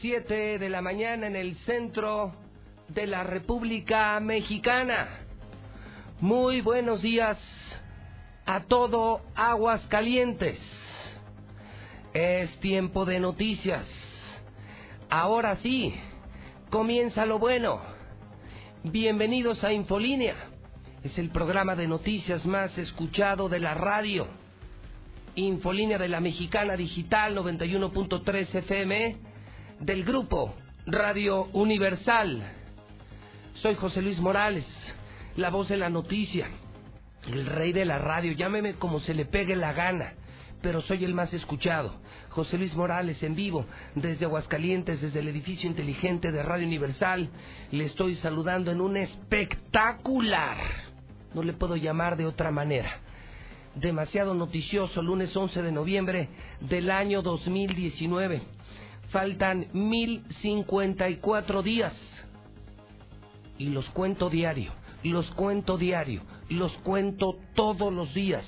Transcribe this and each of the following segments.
7 de la mañana en el centro de la República Mexicana. Muy buenos días a todo Aguas Calientes. Es tiempo de noticias. Ahora sí, comienza lo bueno. Bienvenidos a Infolínea. Es el programa de noticias más escuchado de la radio. Infolínea de la Mexicana Digital 91.3 FM del grupo Radio Universal. Soy José Luis Morales, la voz de la noticia, el rey de la radio, llámeme como se le pegue la gana, pero soy el más escuchado. José Luis Morales en vivo desde Aguascalientes, desde el edificio inteligente de Radio Universal. Le estoy saludando en un espectacular, no le puedo llamar de otra manera demasiado noticioso, lunes 11 de noviembre del año 2019. Faltan 1054 días. Y los cuento diario, los cuento diario, los cuento todos los días.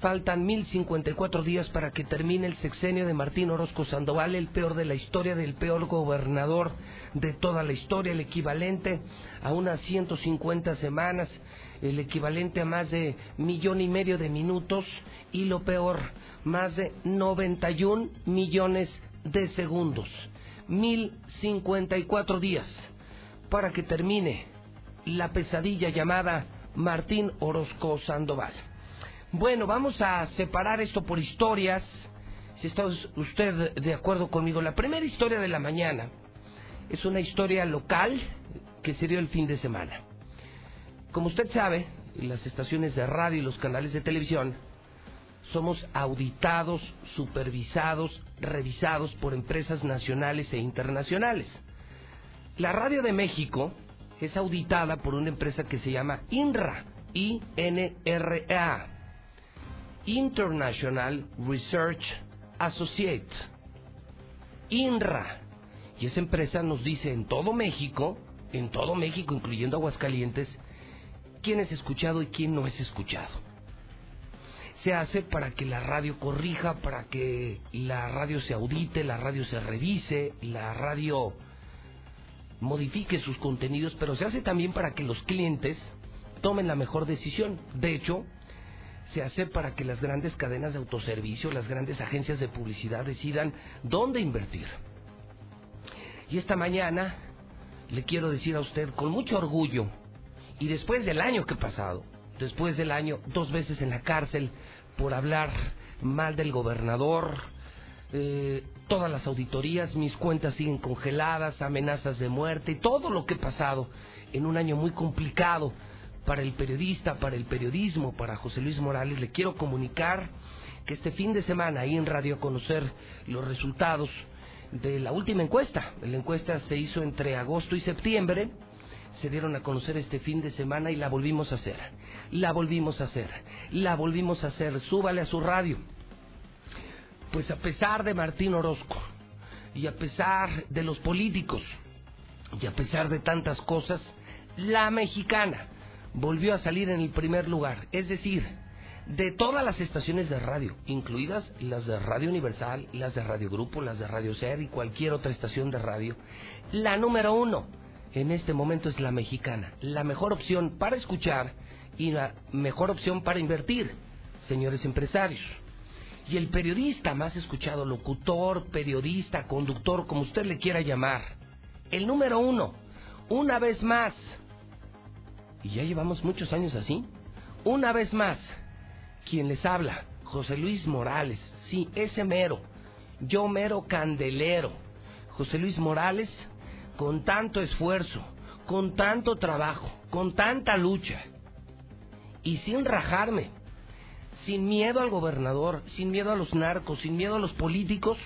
Faltan 1054 días para que termine el sexenio de Martín Orozco Sandoval, el peor de la historia, del peor gobernador de toda la historia, el equivalente a unas 150 semanas el equivalente a más de millón y medio de minutos y lo peor, más de 91 millones de segundos. 1054 días para que termine la pesadilla llamada Martín Orozco Sandoval. Bueno, vamos a separar esto por historias. Si está usted de acuerdo conmigo, la primera historia de la mañana es una historia local que se dio el fin de semana. Como usted sabe, las estaciones de radio y los canales de televisión somos auditados, supervisados, revisados por empresas nacionales e internacionales. La radio de México es auditada por una empresa que se llama INRA, I-N-R-A, International Research Associate, INRA. Y esa empresa nos dice en todo México, en todo México, incluyendo Aguascalientes, quién es escuchado y quién no es escuchado. Se hace para que la radio corrija, para que la radio se audite, la radio se revise, la radio modifique sus contenidos, pero se hace también para que los clientes tomen la mejor decisión. De hecho, se hace para que las grandes cadenas de autoservicio, las grandes agencias de publicidad decidan dónde invertir. Y esta mañana le quiero decir a usted con mucho orgullo y después del año que he pasado, después del año dos veces en la cárcel por hablar mal del gobernador, eh, todas las auditorías, mis cuentas siguen congeladas, amenazas de muerte todo lo que he pasado en un año muy complicado para el periodista, para el periodismo, para José Luis Morales, le quiero comunicar que este fin de semana ahí en Radio conocer los resultados de la última encuesta. La encuesta se hizo entre agosto y septiembre se dieron a conocer este fin de semana y la volvimos a hacer. La volvimos a hacer. La volvimos a hacer. Súbale a su radio. Pues a pesar de Martín Orozco y a pesar de los políticos y a pesar de tantas cosas, la mexicana volvió a salir en el primer lugar. Es decir, de todas las estaciones de radio, incluidas las de Radio Universal, las de Radio Grupo, las de Radio Ser y cualquier otra estación de radio, la número uno en este momento es la mexicana, la mejor opción para escuchar y la mejor opción para invertir, señores empresarios. Y el periodista más escuchado, locutor, periodista, conductor, como usted le quiera llamar, el número uno, una vez más, y ya llevamos muchos años así, una vez más, quien les habla, José Luis Morales, sí, ese mero, yo mero candelero, José Luis Morales, con tanto esfuerzo, con tanto trabajo, con tanta lucha, y sin rajarme, sin miedo al gobernador, sin miedo a los narcos, sin miedo a los políticos,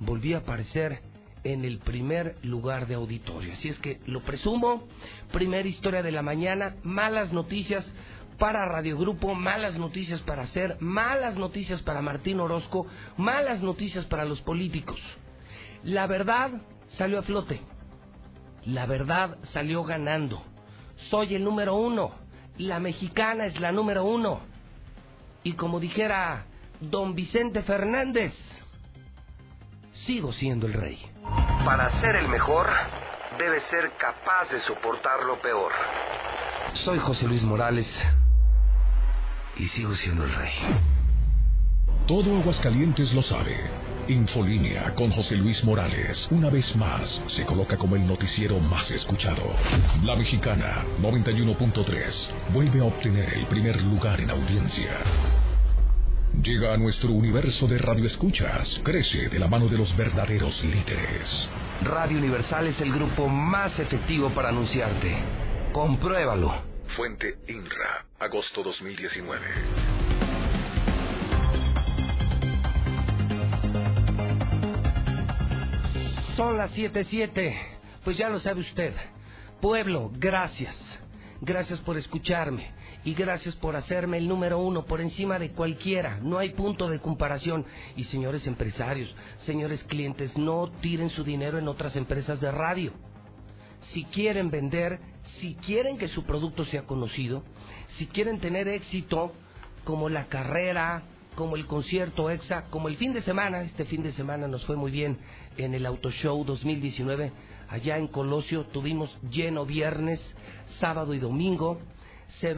volví a aparecer en el primer lugar de auditorio. Así es que lo presumo, primera historia de la mañana, malas noticias para Radio Grupo, malas noticias para Ser, malas noticias para Martín Orozco, malas noticias para los políticos. La verdad salió a flote, la verdad salió ganando. Soy el número uno, la mexicana es la número uno. Y como dijera don Vicente Fernández, sigo siendo el rey. Para ser el mejor, debe ser capaz de soportar lo peor. Soy José Luis Morales y sigo siendo el rey. Todo Aguascalientes lo sabe. Infolínea con José Luis Morales, una vez más, se coloca como el noticiero más escuchado. La Mexicana 91.3 vuelve a obtener el primer lugar en audiencia. Llega a nuestro universo de radioescuchas, crece de la mano de los verdaderos líderes. Radio Universal es el grupo más efectivo para anunciarte. Compruébalo. Fuente INRA, agosto 2019. Son las 7:7. Pues ya lo sabe usted. Pueblo, gracias. Gracias por escucharme y gracias por hacerme el número uno por encima de cualquiera. No hay punto de comparación. Y señores empresarios, señores clientes, no tiren su dinero en otras empresas de radio. Si quieren vender, si quieren que su producto sea conocido, si quieren tener éxito como la carrera, como el concierto EXA, como el fin de semana, este fin de semana nos fue muy bien en el Auto Show 2019, allá en Colosio tuvimos lleno viernes, sábado y domingo, se,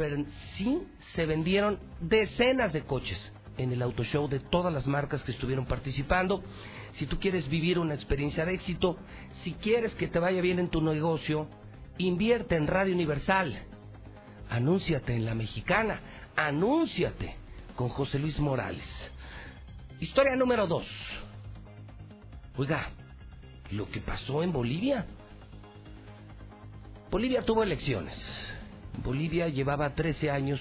sí, se vendieron decenas de coches en el Auto Show de todas las marcas que estuvieron participando. Si tú quieres vivir una experiencia de éxito, si quieres que te vaya bien en tu negocio, invierte en Radio Universal. Anúnciate en La Mexicana. Anúnciate con José Luis Morales. Historia número dos. Oiga, lo que pasó en Bolivia. Bolivia tuvo elecciones. Bolivia llevaba 13 años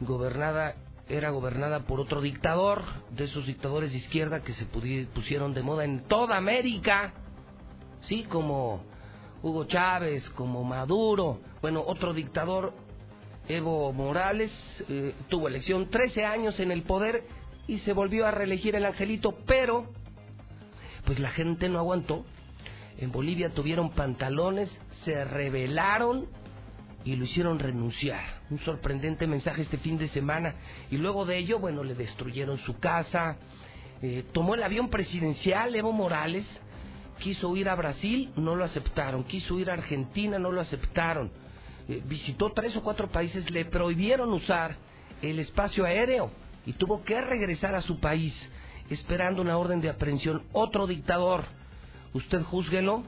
gobernada, era gobernada por otro dictador, de esos dictadores de izquierda que se pusieron de moda en toda América, sí, como Hugo Chávez, como Maduro, bueno, otro dictador, Evo Morales, eh, tuvo elección 13 años en el poder y se volvió a reelegir el angelito, pero pues la gente no aguantó. En Bolivia tuvieron pantalones, se rebelaron y lo hicieron renunciar. Un sorprendente mensaje este fin de semana. Y luego de ello, bueno, le destruyeron su casa. Eh, tomó el avión presidencial, Evo Morales. Quiso ir a Brasil, no lo aceptaron. Quiso ir a Argentina, no lo aceptaron. Eh, visitó tres o cuatro países, le prohibieron usar el espacio aéreo y tuvo que regresar a su país esperando una orden de aprehensión. Otro dictador. Usted júzguelo,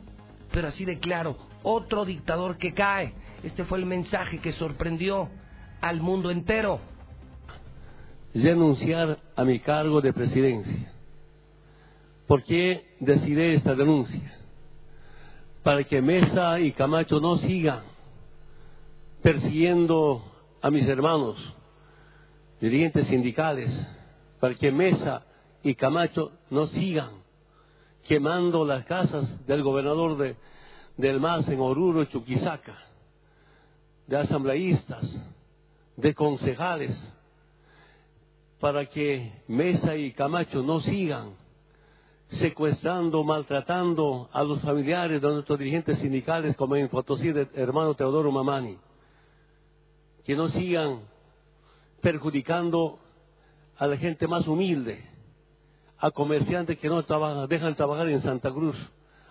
pero así de claro, otro dictador que cae este fue el mensaje que sorprendió al mundo entero. Renunciar a mi cargo de presidencia. ¿Por qué decidí esta denuncia? Para que Mesa y Camacho no sigan persiguiendo a mis hermanos, dirigentes sindicales, para que Mesa y Camacho no sigan quemando las casas del gobernador de, del MAS en Oruro, Chuquisaca de asambleístas, de concejales, para que Mesa y Camacho no sigan secuestrando, maltratando a los familiares de nuestros dirigentes sindicales, como en Potosí del hermano Teodoro Mamani, que no sigan perjudicando a la gente más humilde, a comerciantes que no trabajan, dejan trabajar en Santa Cruz,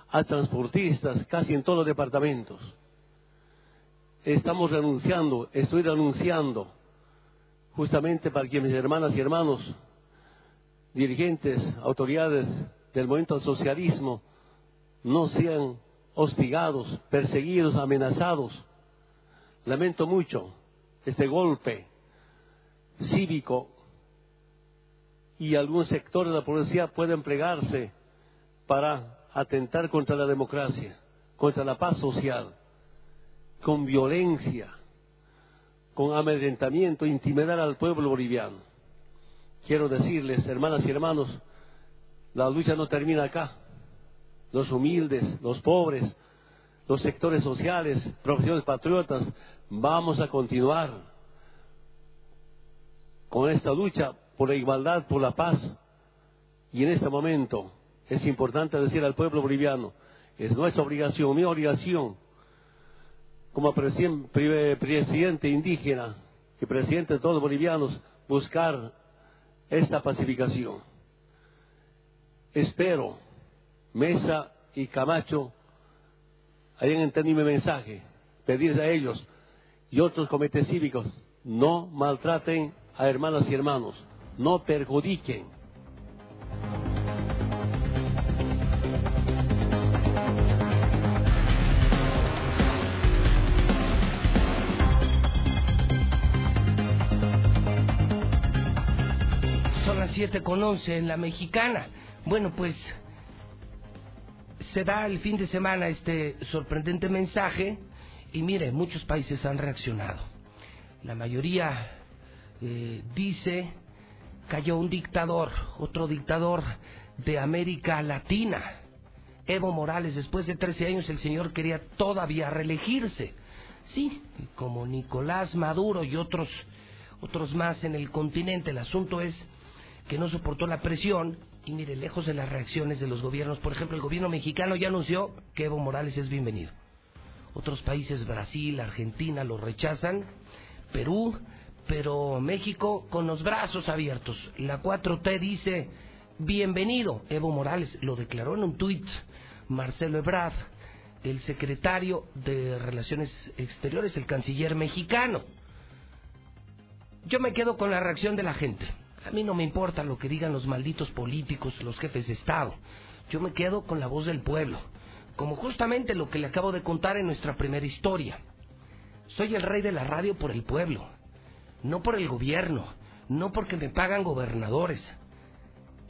a transportistas, casi en todos los departamentos estamos renunciando, estoy renunciando, justamente para que mis hermanas y hermanos, dirigentes, autoridades del movimiento socialismo, no sean hostigados, perseguidos, amenazados. Lamento mucho este golpe cívico y algún sector de la policía puede emplearse para atentar contra la democracia, contra la paz social con violencia, con amedrentamiento, intimidar al pueblo boliviano. Quiero decirles, hermanas y hermanos, la lucha no termina acá. los humildes, los pobres, los sectores sociales, profesiones patriotas, vamos a continuar con esta lucha por la igualdad, por la paz. Y en este momento es importante decir al pueblo boliviano, es nuestra obligación, mi obligación, como presidente indígena y presidente de todos los bolivianos, buscar esta pacificación. Espero Mesa y Camacho hayan entendido mi mensaje, pedirles a ellos y otros comités cívicos, no maltraten a hermanas y hermanos, no perjudiquen. Son las 7 con 11 en la mexicana. Bueno, pues se da el fin de semana este sorprendente mensaje y mire, muchos países han reaccionado. La mayoría eh, dice, cayó un dictador, otro dictador de América Latina. Evo Morales, después de 13 años el señor quería todavía reelegirse. Sí, como Nicolás Maduro y otros, otros más en el continente. El asunto es que no soportó la presión y mire, lejos de las reacciones de los gobiernos, por ejemplo, el gobierno mexicano ya anunció que Evo Morales es bienvenido. Otros países, Brasil, Argentina, lo rechazan. Perú, pero México con los brazos abiertos. La 4T dice, bienvenido, Evo Morales, lo declaró en un tuit Marcelo Ebrard, el secretario de Relaciones Exteriores, el canciller mexicano. Yo me quedo con la reacción de la gente. A mí no me importa lo que digan los malditos políticos, los jefes de Estado. Yo me quedo con la voz del pueblo, como justamente lo que le acabo de contar en nuestra primera historia. Soy el rey de la radio por el pueblo, no por el gobierno, no porque me pagan gobernadores.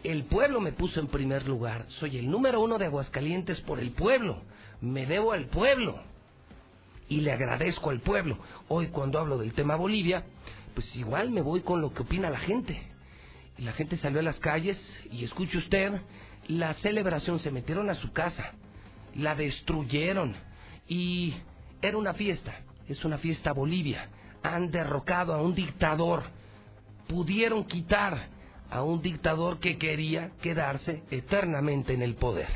El pueblo me puso en primer lugar. Soy el número uno de Aguascalientes por el pueblo. Me debo al pueblo. Y le agradezco al pueblo. Hoy cuando hablo del tema Bolivia, pues igual me voy con lo que opina la gente. Y la gente salió a las calles y escuche usted, la celebración se metieron a su casa, la destruyeron y era una fiesta, es una fiesta Bolivia. Han derrocado a un dictador, pudieron quitar a un dictador que quería quedarse eternamente en el poder.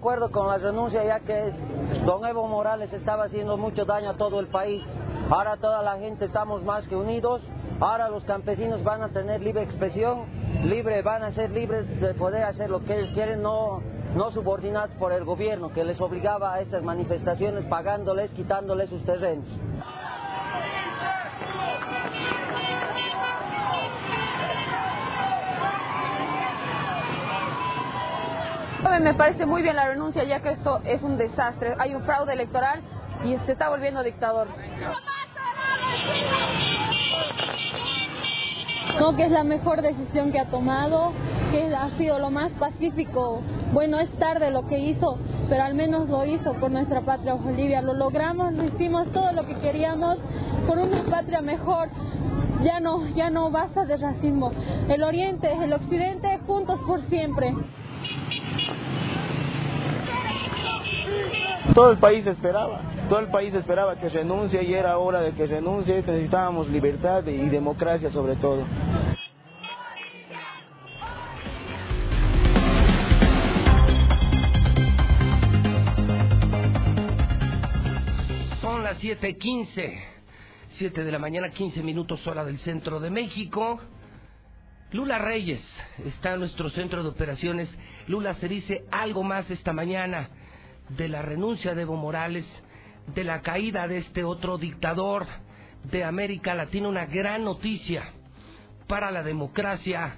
Acuerdo con la renuncia ya que don Evo Morales estaba haciendo mucho daño a todo el país. Ahora toda la gente estamos más que unidos. Ahora los campesinos van a tener libre expresión, libre, van a ser libres de poder hacer lo que ellos quieren, no, no subordinados por el gobierno que les obligaba a estas manifestaciones pagándoles, quitándoles sus terrenos. Me parece muy bien la renuncia ya que esto es un desastre. Hay un fraude electoral y se está volviendo dictador. No, que es la mejor decisión que ha tomado, que ha sido lo más pacífico. Bueno, es tarde lo que hizo, pero al menos lo hizo por nuestra patria Bolivia. Lo logramos, lo hicimos todo lo que queríamos por una patria mejor. Ya no, ya no basta de racismo. El oriente, el occidente, juntos por siempre. Todo el país esperaba, todo el país esperaba que renuncie y era hora de que renuncie, necesitábamos libertad y democracia sobre todo. Son las 7:15, 7 de la mañana, 15 minutos hora del centro de México. Lula Reyes está en nuestro centro de operaciones. Lula se dice algo más esta mañana de la renuncia de Evo Morales, de la caída de este otro dictador de América Latina, una gran noticia para la democracia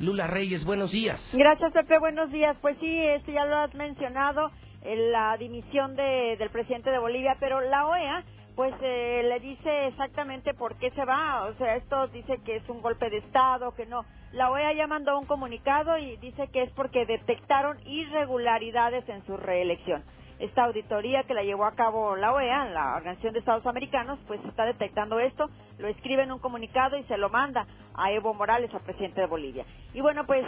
Lula Reyes, buenos días. Gracias, Pepe, buenos días. Pues sí, este ya lo has mencionado, eh, la dimisión de, del presidente de Bolivia, pero la OEA pues eh, le dice exactamente por qué se va, o sea, esto dice que es un golpe de Estado, que no. La OEA ya mandó un comunicado y dice que es porque detectaron irregularidades en su reelección esta auditoría que la llevó a cabo la OEA, la Organización de Estados Americanos, pues está detectando esto, lo escribe en un comunicado y se lo manda a Evo Morales, al presidente de Bolivia. Y bueno, pues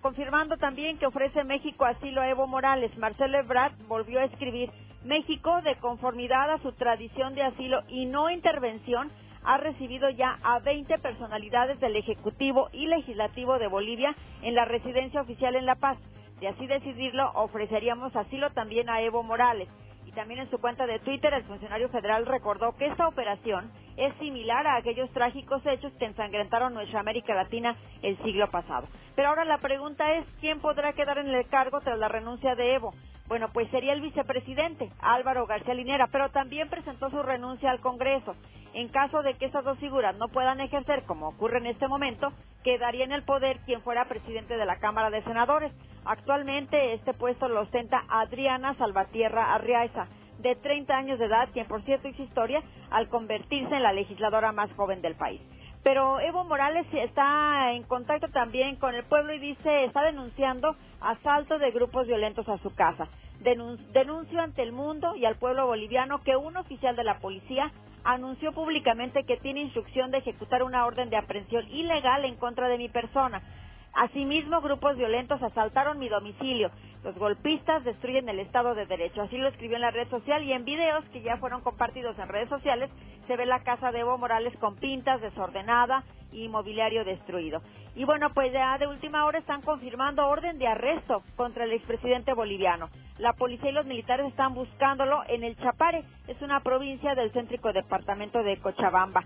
confirmando también que ofrece México asilo a Evo Morales, Marcelo Ebrard volvió a escribir, México, de conformidad a su tradición de asilo y no intervención, ha recibido ya a 20 personalidades del Ejecutivo y Legislativo de Bolivia en la residencia oficial en La Paz de así decidirlo, ofreceríamos asilo también a Evo Morales. Y también en su cuenta de Twitter, el funcionario federal recordó que esta operación es similar a aquellos trágicos hechos que ensangrentaron nuestra América Latina el siglo pasado. Pero ahora la pregunta es, ¿quién podrá quedar en el cargo tras la renuncia de Evo? Bueno, pues sería el vicepresidente, Álvaro García Linera, pero también presentó su renuncia al Congreso. En caso de que esas dos figuras no puedan ejercer, como ocurre en este momento, quedaría en el poder quien fuera presidente de la Cámara de Senadores. Actualmente este puesto lo ostenta Adriana Salvatierra Arriaza, de 30 años de edad, quien por cierto hizo historia al convertirse en la legisladora más joven del país. Pero Evo Morales está en contacto también con el pueblo y dice, está denunciando asalto de grupos violentos a su casa. denuncio ante el mundo y al pueblo boliviano que un oficial de la policía anunció públicamente que tiene instrucción de ejecutar una orden de aprehensión ilegal en contra de mi persona. Asimismo, grupos violentos asaltaron mi domicilio. Los golpistas destruyen el Estado de Derecho. Así lo escribió en la red social y en videos que ya fueron compartidos en redes sociales se ve la casa de Evo Morales con pintas, desordenada y mobiliario destruido. Y bueno, pues ya de última hora están confirmando orden de arresto contra el expresidente boliviano. La policía y los militares están buscándolo en el Chapare, es una provincia del céntrico departamento de Cochabamba.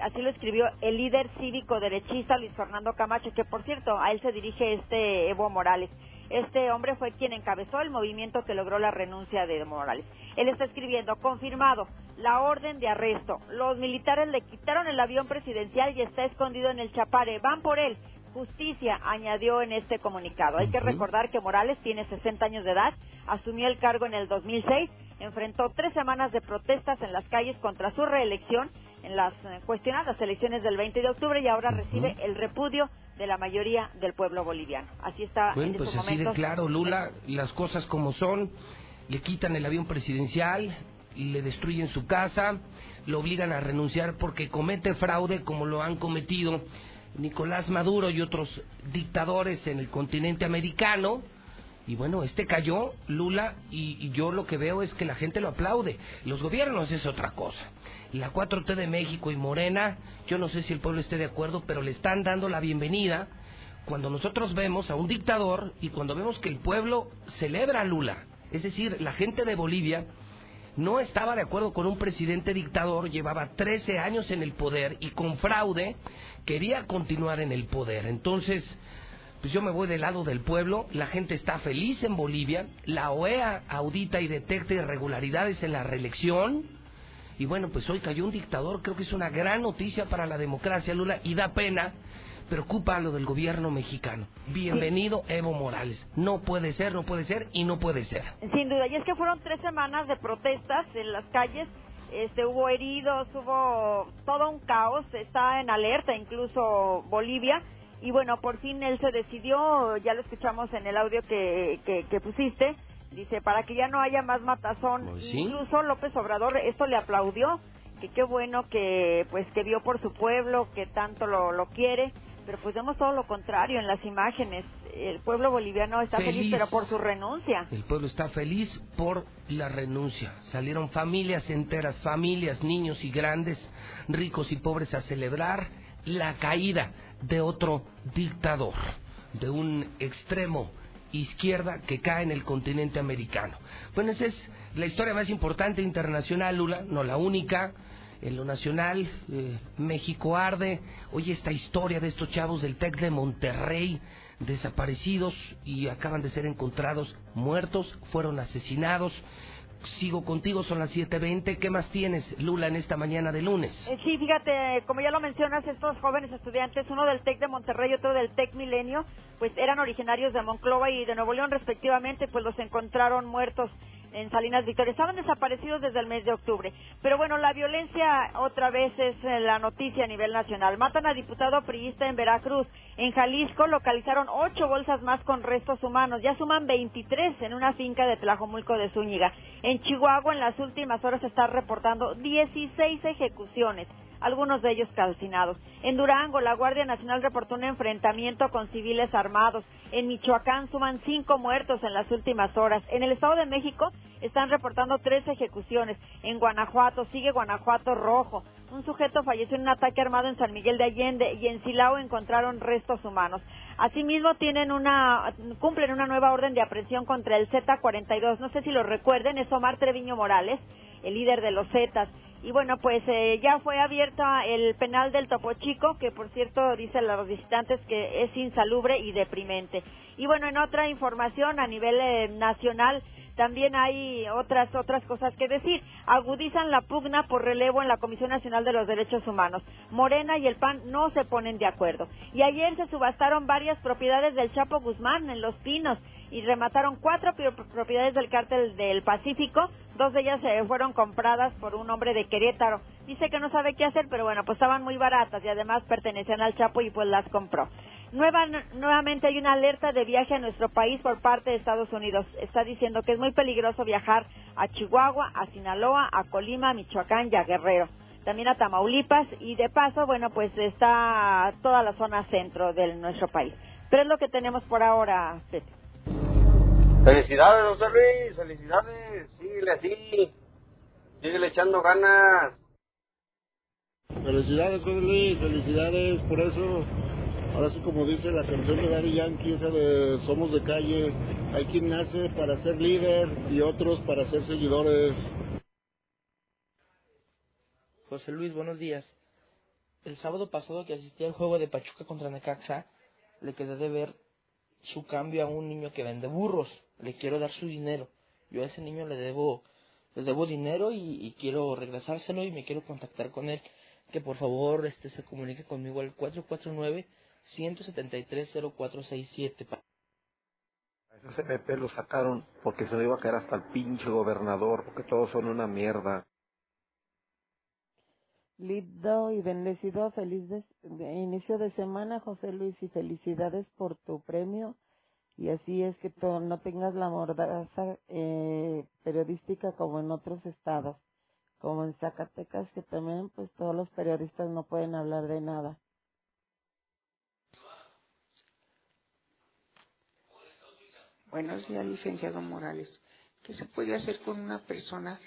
así lo escribió el líder cívico derechista Luis Fernando Camacho, que por cierto, a él se dirige este Evo Morales. Este hombre fue quien encabezó el movimiento que logró la renuncia de Morales. Él está escribiendo, confirmado, la orden de arresto. Los militares le quitaron el avión presidencial y está escondido en el Chapare. Van por él. Justicia, añadió en este comunicado. Hay que recordar que Morales tiene 60 años de edad, asumió el cargo en el 2006, enfrentó tres semanas de protestas en las calles contra su reelección en las eh, cuestionadas elecciones del 20 de octubre y ahora recibe el repudio de la mayoría del pueblo boliviano. Así está. Bueno, pues así de claro, Lula, las cosas como son, le quitan el avión presidencial, le destruyen su casa, lo obligan a renunciar porque comete fraude como lo han cometido Nicolás Maduro y otros dictadores en el continente americano. Y bueno, este cayó, Lula, y, yo lo que veo es que la gente lo aplaude. Los gobiernos es otra cosa. La 4T de México y Morena, yo no sé si el pueblo esté de acuerdo, pero le están dando la bienvenida cuando nosotros vemos a un dictador y cuando vemos que el pueblo celebra a Lula. Es decir, la gente de Bolivia no estaba de acuerdo con un presidente dictador, llevaba 13 años en el poder y con fraude quería continuar en el poder. Entonces, pues yo me voy del lado del pueblo, la gente está feliz en Bolivia, la OEA audita y detecta irregularidades en la reelección, y bueno, pues hoy cayó un dictador, creo que es una gran noticia para la democracia, Lula, y da pena, preocupa lo del gobierno mexicano. Bienvenido Evo Morales. No puede ser, no puede ser y no puede ser. Sin duda, y es que fueron tres semanas de protestas en las calles este, hubo heridos, hubo todo un caos, está en alerta incluso Bolivia. Y bueno, por fin él se decidió, ya lo escuchamos en el audio que, que, pusiste, dice, para que ya no haya más matazón. Pues incluso López Obrador esto le aplaudió, que qué bueno que pues que vio por su pueblo, que tanto lo, lo quiere pero pues vemos todo lo contrario en las imágenes. El pueblo boliviano está feliz, pero por su renuncia. El pueblo está feliz por la renuncia. Salieron familias enteras, familias, niños y grandes, ricos y pobres a celebrar la caída de otro dictador, de un extremo izquierda que cae en el continente americano. Bueno, esa es la historia más importante internacional, Lula, no la única en lo nacional, eh, México arde. Oye, esta historia de estos chavos del TEC de Monterrey, desaparecidos y acaban de ser encontrados muertos, fueron asesinados. Sigo contigo, son las 7.20. ¿Qué más tienes, Lula, en esta mañana de lunes? Eh, sí, fíjate, como ya lo mencionas, estos jóvenes estudiantes, uno del TEC de Monterrey y otro del TEC Milenio, pues eran originarios de Monclova y de Nuevo León respectivamente, pues los encontraron muertos en Salinas Victoria. Estaban desaparecidos desde el mes de octubre. Pero bueno, la violencia otra vez es eh, la noticia a nivel nacional. Matan a diputado priista en Veracruz. En Jalisco localizaron ocho bolsas más con restos humanos. Ya suman 23 en una finca de Tlajomulco de Zúñiga. En Chihuahua en las últimas horas se están reportando 16 ejecuciones algunos de ellos calcinados. En Durango, la Guardia Nacional reportó un enfrentamiento con civiles armados. En Michoacán suman cinco muertos en las últimas horas. En el Estado de México están reportando tres ejecuciones. En Guanajuato sigue Guanajuato rojo. Un sujeto falleció en un ataque armado en San Miguel de Allende y en Silao encontraron restos humanos. Asimismo tienen una cumplen una nueva orden de aprehensión contra el Z42. No sé si lo recuerden, es Omar Treviño Morales, el líder de los Zetas. Y bueno, pues eh, ya fue abierto el penal del Topo Chico, que por cierto dicen los visitantes que es insalubre y deprimente. Y bueno, en otra información a nivel eh, nacional, también hay otras otras cosas que decir. Agudizan la pugna por relevo en la Comisión Nacional de los Derechos Humanos. Morena y el PAN no se ponen de acuerdo. Y ayer se subastaron varias propiedades del Chapo Guzmán en Los Pinos y remataron cuatro propiedades del cártel del Pacífico. Dos de ellas eh, fueron compradas por un hombre de Querétaro. Dice que no sabe qué hacer, pero bueno, pues estaban muy baratas y además pertenecían al Chapo y pues las compró. Nueva, nuevamente hay una alerta de viaje a nuestro país por parte de Estados Unidos. Está diciendo que es muy peligroso viajar a Chihuahua, a Sinaloa, a Colima, a Michoacán y a Guerrero. También a Tamaulipas y de paso, bueno, pues está toda la zona centro de nuestro país. Pero es lo que tenemos por ahora, Felicidades, José Luis, felicidades, síguele así, síguele echando ganas. Felicidades, José Luis, felicidades por eso. Ahora sí, como dice la canción de Daddy Yankee, esa de Somos de calle, hay quien nace para ser líder y otros para ser seguidores. José Luis, buenos días. El sábado pasado que asistí al juego de Pachuca contra Necaxa, le quedé de ver su cambio a un niño que vende burros. Le quiero dar su dinero. Yo a ese niño le debo, le debo dinero y, quiero regresárselo y me quiero contactar con él. Que por favor este se comunique conmigo al 449 173 0467. A ese CMP lo sacaron porque se lo iba a caer hasta el pinche gobernador, porque todos son una mierda. Lindo y bendecido, feliz inicio de semana, José Luis, y felicidades por tu premio. Y así es que tú no tengas la mordaza eh, periodística como en otros estados, como en Zacatecas, que también pues todos los periodistas no pueden hablar de nada. Buenos días, licenciado Morales. ¿Qué se puede hacer con una persona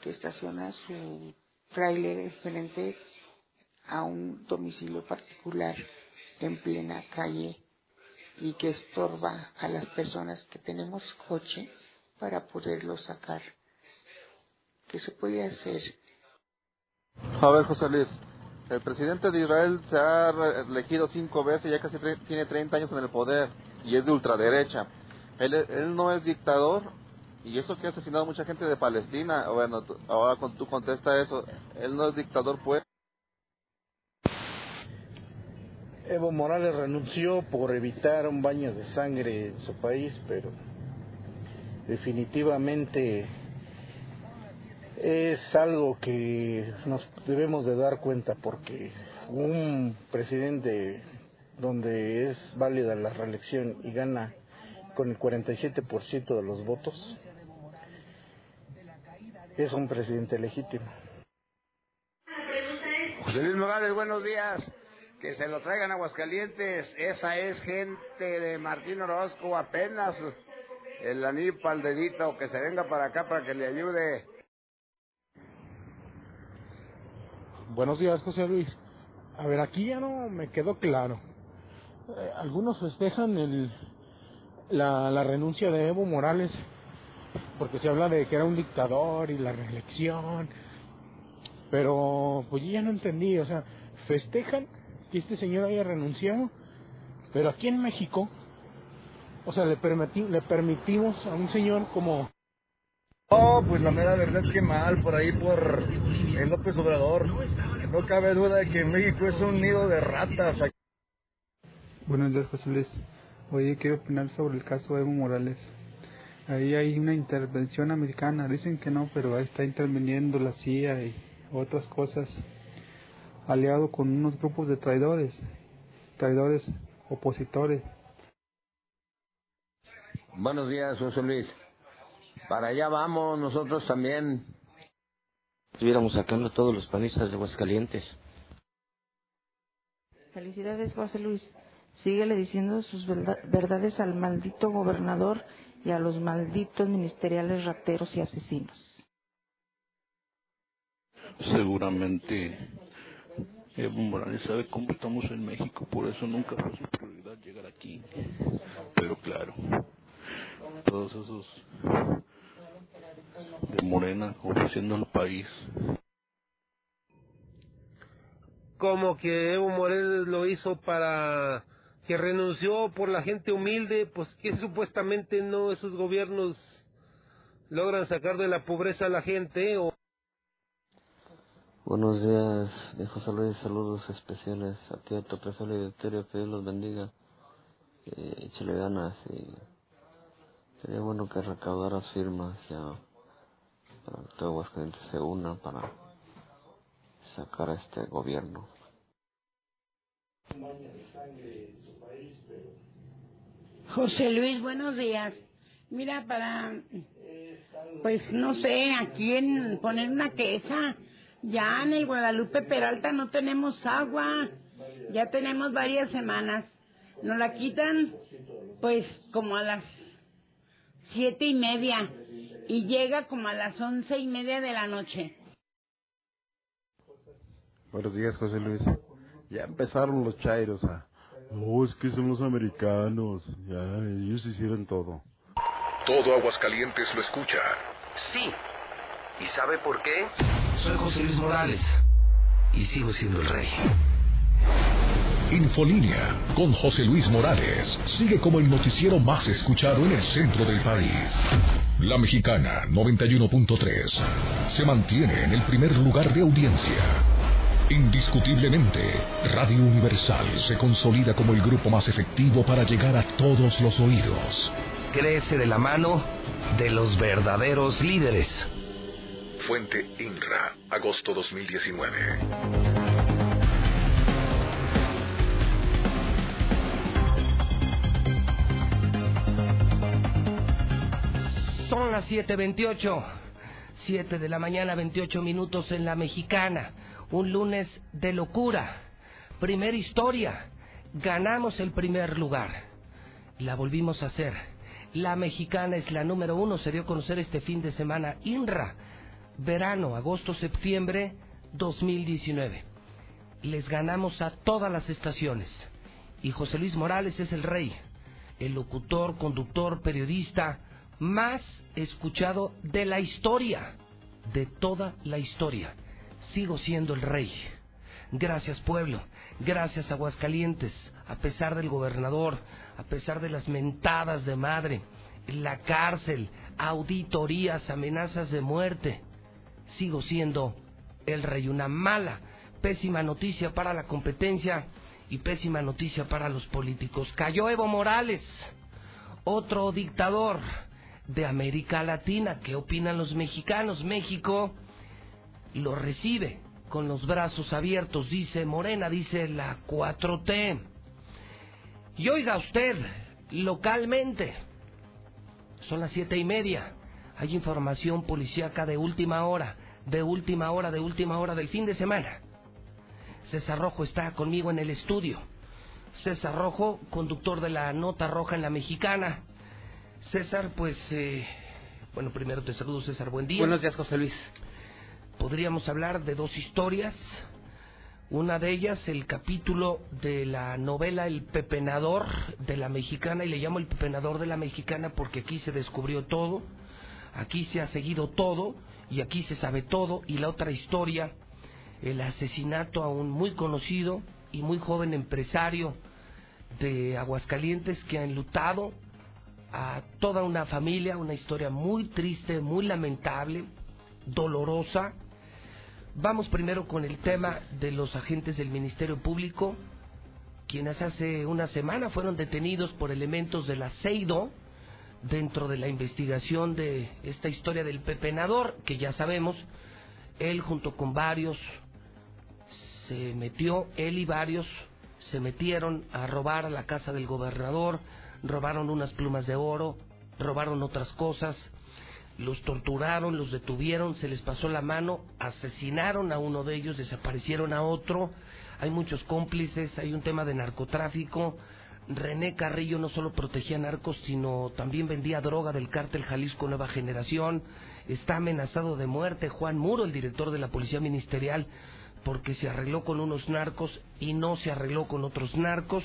que estaciona su trailer frente a un domicilio particular en plena calle y que estorba a las personas que tenemos coche para poderlo sacar. ¿Qué se puede hacer? A ver, José Luis, el presidente de Israel se ha elegido cinco veces, ya casi tiene 30 años en el poder y es de ultraderecha. Él, él no es dictador, y eso que ha asesinado a mucha gente de Palestina, bueno, ahora tú contesta eso, él no es dictador, pues. Evo Morales renunció por evitar un baño de sangre en su país, pero definitivamente es algo que nos debemos de dar cuenta porque un presidente donde es válida la reelección y gana con el 47% de los votos, es un presidente legítimo. José Luis Morales, buenos días. Que se lo traigan a Aguascalientes. Esa es gente de Martín Orozco apenas. El anillo al dedito, que se venga para acá para que le ayude. Buenos días, José Luis. A ver, aquí ya no me quedó claro. Eh, algunos festejan el, la, la renuncia de Evo Morales porque se habla de que era un dictador y la reelección. Pero pues yo ya no entendí, o sea, festejan que este señor haya renunciado, pero aquí en México, o sea, le, le permitimos a un señor como Oh, pues la mera verdad que mal, por ahí por el López Obrador. No cabe duda de que México es un nido de ratas. Buenos días, José Luis. Oye, quiero opinar sobre el caso de Evo Morales. Ahí hay una intervención americana, dicen que no, pero ahí está interviniendo la CIA y otras cosas, aliado con unos grupos de traidores, traidores opositores. Buenos días, José Luis. Para allá vamos nosotros también. Estuviéramos sacando a todos los panistas de Aguascalientes. Felicidades, José Luis. Síguele diciendo sus verdades al maldito gobernador y a los malditos ministeriales rateros y asesinos. Seguramente Evo Morales sabe cómo estamos en México, por eso nunca fue su prioridad llegar aquí. Pero claro, todos esos de Morena ofreciendo el país. Como que Evo Morales lo hizo para que renunció por la gente humilde, pues que supuestamente no esos gobiernos logran sacar de la pobreza a la gente o Buenos días, de José Luis, saludos especiales a ti, a tu y a que Dios los bendiga, eh, échale ganas y sería bueno que recaudaras firmas ya para que todo Aguascalientes se una para sacar a este gobierno. José Luis, buenos días. Mira, para, pues no sé, a quién poner una queja. Ya en el Guadalupe Peralta no tenemos agua. Ya tenemos varias semanas. Nos la quitan, pues, como a las siete y media. Y llega como a las once y media de la noche. Buenos días, José Luis. Ya empezaron los chairos a no, es que son los americanos. Ya, ellos hicieron todo. Todo Aguascalientes lo escucha. Sí. ¿Y sabe por qué? Soy José Luis Morales. Y sigo siendo el rey. Infolínea con José Luis Morales sigue como el noticiero más escuchado en el centro del país. La Mexicana 91.3 se mantiene en el primer lugar de audiencia Indiscutiblemente, Radio Universal se consolida como el grupo más efectivo para llegar a todos los oídos. Crece de la mano de los verdaderos líderes. Fuente INRA, agosto 2019. Son las 7.28. 7 de la mañana, 28 minutos en la mexicana un lunes de locura. Primera historia. Ganamos el primer lugar. La volvimos a hacer. La mexicana es la número uno. Se dio a conocer este fin de semana. INRA. Verano, agosto, septiembre 2019. Les ganamos a todas las estaciones. Y José Luis Morales es el rey. El locutor, conductor, periodista más escuchado de la historia. De toda la historia sigo siendo el rey. Gracias pueblo, gracias Aguascalientes, a pesar del gobernador, a pesar de las mentadas de madre, la cárcel, auditorías, amenazas de muerte, sigo siendo el rey. Una mala, pésima noticia para la competencia y pésima noticia para los políticos. Cayó Evo Morales, otro dictador de América Latina. ¿Qué opinan los mexicanos? México lo recibe con los brazos abiertos, dice Morena, dice la 4T. Y oiga usted, localmente, son las siete y media, hay información policíaca de última hora, de última hora, de última hora del fin de semana. César Rojo está conmigo en el estudio. César Rojo, conductor de la Nota Roja en la Mexicana. César, pues, eh, bueno, primero te saludo, César, buen día. Buenos días, José Luis podríamos hablar de dos historias. Una de ellas, el capítulo de la novela El Pepenador de la Mexicana, y le llamo El Pepenador de la Mexicana porque aquí se descubrió todo, aquí se ha seguido todo, y aquí se sabe todo. Y la otra historia, el asesinato a un muy conocido y muy joven empresario de Aguascalientes que ha enlutado a toda una familia, una historia muy triste, muy lamentable, dolorosa. Vamos primero con el tema de los agentes del Ministerio Público, quienes hace una semana fueron detenidos por elementos del aceido dentro de la investigación de esta historia del pepenador, que ya sabemos, él junto con varios se metió, él y varios se metieron a robar a la casa del gobernador, robaron unas plumas de oro, robaron otras cosas, los torturaron, los detuvieron, se les pasó la mano, asesinaron a uno de ellos, desaparecieron a otro, hay muchos cómplices, hay un tema de narcotráfico. René Carrillo no solo protegía narcos, sino también vendía droga del cártel Jalisco Nueva Generación. Está amenazado de muerte Juan Muro, el director de la Policía Ministerial, porque se arregló con unos narcos y no se arregló con otros narcos.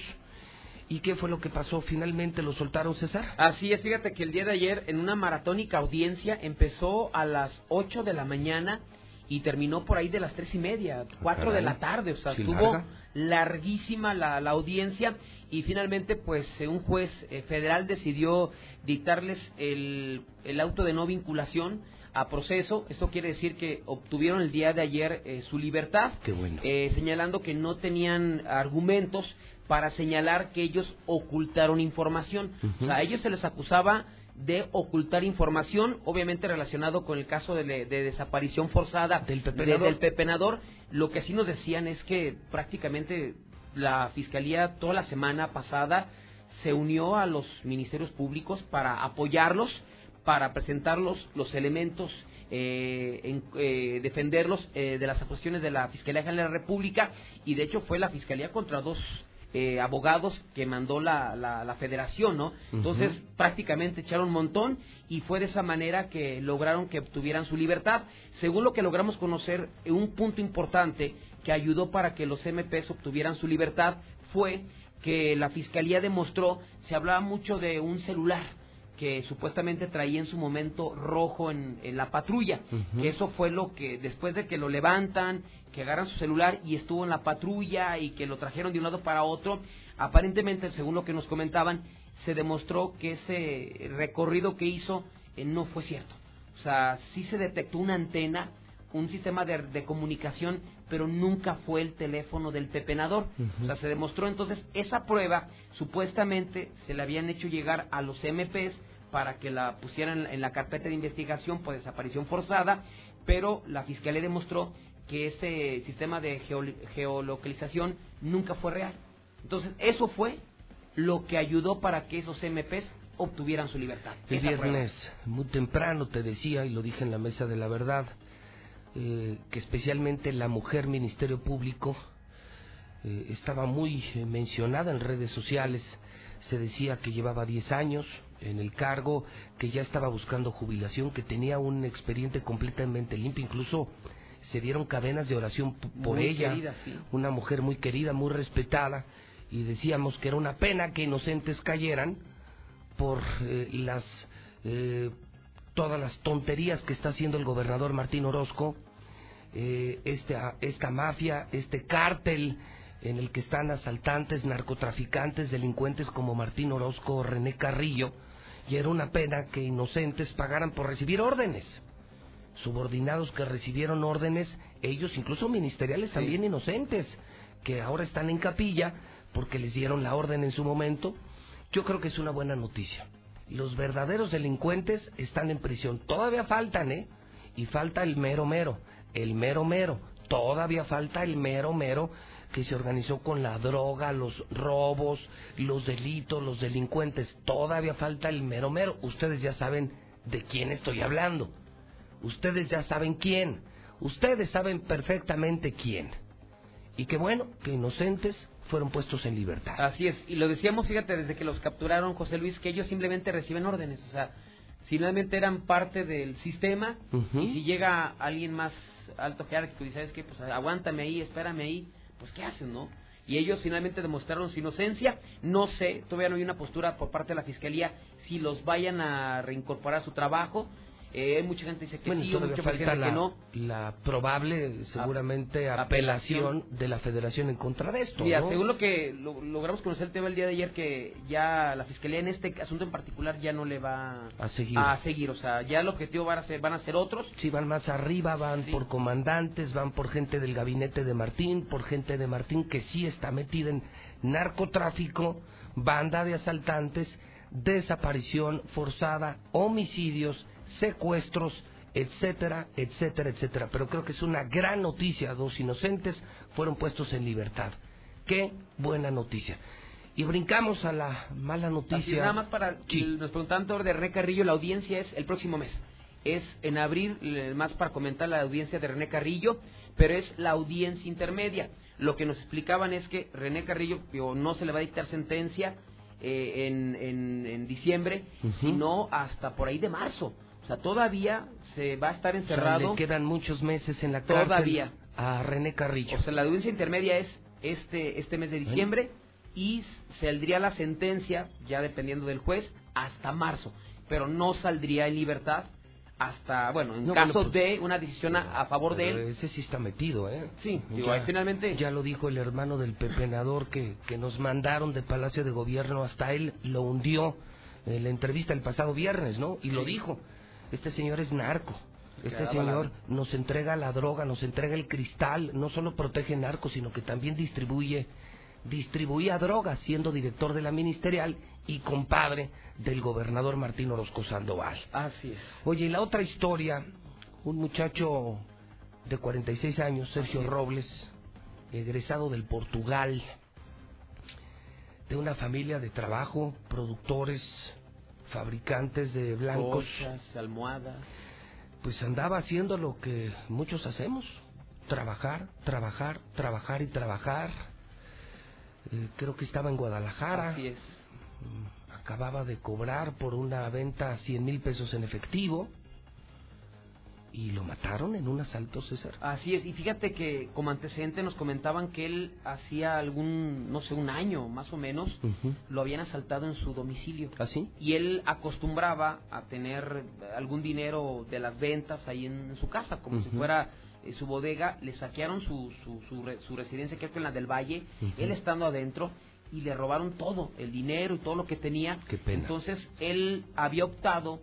¿Y qué fue lo que pasó? ¿Finalmente lo soltaron, César? Así es, fíjate que el día de ayer, en una maratónica audiencia, empezó a las 8 de la mañana y terminó por ahí de las tres y media, cuatro de la tarde, o sea, estuvo larguísima la, la, audiencia y finalmente pues eh, un juez eh, federal decidió dictarles el, el, auto de no vinculación a proceso, esto quiere decir que obtuvieron el día de ayer eh, su libertad, Qué bueno. señalando que no tenían argumentos para señalar que ellos ocultaron información, uh -huh. o sea, a ellos se les acusaba de ocultar información, obviamente relacionado con el caso de, de desaparición forzada del pepenador. De, del pepenador. Lo que sí nos decían es que prácticamente la Fiscalía toda la semana pasada se unió a los ministerios públicos para apoyarlos, para presentarlos los elementos, eh, en, eh, defenderlos eh, de las acusaciones de la Fiscalía General de la República y de hecho fue la Fiscalía contra dos eh, abogados que mandó la, la, la federación, ¿no? Entonces, uh -huh. prácticamente echaron un montón y fue de esa manera que lograron que obtuvieran su libertad. Según lo que logramos conocer, un punto importante que ayudó para que los MPs obtuvieran su libertad fue que la fiscalía demostró, se hablaba mucho de un celular que supuestamente traía en su momento rojo en, en la patrulla, uh -huh. que eso fue lo que después de que lo levantan, que agarran su celular y estuvo en la patrulla y que lo trajeron de un lado para otro, aparentemente, según lo que nos comentaban, se demostró que ese recorrido que hizo eh, no fue cierto. O sea, sí se detectó una antena, un sistema de, de comunicación, pero nunca fue el teléfono del pepenador. Uh -huh. O sea, se demostró entonces esa prueba, supuestamente se le habían hecho llegar a los MPs para que la pusieran en la carpeta de investigación por desaparición forzada, pero la fiscalía demostró que ese sistema de geo, geolocalización nunca fue real. Entonces, eso fue lo que ayudó para que esos MPs obtuvieran su libertad. El viernes, prueba. muy temprano, te decía, y lo dije en la mesa de la verdad, eh, que especialmente la mujer Ministerio Público eh, estaba muy eh, mencionada en redes sociales. Se decía que llevaba 10 años en el cargo, que ya estaba buscando jubilación, que tenía un expediente completamente limpio, incluso se dieron cadenas de oración por muy ella, querida, sí. una mujer muy querida, muy respetada, y decíamos que era una pena que inocentes cayeran por eh, las eh, todas las tonterías que está haciendo el gobernador Martín Orozco, eh, esta, esta mafia, este cártel en el que están asaltantes, narcotraficantes, delincuentes como Martín Orozco o René Carrillo, y era una pena que inocentes pagaran por recibir órdenes subordinados que recibieron órdenes, ellos incluso ministeriales también inocentes, que ahora están en capilla porque les dieron la orden en su momento. Yo creo que es una buena noticia. Los verdaderos delincuentes están en prisión. Todavía faltan, ¿eh? Y falta el mero mero, el mero mero. Todavía falta el mero mero que se organizó con la droga, los robos, los delitos, los delincuentes. Todavía falta el mero mero. Ustedes ya saben de quién estoy hablando. Ustedes ya saben quién. Ustedes saben perfectamente quién. Y qué bueno que inocentes fueron puestos en libertad. Así es. Y lo decíamos, fíjate, desde que los capturaron, José Luis, que ellos simplemente reciben órdenes. O sea, simplemente eran parte del sistema. Uh -huh. Y si llega alguien más alto jerárquico y sabes que, pues aguántame ahí, espérame ahí, pues ¿qué hacen, no? Y ellos finalmente demostraron su inocencia. No sé, todavía no hay una postura por parte de la fiscalía si los vayan a reincorporar a su trabajo Eh, mucha gente dice que Bueno, sí, mucha falta gente la, que no. la probable, seguramente, apelación de la federación en contra de esto. Mira, ¿no? según lo que lo- logramos conocer el tema el día de ayer, que ya la fiscalía en este asunto en particular ya no le va A seguir. a seguir. O sea, ya el objetivo van a ser, van a ser otros. Sí, van más arriba, van por comandantes, van por gente del gabinete de Martín, por gente de Martín que sí está metida en narcotráfico, banda de asaltantes, desaparición forzada, homicidios, secuestros, etcétera, etcétera, etcétera. Pero creo que es una gran noticia. Dos inocentes fueron puestos en libertad. Qué buena noticia. Y brincamos a la mala noticia. nada más para, nos preguntaban de René Carrillo, la audiencia es el próximo mes. Es en abril, más para comentar la audiencia de René Carrillo, pero es la audiencia intermedia. Lo que nos explicaban es que René Carrillo no se le va a dictar sentencia eh, en, en, en diciembre, sino hasta por ahí de marzo. O sea, todavía se va a estar O sea, encerrado. le quedan muchos meses en la cárcel Todavía. a René Carrillo. O sea, la audiencia intermedia es este este mes de diciembre y saldría la sentencia, ya dependiendo del juez, hasta marzo. Pero no saldría en libertad hasta, bueno, en No, caso bueno, pues, de una decisión a, a favor de él. Ese sí está metido, ¿eh? Sí, digo, ya, ahí finalmente- Ya lo dijo el hermano del pepenador que, que nos mandaron de Palacio de Gobierno, hasta él lo hundió en la entrevista el pasado viernes, ¿no? Y lo dijo. Este señor es narco. Este señor nos entrega la droga, nos entrega el cristal, no solo protege narcos, sino que también distribuye distribuía drogas siendo director de la ministerial y compadre del gobernador Martín Orozco Sandoval. Así es. Oye, y la otra historia, un muchacho de 46 años, Sergio Robles, egresado del Portugal, de una familia de trabajo, productores, fabricantes de blancos, almohadas. pues andaba haciendo lo que muchos hacemos, trabajar, trabajar, trabajar y trabajar. Eh, creo que estaba en Guadalajara. Así es. Mm, Acababa de cobrar por una venta 100 mil pesos en efectivo. Y lo mataron en un asalto, César. Así es, y fíjate que como antecedente nos comentaban que él hacía algún, no sé, un año más o menos, lo habían asaltado en su domicilio. ¿Así? Y él acostumbraba a tener algún dinero de las ventas ahí en, su casa, como si fuera eh, su bodega. Le saquearon su, su, su, re- su residencia, creo que en la del Valle, él estando adentro, y le robaron todo, el dinero y todo lo que tenía. Qué pena. Entonces él había optado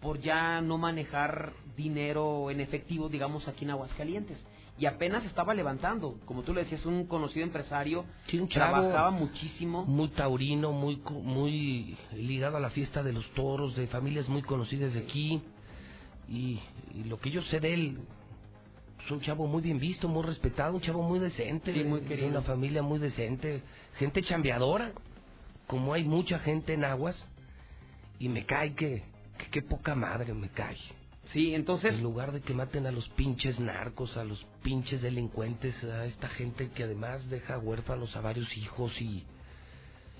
por ya no manejar dinero en efectivo, digamos, aquí en Aguascalientes. Y apenas estaba levantando, como tú le decías, un conocido empresario, Sí, un chavo trabajaba muchísimo. Muy taurino, muy, muy ligado a la fiesta de los toros, de familias muy conocidas de aquí. Y, y lo que yo sé de él, es un chavo muy bien visto, muy respetado, un chavo muy decente, Sí, muy de una familia muy decente, gente chambeadora, como hay mucha gente en Aguas. Y me cae que, que qué poca madre me cae. Sí, entonces... En lugar de que maten a los pinches narcos, a los pinches delincuentes, a esta gente que además deja huérfanos a varios hijos y...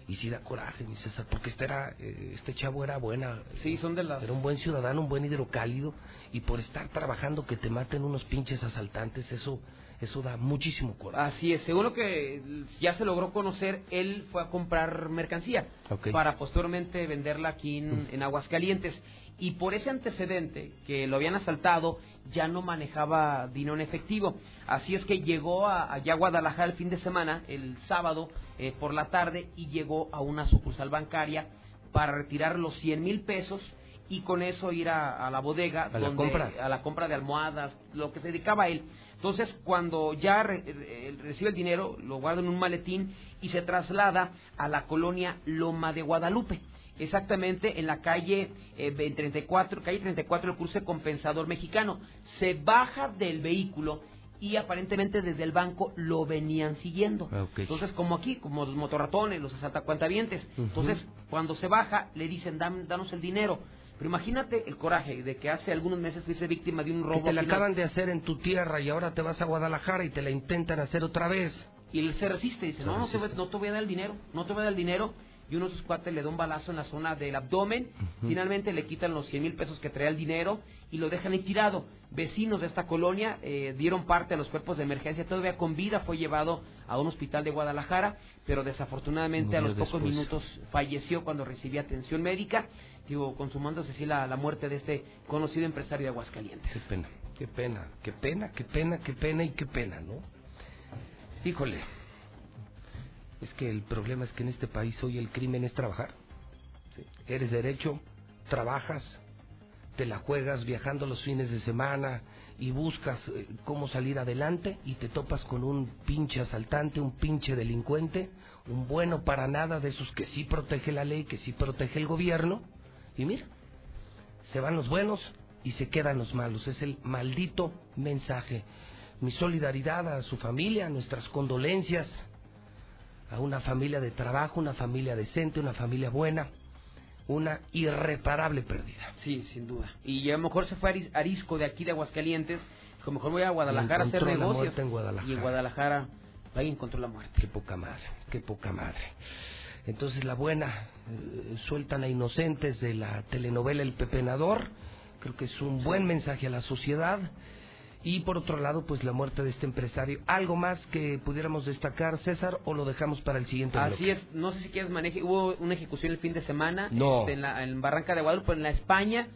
Y sí da coraje, mi César, porque este, era, eh, este chavo era buena. Sí, son de las... Era un buen ciudadano, un buen hidrocálido, y por estar trabajando que te maten unos pinches asaltantes, eso eso da muchísimo coraje. Así es, según lo que ya se logró conocer, él fue a comprar mercancía para posteriormente venderla aquí en, en Aguascalientes. Y por ese antecedente, que lo habían asaltado, ya no manejaba dinero en efectivo. Así es que llegó a, allá a Guadalajara el fin de semana, el sábado eh, por la tarde, y llegó a una sucursal bancaria para retirar los 100 mil pesos y con eso ir a, a la bodega ¿A la compra? a la compra de almohadas, lo que se dedicaba a él. Entonces, cuando ya re- eh, recibe el dinero, lo guarda en un maletín y se traslada a la colonia Loma de Guadalupe. Exactamente en la calle eh, 34, calle 34 del cruce compensador mexicano. Se baja del vehículo y aparentemente desde el banco lo venían siguiendo. Ah. Entonces, como aquí, como los motorratones, los asaltacuentavientes. Ujú. Entonces, cuando se baja, le dicen, "Dam- danos el dinero. Pero imagínate el coraje de que hace algunos meses fuiste víctima de un robo. Que te la acaban de hacer en tu tierra y ahora te vas a Guadalajara y te la intentan hacer otra vez. Y él se resiste, dice, Se no, no te, voy, no te voy a dar el dinero, no te voy a dar el dinero. Y uno de sus cuates le da un balazo en la zona del abdomen. Finalmente le quitan los 100 mil pesos que traía el dinero y lo dejan ahí tirado. Vecinos de esta colonia eh, dieron parte a los cuerpos de emergencia. Todavía con vida fue llevado a un hospital de Guadalajara, pero desafortunadamente a los pocos minutos falleció cuando recibía atención médica, digo, consumándose así la, la muerte de este conocido empresario de Aguascalientes. Qué pena, qué pena, qué pena, qué pena, qué pena y qué pena, ¿no? Híjole, es que el problema es que en este país hoy el crimen es trabajar. Eres derecho, trabajas, te la juegas viajando los fines de semana y buscas eh, cómo salir adelante y te topas con un pinche asaltante, un pinche delincuente, un bueno para nada de esos que sí protege la ley, que sí protege el gobierno. Y mira, se van los buenos y se quedan los malos. Es el maldito mensaje. Mi solidaridad a su familia, nuestras condolencias a una familia de trabajo, una familia decente, una familia buena, una irreparable pérdida. Sí, sin duda. Y a lo mejor se fue Aris- Arisco de aquí de Aguascalientes, a lo mejor voy a Guadalajara a hacer negocios. en Guadalajara. Y en Guadalajara ahí encontró la muerte. Qué poca madre, qué poca madre. Entonces la buena, eh, sueltan a inocentes de la telenovela El Pepenador, creo que es un buen mensaje a la sociedad. Y por otro lado, pues la muerte de este empresario. ¿Algo más que pudiéramos destacar, César, o lo dejamos para el siguiente Así bloque? es, no sé si quieres maneje, hubo una ejecución el fin de semana No. este, en, la, en Barranca de Guadalupe, en la España,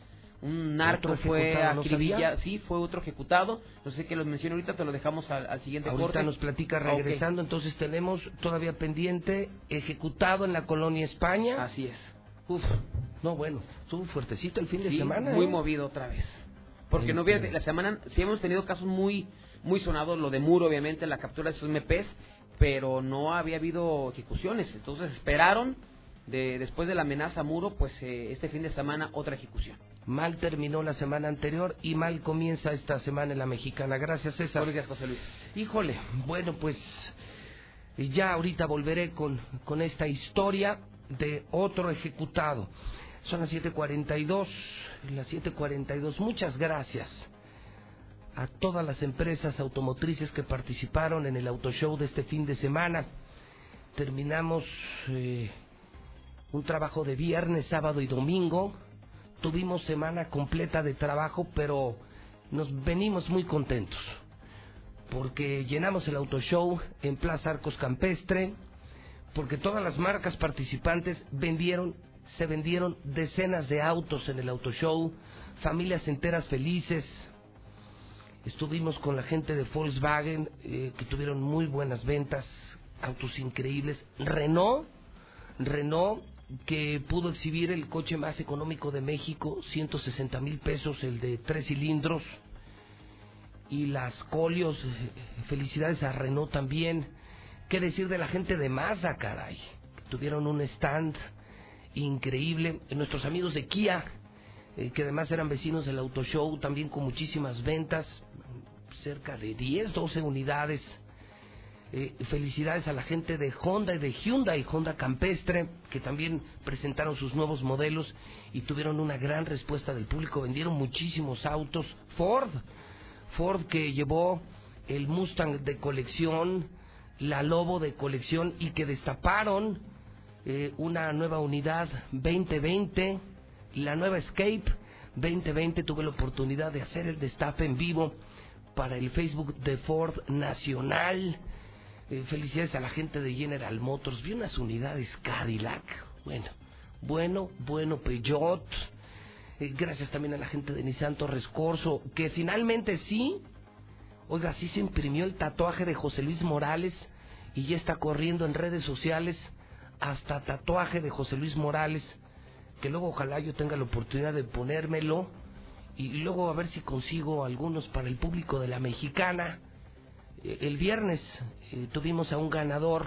un narco ¿Otro fue no acribillado, sí, fue otro ejecutado, no sé que lo menciono ahorita, te lo dejamos al, al siguiente Ahorita corte. nos platica regresando, entonces tenemos todavía pendiente, ejecutado en la colonia España. Así es. Uf, no, bueno, estuvo fuertecito el fin de Sí, semana. muy ¿eh? movido otra vez. Porque no hubiera, la semana, sí hemos tenido casos muy, muy sonados, lo de Muro, obviamente, la captura de esos MPs, pero no había habido ejecuciones. Entonces esperaron, de, después de la amenaza a Muro, pues eh, este fin de semana otra ejecución. Mal terminó la semana anterior y mal comienza esta semana en la mexicana. Gracias, César. Gracias, José Luis. Híjole, bueno, pues ya ahorita volveré con, con esta historia de otro ejecutado. Son las 7.42, las 7.42. Muchas gracias a todas las empresas automotrices que participaron en el auto show de este fin de semana. Terminamos eh, un trabajo de viernes, sábado y domingo. Tuvimos semana completa de trabajo, pero nos venimos muy contentos porque llenamos el auto show en Plaza Arcos Campestre, porque todas las marcas participantes vendieron, se vendieron decenas de autos en el auto show, familias enteras felices. Estuvimos con la gente de Volkswagen, eh, que tuvieron muy buenas ventas, autos increíbles. Renault, Renault, que pudo exhibir el coche más económico de México, 160 mil pesos, el de tres cilindros y las Colios, eh, felicidades a Renault también. ¿Qué decir de la gente de Mazda, caray? Que tuvieron un stand increíble. Nuestros amigos de Kia, eh, que además eran vecinos del Auto Show, también con muchísimas ventas, cerca de 10, 12 unidades. Eh, felicidades a la gente de Honda y de Hyundai, Honda Campestre, que también presentaron sus nuevos modelos y tuvieron una gran respuesta del público. Vendieron muchísimos autos. Ford, Ford que llevó el Mustang de colección, la Lobo de colección y que destaparon eh, una nueva unidad 2020, la nueva Escape 2020. Tuve la oportunidad de hacer el destape en vivo para el Facebook de Ford Nacional. Eh, felicidades a la gente de General Motors. Vi unas unidades Cadillac. Bueno, bueno, bueno, Peugeot. Eh, gracias también a la gente de Nissan Torres Corso, que finalmente sí, oiga, sí se imprimió el tatuaje de José Luis Morales y ya está corriendo en redes sociales hasta tatuaje de José Luis Morales, que luego ojalá yo tenga la oportunidad de ponérmelo y luego a ver si consigo algunos para el público de la mexicana. Eh, El viernes eh, tuvimos a un ganador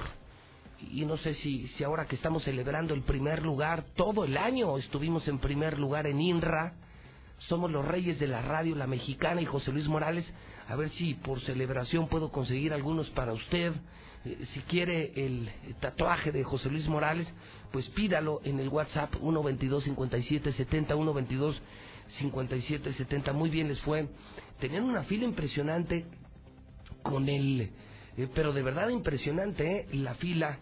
y no sé si, si ahora que estamos celebrando el primer lugar, todo el año estuvimos en primer lugar en INRA, somos los reyes de la radio, la mexicana y José Luis Morales, a ver si por celebración puedo conseguir algunos para usted. Eh, si quiere el tatuaje de José Luis Morales, pues pídalo en el WhatsApp 122 57 70 122 57 70. Muy bien les fue. Tenían una fila impresionante con el, eh, pero de verdad impresionante, ¿eh? la fila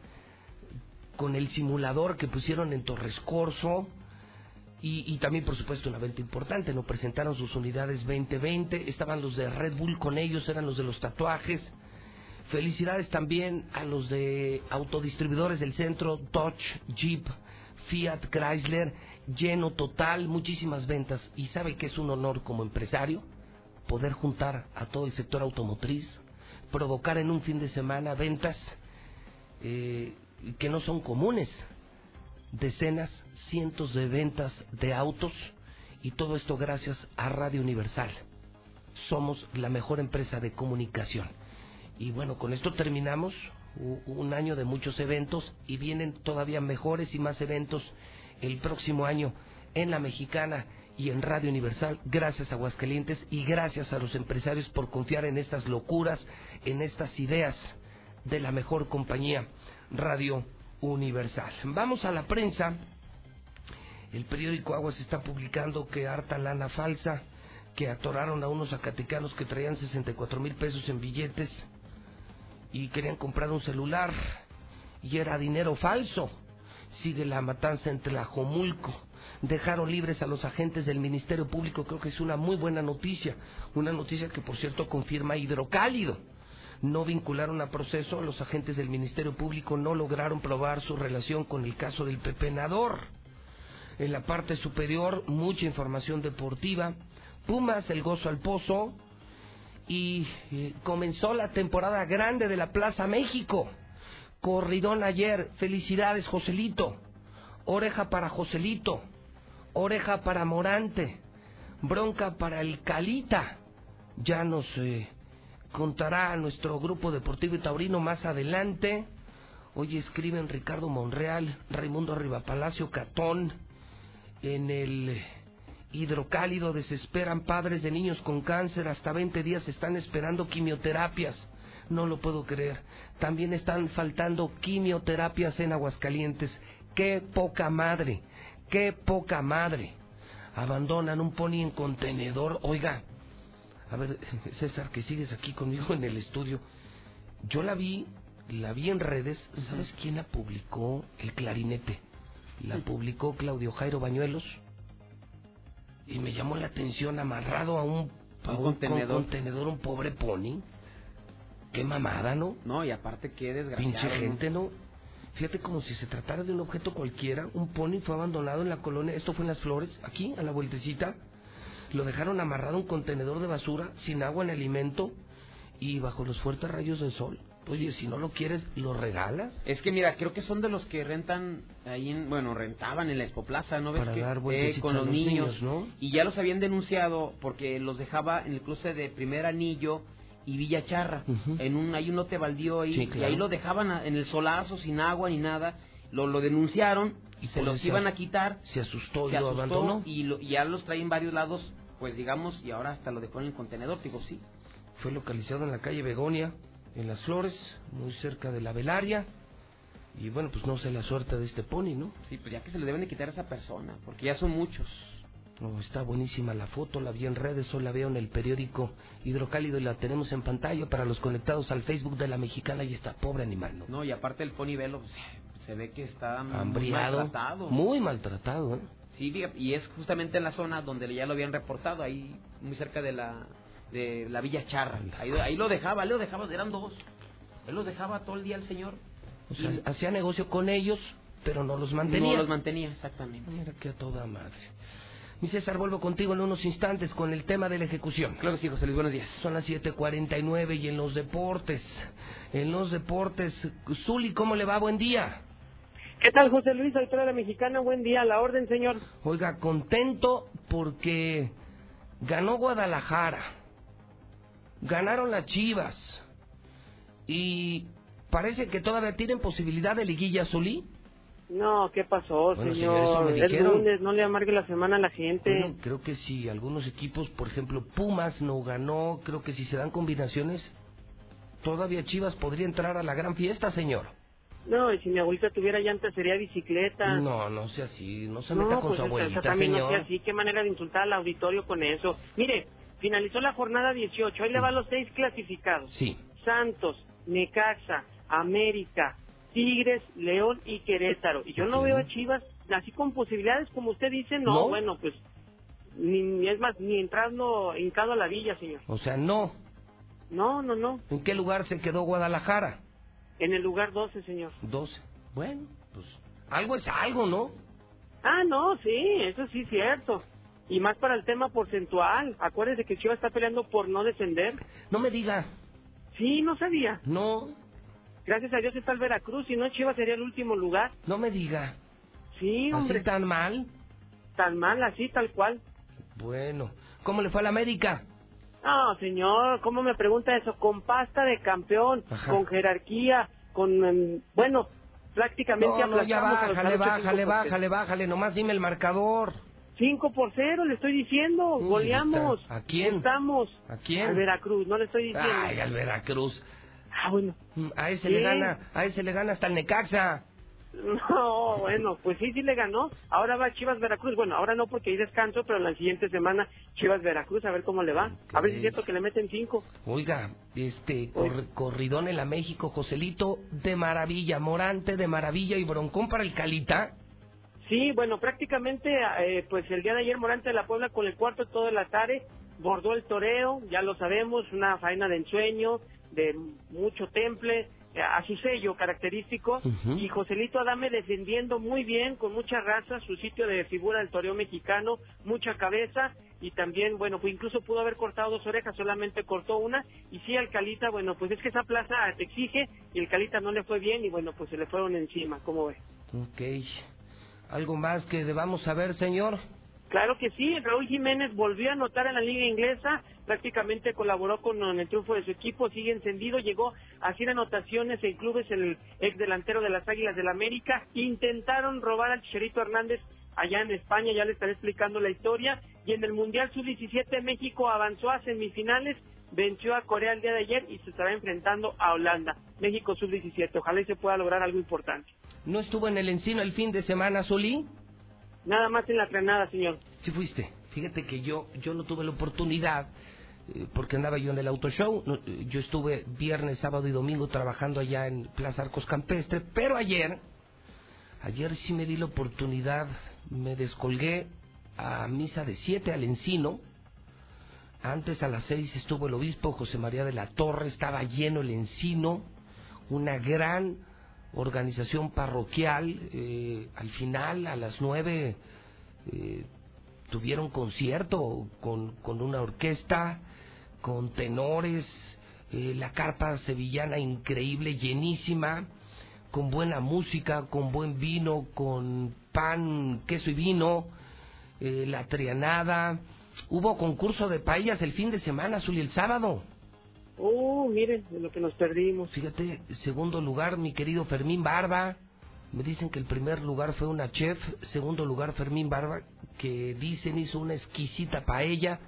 con el simulador que pusieron en Torres Corso. Y, y, también, por supuesto, una venta importante. No presentaron sus unidades 2020. Estaban los de Red Bull con ellos, eran los de los tatuajes. Felicidades también a los de autodistribuidores del centro, Dodge, Jeep, Fiat, Chrysler, lleno total, muchísimas ventas. Y sabe que es un honor como empresario poder juntar a todo el sector automotriz, provocar en un fin de semana ventas eh, que no son comunes, decenas, cientos de ventas de autos y todo esto gracias a Radio Universal. Somos la mejor empresa de comunicación. Y bueno, con esto terminamos un año de muchos eventos y vienen todavía mejores y más eventos el próximo año en la mexicana y en Radio Universal. Gracias a Aguascalientes y gracias a los empresarios por confiar en estas locuras, en estas ideas de la mejor compañía Radio Universal. Vamos a la prensa. El periódico Aguas está publicando que harta lana falsa, que atoraron a unos zacatecanos que traían 64 mil pesos en billetes y querían comprar un celular y era dinero falso. Sigue la matanza entre la Jomulco. Dejaron libres a los agentes del Ministerio Público, creo que es una muy buena noticia, una noticia que por cierto confirma Hidrocálido. No vincularon a proceso, los agentes del Ministerio Público no lograron probar su relación con el caso del pepenador. En la parte superior, mucha información deportiva. Pumas, el gozo al pozo, y eh, comenzó la temporada grande de la Plaza México. Corridón ayer, felicidades Joselito, oreja para Joselito, oreja para Morante, bronca para el Calita. Ya nos eh, contará nuestro grupo deportivo y taurino más adelante. Hoy escriben Ricardo Monreal, Raimundo Rivapalacio Catón, en el hidrocálido desesperan padres de niños con cáncer, hasta 20 días están esperando quimioterapias. No lo puedo creer. También están faltando quimioterapias en Aguascalientes. Qué poca madre, qué poca madre. Abandonan un pony en contenedor. Oiga, a ver, César, que sigues aquí conmigo en el estudio. Yo la vi, la vi en redes. ¿Sabes quién la publicó? El clarinete. La publicó Claudio Jairo Bañuelos y me llamó la atención amarrado a un, a un contenedor. contenedor un pobre pony. Qué mamada, ¿no? No, y aparte qué desgraciado. Pinche gente, ¿no? Fíjate como si se tratara de un objeto cualquiera. Un pony fue abandonado en la colonia, esto fue en las flores, aquí, a la vueltecita. Lo dejaron amarrado a un contenedor de basura, sin agua ni alimento, y bajo los fuertes rayos del sol. Oye, si no lo quieres, ¿lo regalas? Es que mira, creo que son de los que rentan ahí, en, bueno, rentaban en la Expoplaza, ¿no ves? Para que, dar eh, con a los los niños, niños, ¿no? Y ya los habían denunciado porque los dejaba en el cruce de Primer Anillo y Villa Charra. en un, hay un lote baldío ahí, Sí, y ahí lo dejaban a- en el solazo, sin agua ni nada. Lo, lo denunciaron y se los iban a quitar. Se asustó y se lo abandonó. y, lo- y ya los trae en varios lados, pues digamos, y ahora hasta lo dejó en el contenedor. Digo, sí. Fue localizado en la calle Begonia, en Las Flores, muy cerca de la Velaria. Y bueno, pues no sé la suerte de este pony, ¿no? Sí, pues ya que se le deben de quitar a esa persona, porque ya son muchos. No, está buenísima la foto, la vi en redes, hoy la veo en el periódico Hidrocálido y la tenemos en pantalla para los conectados al Facebook de la Mexicana y está pobre animal, ¿no? No, y aparte el pony velo, pues, se ve que está muy Hambriado, maltratado. muy maltratado, ¿eh? Sí, y es justamente en la zona donde ya lo habían reportado, ahí muy cerca de la de la Villa Charra. Ahí, ahí lo dejaba, él lo dejaba, eran dos. Él los dejaba todo el día el señor. O sea, Y hacía negocio con ellos, pero no los mantenía. No los mantenía, exactamente. Mira que a toda madre. Mi César, vuelvo contigo en unos instantes con el tema de la ejecución. Claro que sí, José Luis, buenos días. Son las 7:49 y en los deportes, en los deportes, Zuli, ¿cómo le va? Buen día. ¿Qué tal, José Luis, autora de la Mexicana? Buen día, a la orden, señor. Oiga, contento porque ganó Guadalajara, ganaron las Chivas y parece que todavía tienen posibilidad de liguilla, Zuli. No, ¿qué pasó, Bueno, señor, lunes, no le amargue la semana a la gente. Bueno, creo que si algunos equipos, por ejemplo, Pumas no ganó, creo que si se dan combinaciones, todavía Chivas podría entrar a la gran fiesta, señor. No, y si mi abuelita tuviera llanta sería bicicleta. No, no sea así, no se No, meta con pues su abuelita, también no señor. sea así. Qué manera de insultar al auditorio con eso. Mire, finalizó la jornada 18. Ahí le van los seis clasificados. Sí. Santos, Necaxa, América, Tigres, León y Querétaro. Y yo no veo a Chivas así con posibilidades como usted dice, no, ¿No? bueno, pues ni, ni es más, ni entrando hincado a la villa, señor. O sea, no. No, no, no. ¿En qué lugar se quedó Guadalajara? En el lugar 12, señor. 12. Bueno, pues algo es algo, ¿no? Ah, no, sí, eso sí es cierto. Y más para el tema porcentual. Acuérdese que Chivas está peleando por no descender. No me diga. Sí, no sabía. No, Gracias a Dios está el Veracruz, si no Chivas sería el último lugar. no me diga. Sí, hombre. ¿Así tan mal? Tan mal, así, tal cual. Bueno, ¿cómo le fue a la América? No, señor, ¿cómo me pregunta eso? Con pasta de campeón, Ajá. con jerarquía, con, em, bueno, prácticamente No, no, ya bájale, bájale, 5 por bájale, bájale, nomás dime el marcador. 5 por 0, le estoy diciendo, Uy, goleamos. está. ¿A quién? Estamos. ¿A quién? Al Veracruz, no le estoy diciendo. Ay, al Veracruz. Ah, bueno. A ese Sí. le gana, a ese le gana hasta el Necaxa. No, bueno, pues sí, sí le ganó. Ahora va Chivas Veracruz. Bueno, ahora no porque hay descanso, pero la siguiente semana Chivas Veracruz, a ver cómo le va. A ver si es cierto que le meten 5. Oiga, este cor- corridón en la México, Joselito de maravilla, Morante de maravilla y broncón para el Calita. Sí, bueno, prácticamente, eh, pues el día de ayer Morante de la Puebla con el cuarto todo el atare, bordó el toreo, ya lo sabemos, una faena de ensueño, de mucho temple, eh, a su sello característico, y Joselito Adame defendiendo muy bien, con mucha raza, su sitio de figura del toreo mexicano, mucha cabeza, y también, bueno, pues incluso pudo haber cortado dos orejas, solamente cortó una, y sí, al Calita, bueno, pues es que esa plaza te exige, y el Calita no le fue bien, y bueno, pues se le fueron encima, ¿cómo ve? Ok. ¿Algo más que debamos saber, señor? Claro que sí, Raúl Jiménez volvió a anotar en la liga inglesa, prácticamente colaboró con el triunfo de su equipo, sigue encendido, llegó a 100 anotaciones en clubes, el ex delantero de las Águilas del América, intentaron robar al Chicharito Hernández allá en España, ya le estaré explicando la historia, y en el Mundial Sub-17 México avanzó a semifinales, venció a Corea el día de ayer y se estará enfrentando a Holanda, México Sub-17, ojalá y se pueda lograr algo importante. ¿No estuvo en el encino el fin de semana, Solí? Nada más en la granada, señor. Sí fuiste. Fíjate que yo, yo no tuve la oportunidad eh, porque andaba yo en el auto show. No, eh, Yo estuve viernes, sábado y domingo trabajando allá en Plaza Arcos Campestre, pero ayer, ayer sí me di la oportunidad, me descolgué a misa de 7 al Encino. Antes a las 6 estuvo el obispo José María de la Torre, estaba lleno el Encino, una gran organización parroquial. eh, al final, a las 9, eh, tuvieron concierto con, con una orquesta, con tenores, eh, la carpa sevillana increíble, llenísima, con buena música, con buen vino, con pan, queso y vino, eh, la trianada. Hubo concurso de paellas el fin de semana, Zuli, el sábado. Uh, miren, de lo que nos perdimos. Fíjate, segundo lugar, mi querido Fermín Barba. Me dicen que el primer lugar fue una chef, segundo lugar Fermín Barba, que dicen hizo una exquisita paella.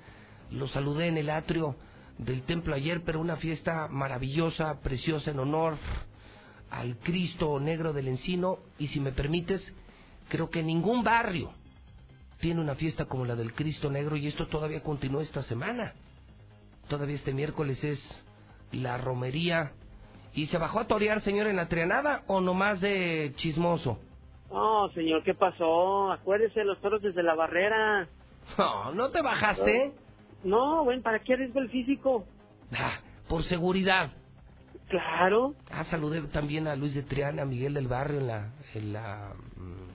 Lo saludé en el atrio del templo ayer, pero una fiesta maravillosa, preciosa en honor al Cristo Negro del Encino. Y si me permites, creo que ningún barrio tiene una fiesta como la del Cristo Negro y esto todavía continúa esta semana. Todavía este miércoles es la romería. ¿Y se bajó a torear, señor, en la trianada o nomás de chismoso? No, señor, ¿qué pasó? Acuérdese los toros desde la barrera. No, ¿no te bajaste? No, bueno, ¿para qué arriesgo el físico? Ah, por seguridad. Claro. Ah, saludé también a Luis de Triana, a Miguel del Barrio en la, en la mm,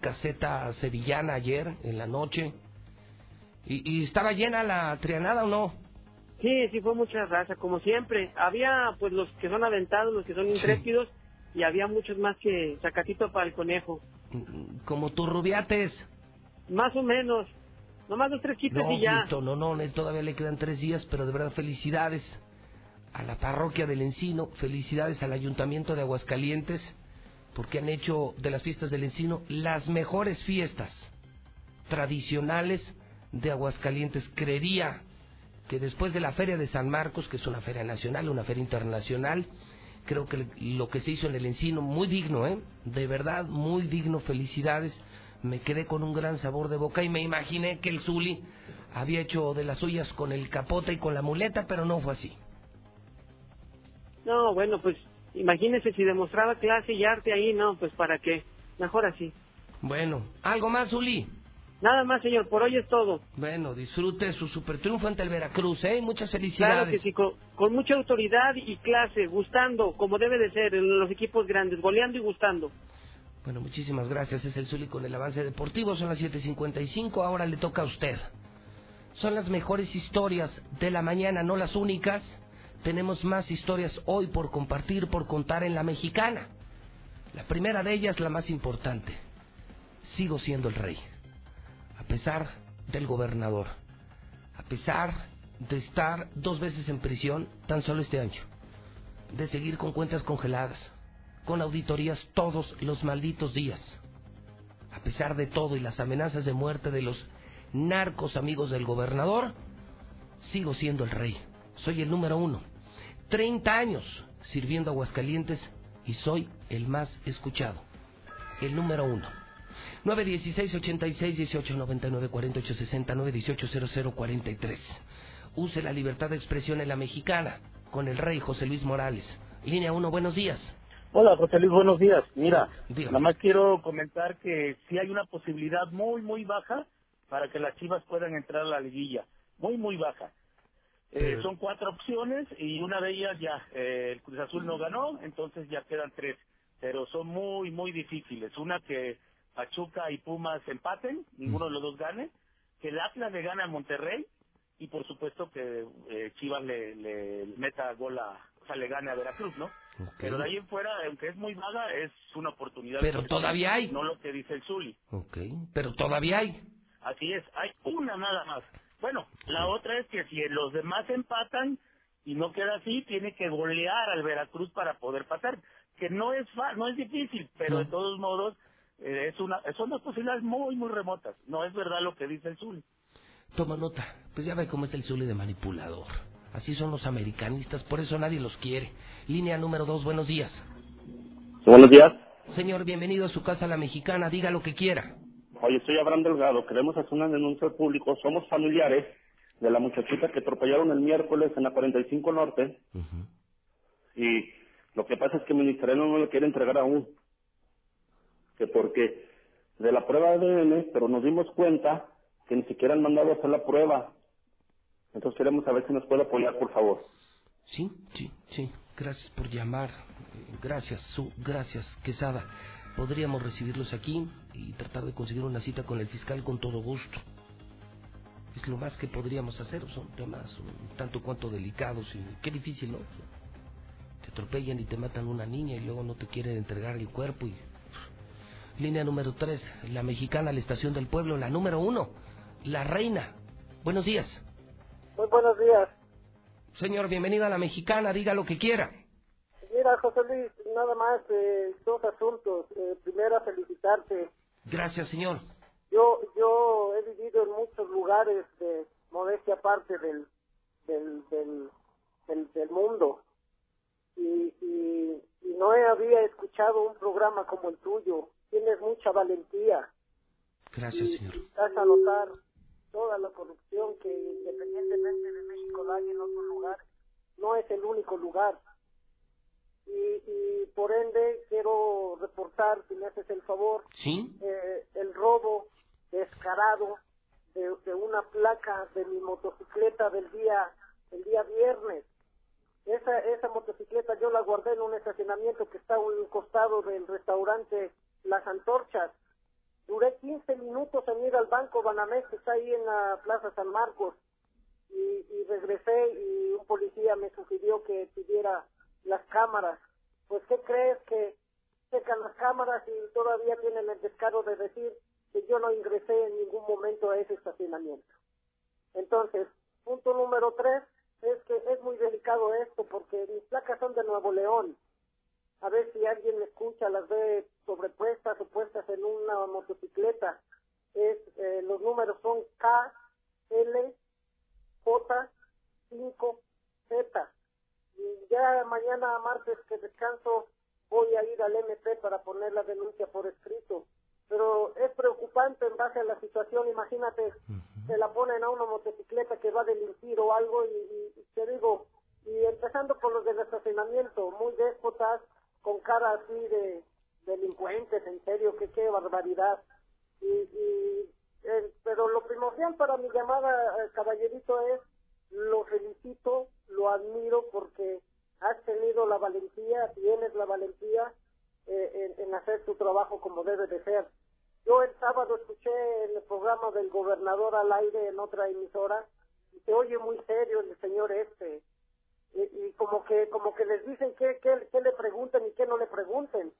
caseta sevillana ayer, en la noche. ¿Y, ¿Y estaba llena la trianada o no? Sí, sí fue mucha raza, como siempre. Había, pues, los que son aventados, los que son intrépidos, y había muchos más que sacatito para el conejo. Como tus rubiates. Más o menos. Nomás dos, tres quites No, y ya. Cristo, no, no, todavía le quedan tres días, pero de verdad felicidades a la parroquia del Encino, felicidades al Ayuntamiento de Aguascalientes, porque han hecho de las fiestas del Encino las mejores fiestas tradicionales de Aguascalientes. Creería que después de la Feria de San Marcos, que es una feria nacional, una feria internacional, creo que lo que se hizo en el Encino, muy digno, ¿eh? De verdad, muy digno, felicidades. Me quedé con un gran sabor de boca y me imaginé que el Zuli había hecho de las suyas con el capote y con la muleta, pero no fue así. No, bueno, pues Imagínese si demostraba clase y arte ahí, no, pues para qué. Mejor así. Bueno, ¿algo más, Uli? Nada más, señor, por hoy es todo. Bueno, disfrute su super triunfo ante el Veracruz, ¿eh? Muchas Claro felicidades. que sí, con, con mucha autoridad y clase, gustando, como debe de ser en los equipos grandes, goleando y gustando. Bueno, muchísimas gracias. Es el Zuli con el avance deportivo. Son las 7.55. Ahora le toca a usted. Son las mejores historias de la mañana, no las únicas. Tenemos más historias hoy por compartir, por contar en la mexicana. La primera de ellas, la más importante. Sigo siendo el rey. A pesar del gobernador. A pesar de estar dos veces en prisión tan solo este año. De seguir con cuentas congeladas con auditorías todos los malditos días. A pesar de todo y las amenazas de muerte de los narcos amigos del gobernador, sigo siendo el rey. Soy el número uno. 30 años sirviendo Aguascalientes y soy el más escuchado. El número uno. 916 86 18 99 48 60 918 0043. Use la libertad de expresión en la mexicana con el rey José Luis Morales. Línea 1, buenos días. Hola, José Luis, buenos días. Mira, Dígame. nada más quiero comentar que sí hay una posibilidad muy, muy baja para que las Chivas puedan entrar a la liguilla. Muy, muy baja. Eh, son cuatro opciones y una de ellas ya, eh, el Cruz Azul no ganó, entonces ya quedan tres. Pero son muy, muy difíciles. Una que Pachuca y Pumas empaten, ninguno de los dos gane, que el Atlas le gane a Monterrey y por supuesto que eh, Chivas le, le meta gol a, o sea, le gane a Veracruz, ¿no? Pero de ahí en fuera, aunque es muy vaga, es una oportunidad. Pero todavía hay. No lo que dice el Zuli. Ok, pero todavía hay. Así es, hay una nada más. Bueno, la otra es que si los demás empatan y no queda así, tiene que golear al Veracruz para poder pasar. Que no es fa- no es difícil, pero de todos modos eh, es una son dos posibilidades muy, muy remotas. No es verdad lo que dice el Zuli. Toma nota. Pues ya ve cómo es el Zuli de manipulador. Así son los americanistas, por eso nadie los quiere. Línea número dos, buenos días. Buenos días. Señor, bienvenido a su casa la mexicana, diga lo que quiera. Oye, soy Abraham Delgado. Queremos hacer una denuncia al público. Somos familiares de la muchachita que atropellaron el miércoles en la 45 Norte. Y lo que pasa es que el ministerio no le quiere entregar aún. Que porque de la prueba de ADN, pero nos dimos cuenta que ni siquiera han mandado a hacer la prueba. Entonces queremos saber si nos puede apoyar, por favor. Sí, sí, sí. Gracias por llamar. Gracias, su, gracias, Quesada. Podríamos recibirlos aquí y tratar de conseguir una cita con el fiscal con todo gusto. Es lo más que podríamos hacer. Son temas un tanto cuanto delicados y qué difícil, ¿no? Te atropellan y te matan una niña y luego no te quieren entregar el cuerpo y... Línea número 3, la mexicana, la estación del pueblo. La número 1, la reina. Buenos días. Muy buenos días. Señor, bienvenida a la mexicana, diga lo que quiera. Mira, José Luis, nada más eh, dos asuntos. Eh, primero, felicitarte. Gracias, señor. Yo yo he vivido en muchos lugares de modestia aparte del del, del, del, del mundo y, y, y no he- había escuchado un programa como el tuyo. Tienes mucha valentía. Gracias, y, señor. das a notar toda la corrupción que independientemente de México la hay en otros lugares. No es el único lugar. Y, y por ende quiero reportar, si me haces el favor, ¿Sí? eh, el robo descarado de, de una placa de mi motocicleta del día el día viernes. Esa esa motocicleta yo la guardé en un estacionamiento que está a un costado del restaurante Las Antorchas. Duré 15 minutos en ir al banco Banamex que está ahí en la Plaza San Marcos y, y regresé y un policía me sugirió que pidiera las cámaras. Pues ¿qué crees que checan las cámaras y todavía tienen el descaro de decir que yo no ingresé en ningún momento a ese estacionamiento. Entonces, punto número tres es que es muy delicado esto porque mis placas son de Nuevo León. A ver si alguien me escucha, las ve sobrepuestas o puestas en una motocicleta. Es, eh, los números son K, L, J, 5, Z. Y ya mañana martes que descanso voy a ir al MP para poner la denuncia por escrito. Pero es preocupante en base a la situación, imagínate, se la ponen a una motocicleta que va a delinquir o algo y, y- y te digo, y empezando por los del estacionamiento, muy déspotas, con cara así de delincuentes, en serio, que qué barbaridad. Y, y eh, pero lo primordial para mi llamada, eh, caballerito, es lo felicito, lo admiro porque has tenido la valentía, tienes la valentía eh, en, en hacer tu trabajo como debe de ser. Yo el sábado escuché el programa del gobernador al aire en otra emisora y se oye muy serio el señor este. Y, y como que como que les dicen qué qué qué le pregunten y qué no le pregunten.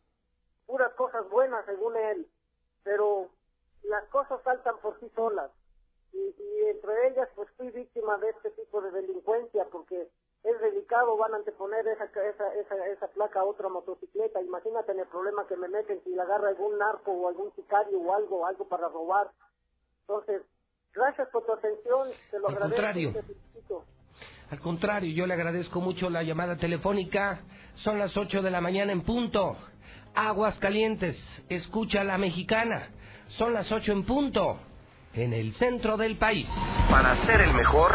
Puras cosas buenas según él. Pero las cosas saltan por sí solas y, y entre ellas pues fui víctima de este tipo de delincuencia porque es delicado, van a anteponer esa, esa, esa, esa placa a otra motocicleta. Imagínate en el problema que me meten si la agarra algún narco o algún sicario o algo, algo para robar. Entonces, gracias por tu atención, te lo Al agradezco. contrario. te. Al contrario, yo le agradezco mucho la llamada telefónica. Son las 8 de la mañana en punto. Aguas calientes, escucha la mexicana. Son las 8 en punto. En el centro del país. Para ser el mejor,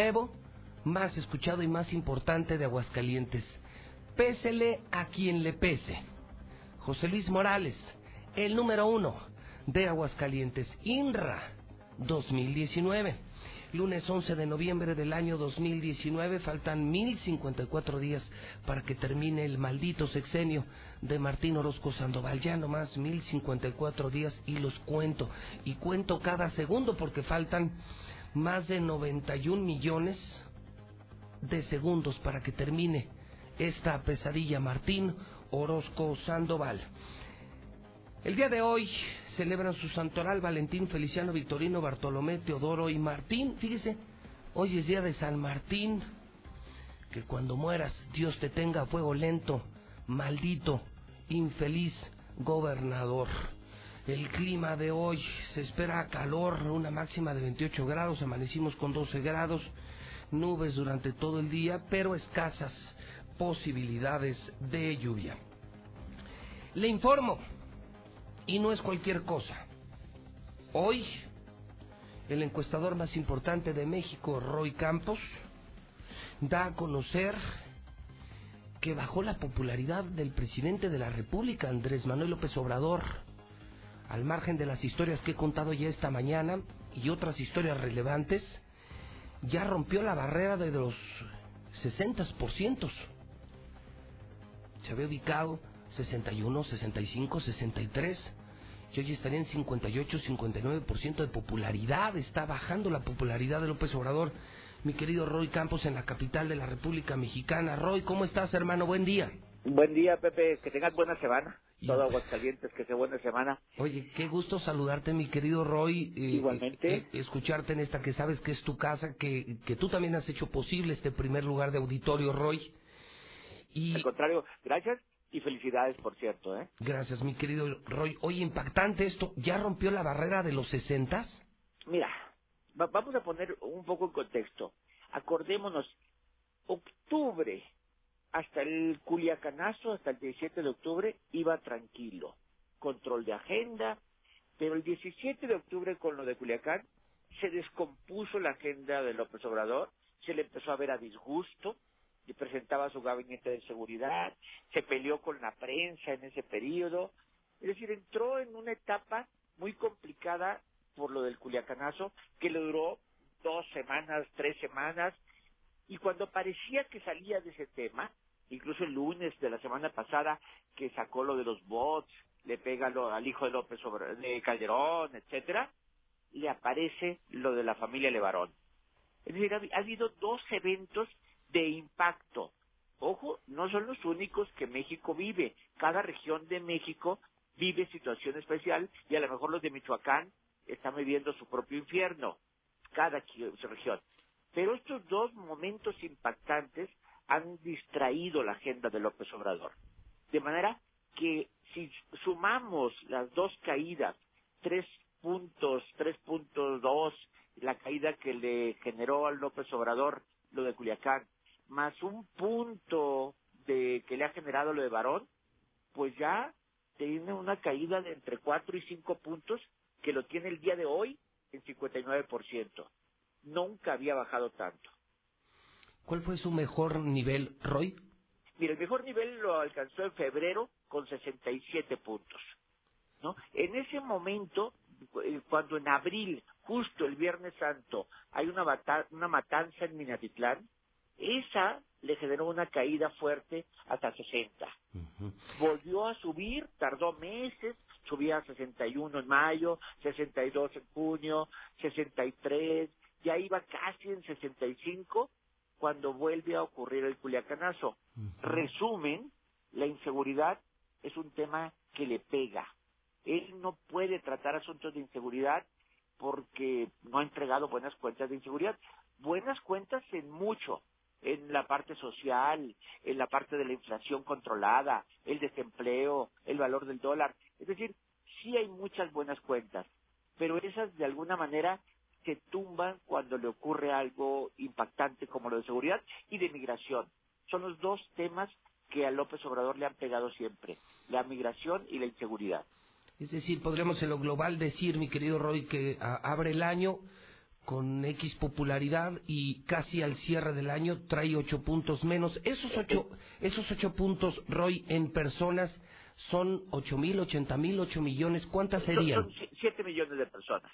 longevo, más escuchado y más importante de Aguascalientes. Pésele a quien le pese. José Luis Morales, el número uno de Aguascalientes, INRA 2019. Lunes 11 de noviembre del año 2019, faltan 1054 días para que termine el maldito sexenio de Martín Orozco Sandoval. Ya nomás 1054 días y los cuento. Y cuento cada segundo porque faltan más de 91 millones de segundos para que termine esta pesadilla Martín Orozco Sandoval. El día de hoy celebran su santoral Valentín, Feliciano, Victorino, Bartolomé, Teodoro y Martín. Fíjese, hoy es día de San Martín. Que cuando mueras Dios te tenga a fuego lento, maldito, infeliz gobernador. El clima de hoy se espera calor, una máxima de 28 grados, amanecimos con 12 grados, nubes durante todo el día, pero escasas posibilidades de lluvia. Le informo, y no es cualquier cosa. Hoy, el encuestador más importante de México, Roy Campos, da a conocer que bajó la popularidad del presidente de la República, Andrés Manuel López Obrador, al margen de las historias que he contado ya esta mañana y otras historias relevantes, ya rompió la barrera de los 60%. Se había ubicado 61, 65, 63 y hoy estaría en 58, 59% de popularidad. Está bajando la popularidad de López Obrador. Mi querido Roy Campos en la capital de la República Mexicana. Roy, ¿cómo estás, hermano? Buen día. Buen día, Pepe. Que tengas buena semana. Todo Aguascalientes, que sea buena semana. Oye, qué gusto saludarte, mi querido Roy. eh, Igualmente. eh, escucharte en esta que sabes que es tu casa, que, que tú también has hecho posible este primer lugar de auditorio, Roy. Y Al contrario, gracias y felicidades, por cierto. ¿eh? gracias, mi querido Roy. Oye, impactante esto. ¿Ya rompió la barrera de los 60? Mira, va- vamos a poner un poco en contexto. Acordémonos, octubre hasta el Culiacanazo, hasta el 17 de octubre, iba tranquilo. Control de agenda, pero el 17 de octubre con lo de Culiacán se descompuso la agenda de López Obrador, se le empezó a ver a disgusto, y presentaba su gabinete de seguridad, se peleó con la prensa en ese periodo, es decir, entró en una etapa muy complicada por lo del Culiacanazo, que le duró dos semanas, tres semanas, y cuando parecía que salía de ese tema, incluso el lunes de la semana pasada, que sacó lo de los bots, le pega lo, al hijo de López Obra- de Calderón, etcétera, le aparece lo de la familia Levarón. Es decir, ha, ha habido dos eventos de impacto. Ojo, no son los únicos que México vive. Cada región de México vive situación especial y a lo mejor los de Michoacán están viviendo su propio infierno. Cada región. Pero estos dos momentos impactantes han distraído la agenda de López Obrador. De manera que si sumamos las dos caídas, tres puntos, tres puntos dos, la caída que le generó al López Obrador lo de Culiacán, más un punto de que le ha generado lo de Varón, pues ya tiene una caída de entre cuatro y cinco puntos que lo tiene el día de hoy en 59%. Nunca había bajado tanto. ¿Cuál fue su mejor nivel, Roy? Mira, el mejor nivel lo alcanzó en febrero con 67 puntos. ¿no? En ese momento, eh, cuando en abril, justo el Viernes Santo, hay una, una matanza en Minatitlán, esa le generó una caída fuerte hasta 60. Volvió a subir, tardó meses, subía a 61 en mayo, 62 en junio, 63, ya iba casi en 65 cuando vuelve a ocurrir el culiacanazo. Resumen, la inseguridad es un tema que le pega. Él no puede tratar asuntos de inseguridad porque no ha entregado buenas cuentas de inseguridad. Buenas cuentas en mucho, en la parte social, en la parte de la inflación controlada, el desempleo, el valor del dólar. Es decir, sí hay muchas buenas cuentas, pero esas de alguna manera se tumban cuando le ocurre algo impactante como lo de seguridad y de migración. Son los dos temas que a López Obrador le han pegado siempre, la migración y la inseguridad. Es decir, podríamos en lo global decir, mi querido Roy, que abre el año con X popularidad y casi al cierre del año trae ocho puntos menos. Esos ocho, esos ocho puntos, Roy, en personas son ocho mil, ochenta mil, ocho millones. ¿Cuántas serían? Son, siete millones de personas.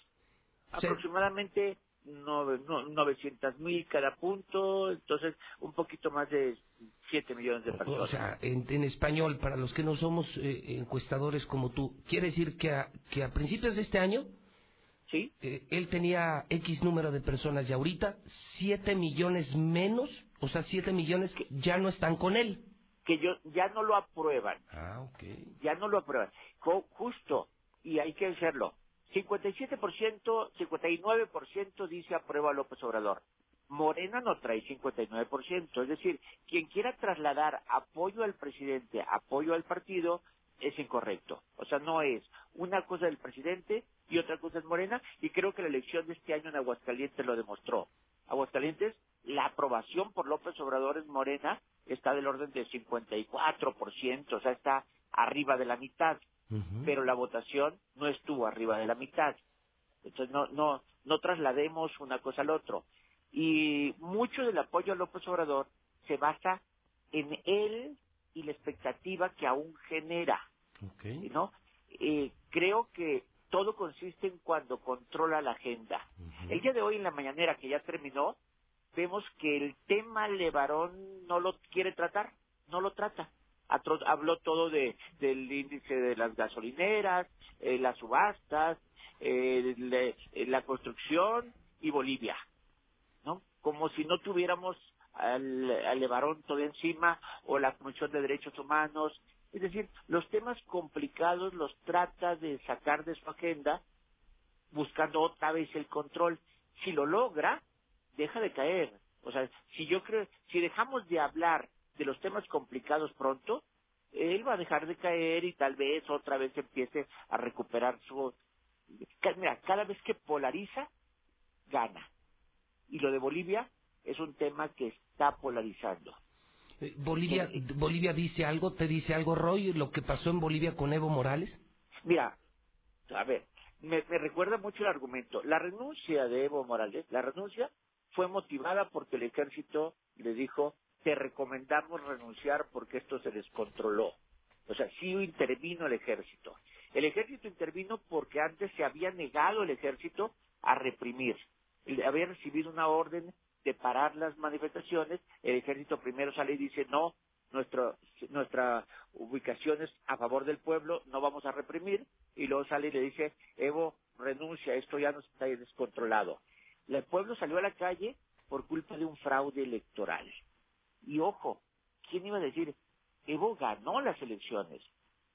Aproximadamente novecientas mil cada punto, entonces un poquito más de siete millones de personas. O sea, en, español, para los que no somos eh, encuestadores como tú, ¿quiere decir que que a principios de este año ¿Sí? Eh, él tenía X número de personas y ahorita 7 millones menos, o sea, 7 millones que ya no están con él. Que yo, ya no lo aprueban. Ah, ok. Ya no lo aprueban. justo, y hay que hacerlo. 57%, 59% dice aprueba López Obrador. Morena no trae 59%. Es decir, quien quiera trasladar apoyo al presidente, apoyo al partido, es incorrecto. O sea, no es una cosa del presidente y otra cosa es Morena, y creo que la elección de este año en Aguascalientes lo demostró. Aguascalientes, la aprobación por López Obrador en Morena está del orden del 54%, o sea, está arriba de la mitad, pero la votación no estuvo arriba de la mitad. Entonces, no, no, no traslademos una cosa al otro. Y mucho del apoyo a López Obrador se basa en él y la expectativa que aún genera. ¿no? Eh, creo que todo consiste en cuando controla la agenda. El día de hoy en la mañanera que ya terminó, vemos que el tema Levarón no lo quiere tratar, no lo trata. Habló todo de, del índice de las gasolineras, eh, las subastas, eh, la construcción y Bolivia, ¿no? Como si no tuviéramos al, al Levarón todo encima o la Comisión de Derechos Humanos. Es decir, los temas complicados los trata de sacar de su agenda buscando otra vez el control. Si lo logra, deja de caer. O sea, si yo creo, si dejamos de hablar de los temas complicados pronto, él va a dejar de caer y tal vez otra vez empiece a recuperar su... Mira, cada vez que polariza, gana. Y lo de Bolivia es un tema que está polarizando. Eh, Bolivia, Bolivia dice algo, te dice algo, Roy, lo que pasó en Bolivia con Evo Morales. Mira, a ver, me, recuerda mucho el argumento. La renuncia de Evo Morales, la renuncia fue motivada porque el ejército le dijo, te recomendamos renunciar porque esto se descontroló. O sea, sí intervino el ejército. El ejército intervino porque antes se había negado el ejército a reprimir. Había recibido una orden de parar las manifestaciones, el ejército primero sale y dice no, nuestra, nuestra ubicación es a favor del pueblo, no vamos a reprimir, y luego sale y le dice, Evo, renuncia, esto ya no está descontrolado. El pueblo salió a la calle por culpa de un fraude electoral. Y ojo, ¿quién iba a decir? Evo ganó las elecciones.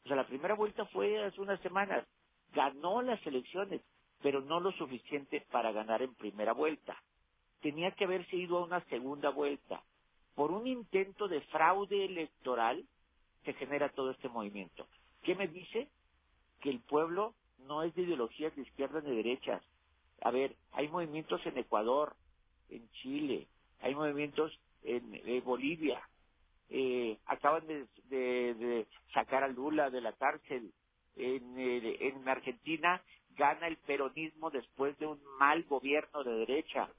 O sea, la primera vuelta fue hace unas semanas. Ganó las elecciones, pero no lo suficiente para ganar en primera vuelta tenía que haberse ido a una segunda vuelta. por un intento de fraude electoral se genera todo este movimiento. ¿Qué me dice? Que el pueblo no es de ideologías de izquierda ni de derechas. A ver, hay movimientos en Ecuador, en Chile, hay movimientos en eh, Bolivia, eh, acaban de, de- sacar a Lula de la cárcel, en, eh, en Argentina gana el peronismo después de un mal gobierno de derecha.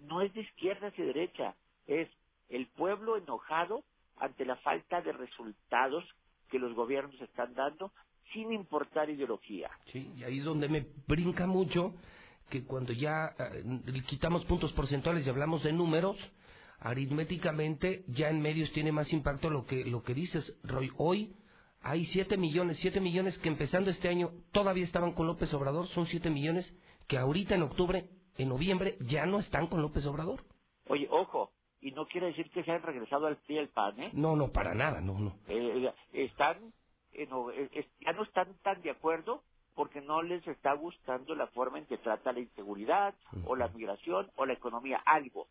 No es de izquierdas y derecha, es el pueblo enojado ante la falta de resultados que los gobiernos están dando sin importar ideología. Sí, y ahí es donde me brinca mucho que cuando ya eh, quitamos puntos porcentuales y hablamos de números, aritméticamente ya en medios tiene más impacto lo que lo que dices, Roy. Hoy hay 7 millones, 7 millones que empezando este año todavía estaban con López Obrador, son 7 millones que ahorita en octubre, en noviembre ya no están con López Obrador. Oye, ojo, y no quiere decir que se hayan regresado al y al PAN, ¿eh? No, no, para nada, no, no. Eh, están, eh, no, eh, ya no están tan de acuerdo porque no les está gustando la forma en que trata la inseguridad o la migración o la economía, algo.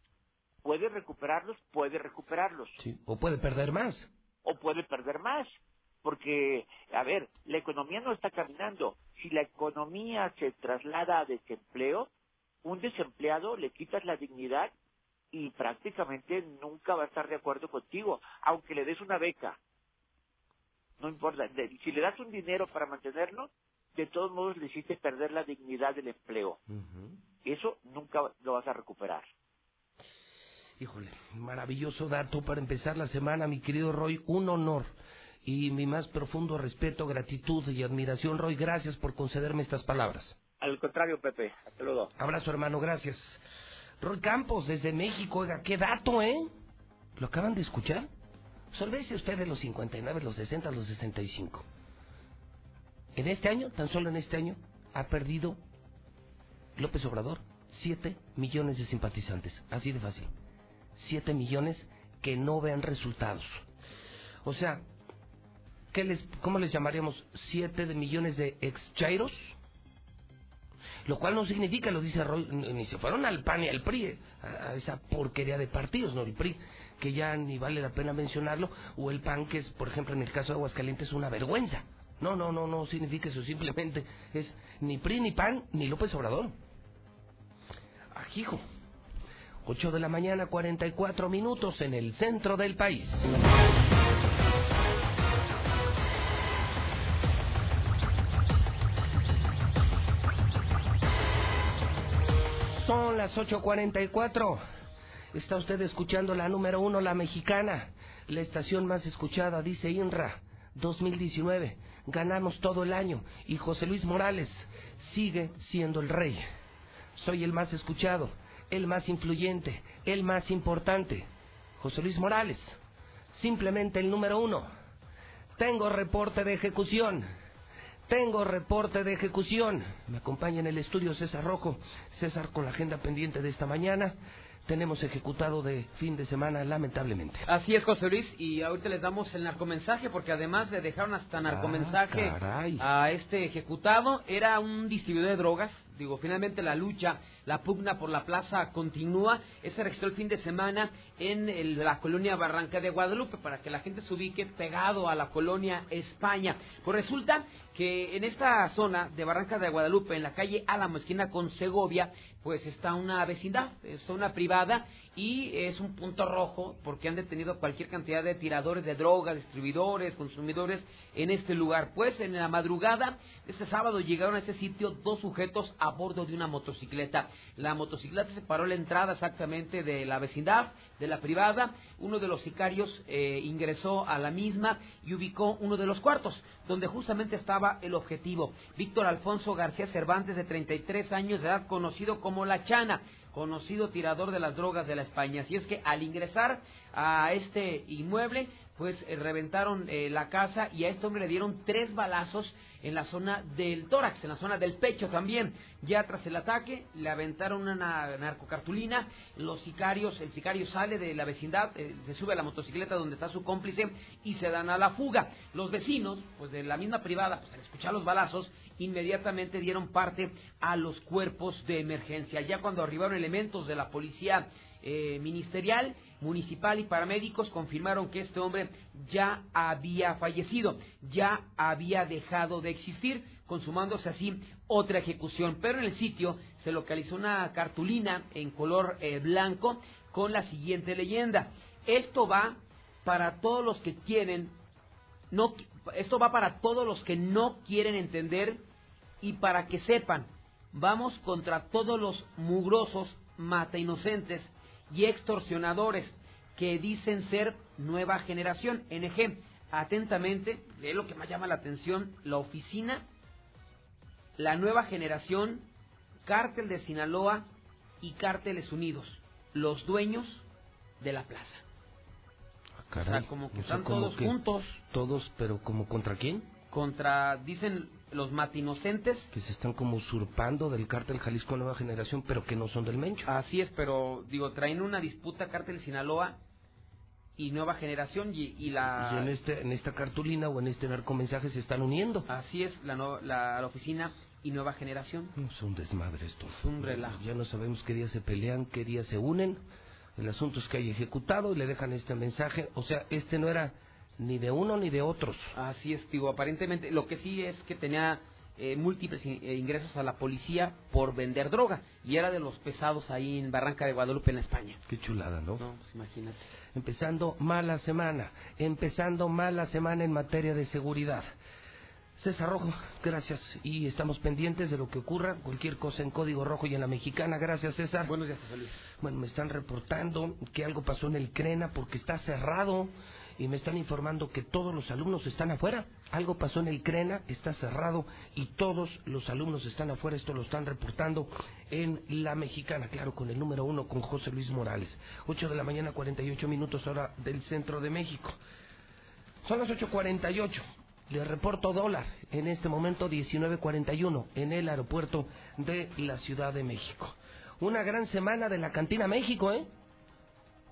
Puede recuperarlos, puede recuperarlos, Sí, o puede perder más. o puede perder más. Porque, a ver, la economía no está caminando. Si la economía se traslada a desempleo, un desempleado le quitas la dignidad y prácticamente nunca va a estar de acuerdo contigo, aunque le des una beca. No importa, si le das un dinero para mantenerlo, de todos modos le hiciste perder la dignidad del empleo. Eso nunca lo vas a recuperar. Híjole, maravilloso dato para empezar la semana, mi querido Roy. Un honor y mi más profundo respeto, gratitud y admiración, Roy. Gracias por concederme estas palabras. Al contrario, Pepe, hasta luego. Abrazo, hermano, gracias. Roy Campos, desde México, oiga, qué dato, ¿eh? ¿Lo acaban de escuchar? Solvese usted de los 59, los 60, los 65. En este año, tan solo en este año, ha perdido López Obrador 7 millones de simpatizantes. Así de fácil. 7 millones que no vean resultados. O sea, ¿qué les, ¿cómo les llamaríamos? ¿7 de millones de ex-chairos? Lo cual no significa, lo dice Roy, ni ni se fueron al PAN y al PRI, a, a esa porquería de partidos, ¿no? El PRI, que ya ni vale la pena mencionarlo, o el PAN, que es, por ejemplo, en el caso de Aguascalientes, una vergüenza. No, no, no, no significa eso, simplemente es ni PRI, ni PAN, ni López Obrador. Ajijo. 8 de la mañana, 44 minutos en el centro del país. Son las 8.44. Está usted escuchando la número uno, la mexicana. La estación más escuchada, dice INRA. 2019. Ganamos todo el año. Y José Luis Morales sigue siendo el rey. Soy el más escuchado, el más influyente, el más importante. José Luis Morales. Simplemente el número uno. Tengo reporte de ejecución. Tengo reporte de ejecución. Me acompaña en el estudio César Rojo. César con la agenda pendiente de esta mañana. Tenemos ejecutado de fin de semana, lamentablemente. Así es, José Luis, y ahorita les damos el narcomensaje, porque además le dejaron hasta narcomensaje Ah, caray. a este ejecutado, era un distribuidor de drogas, digo, finalmente la lucha, la pugna por la plaza continúa, ese registró el fin de semana en el- la colonia Barranca de Guadalupe, para que la gente se ubique pegado a la colonia España. Pues resulta que en esta zona de Barranca de Guadalupe, en la calle Álamo, esquina con Segovia, pues está una vecindad, es zona privada y es un punto rojo porque han detenido cualquier cantidad de tiradores de drogas, distribuidores, consumidores en este lugar. Pues en la madrugada de este sábado llegaron a este sitio dos sujetos a bordo de una motocicleta. La motocicleta se paró la entrada exactamente de la vecindad, de la privada. Uno de los sicarios eh, ingresó a la misma y ubicó uno de los cuartos, donde justamente estaba el objetivo. Víctor Alfonso García Cervantes, de 33 años de edad, conocido como La Chana conocido tirador de las drogas de la España. Así es que al ingresar a este inmueble, pues eh, reventaron eh, la casa y a este hombre le dieron tres balazos en la zona del tórax, en la zona del pecho también. Ya tras el ataque, le aventaron una na- narcocartulina, los sicarios, el sicario sale de la vecindad, eh, se sube a la motocicleta donde está su cómplice y se dan a la fuga. Los vecinos, pues de la misma privada, pues al escuchar los balazos, inmediatamente dieron parte a los cuerpos de emergencia. Ya cuando arribaron elementos de la policía eh, ministerial, municipal y paramédicos confirmaron que este hombre ya había fallecido, ya había dejado de existir, consumándose así otra ejecución. Pero en el sitio se localizó una cartulina en color eh, blanco con la siguiente leyenda. Esto va para todos los que quieren, no, esto va para todos los que no quieren entender y para que sepan, vamos contra todos los mugrosos, mata inocentes y extorsionadores que dicen ser nueva generación. NG, atentamente, lee lo que más llama la atención, la oficina, la nueva generación, cártel de Sinaloa y cárteles unidos, los dueños de la plaza. Caray, o sea, como que o sea, están como todos que juntos Todos, pero como contra quién? contra, dicen los matinocentes. Que se están como usurpando del cártel Jalisco Nueva Generación, pero que no son del Mencho. Así es, pero digo, traen una disputa cártel Sinaloa y Nueva Generación y, y la... Y en, este, en esta cartulina o en este narcomensaje se están uniendo. Así es, la, no- la, la oficina y Nueva Generación. Es un desmadre esto. Es un relajo. Ya no sabemos qué día se pelean, qué día se unen. El asunto es que hay ejecutado y le dejan este mensaje. O sea, este no era ni de uno ni de otros. Así es, digo, aparentemente lo que sí es que tenía eh, múltiples eh, ingresos a la policía por vender droga y era de los pesados ahí en Barranca de Guadalupe, en España. Qué chulada, ¿no? No, pues imagínate. Empezando mala semana, empezando mala semana en materia de seguridad. César Rojo, gracias. Y estamos pendientes de lo que ocurra, cualquier cosa en Código Rojo y en la Mexicana. Gracias, César. Buenos días, José Luis. Bueno, me están reportando que algo pasó en el Crena porque está cerrado y me están informando que todos los alumnos están afuera. Algo pasó en el Crena, está cerrado y todos los alumnos están afuera. Esto lo están reportando en La Mexicana, claro, con el número uno, con José Luis Morales. 8 de la mañana, 48 minutos hora del centro de México. Son las 8.48. Le reporto dólar. En este momento 19.41 en el aeropuerto de la Ciudad de México. Una gran semana de la Cantina México, ¿eh?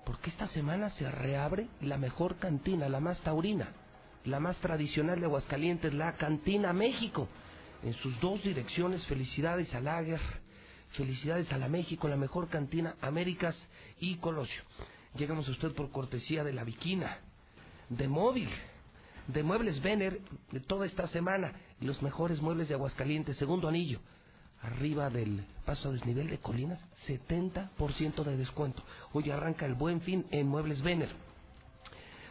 Porque esta semana se reabre la mejor cantina, la más taurina, la más tradicional de Aguascalientes, la Cantina México. En sus dos direcciones, felicidades a Lager, felicidades a la México, la mejor cantina Américas y Colosio. Llegamos a usted por cortesía de la Viquina, de Móvil, de Muebles Vener, de toda esta semana, los mejores muebles de Aguascalientes, segundo anillo, arriba del paso a desnivel de colinas, 70% de descuento. Hoy arranca el buen fin en Muebles Vener.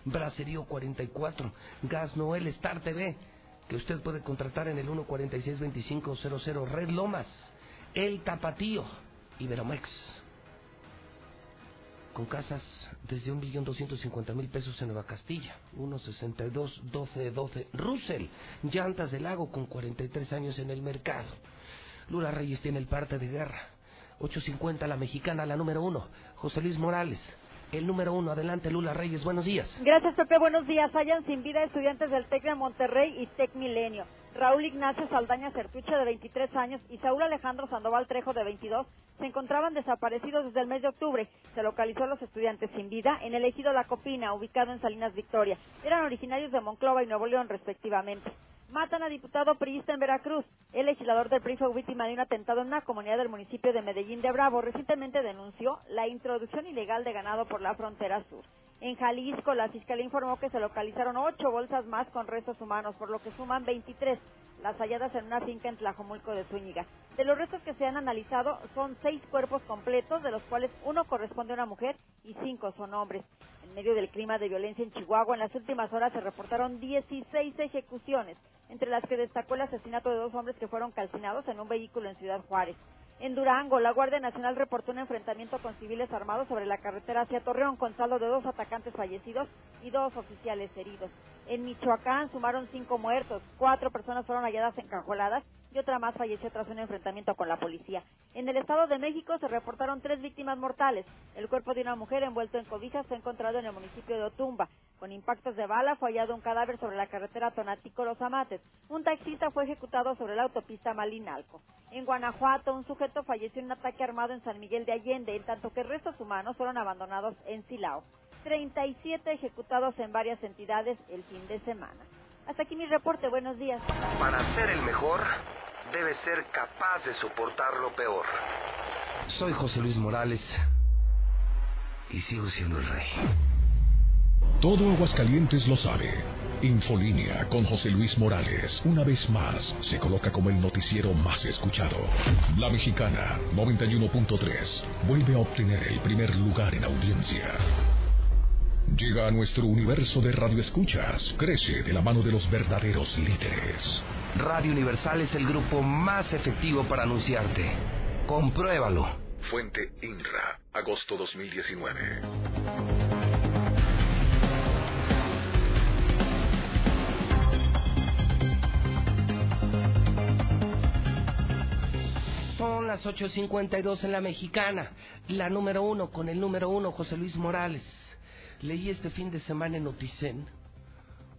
Bracerío 44, Gas Noel Star TV, que usted puede contratar en el 146-2500 Red Lomas, El Tapatío, Iberomex. Con casas desde 1.250.000 pesos en Nueva Castilla, 1.62-12-12. Russell, llantas del lago con 43 años en el mercado. Lula Reyes tiene el parte de guerra. 8.50 la mexicana, la número uno. José Luis Morales, el número uno. Adelante, Lula Reyes, buenos días. Gracias, Pepe. Buenos días. Hayan sin vida estudiantes del TEC de Monterrey y TEC Milenio. Raúl Ignacio Saldaña Certuche, de 23 años, y Saúl Alejandro Sandoval Trejo, de 22, se encontraban desaparecidos desde el mes de octubre. Se localizó a los estudiantes sin vida en el ejido La Copina, ubicado en Salinas Victoria. Eran originarios de Monclova y Nuevo León, respectivamente. Matan a diputado priista en Veracruz. El legislador del PRI fue víctima de un atentado en una comunidad del municipio de Medellín de Bravo. Recientemente denunció la introducción ilegal de ganado por la frontera sur. En Jalisco, la fiscalía informó que se localizaron ocho bolsas más con restos humanos, por lo que suman 23 las halladas en una finca en Tlajomulco de Zúñiga. De los restos que se han analizado, son seis cuerpos completos, de los cuales uno corresponde a una mujer y cinco son hombres. En medio del clima de violencia en Chihuahua, en las últimas horas se reportaron 16 ejecuciones, entre las que destacó el asesinato de dos hombres que fueron calcinados en un vehículo en Ciudad Juárez. En Durango, la Guardia Nacional reportó un enfrentamiento con civiles armados sobre la carretera hacia Torreón, con saldo de dos atacantes fallecidos y dos oficiales heridos. En Michoacán sumaron cinco muertos, cuatro personas fueron halladas encajoladas otra más falleció tras un enfrentamiento con la policía. En el Estado de México se reportaron tres víctimas mortales. El cuerpo de una mujer envuelto en cobijas fue encontrado en el municipio de Otumba. Con impactos de bala fue hallado un cadáver sobre la carretera Tonatíco-Los Amates. Un taxista fue ejecutado sobre la autopista Malinalco. En Guanajuato, un sujeto falleció en un ataque armado en San Miguel de Allende, en tanto que restos humanos fueron abandonados en Silao. 37 ejecutados en varias entidades el fin de semana. Hasta aquí mi reporte. Buenos días. Para ser el mejor, debe ser capaz de soportar lo peor. Soy José Luis Morales. y sigo siendo el rey. Todo Aguascalientes lo sabe. Infolínea con José Luis Morales, una vez más, se coloca como el noticiero más escuchado. La Mexicana 91.3 vuelve a obtener el primer lugar en audiencia. Llega a nuestro universo de radioescuchas, crece de la mano de los verdaderos líderes. Radio Universal es el grupo más efectivo para anunciarte. Compruébalo. Fuente INRA, agosto 2019. Son las 8.52 en la mexicana. La número uno con el número uno, José Luis Morales. Leí este fin de semana en Noticen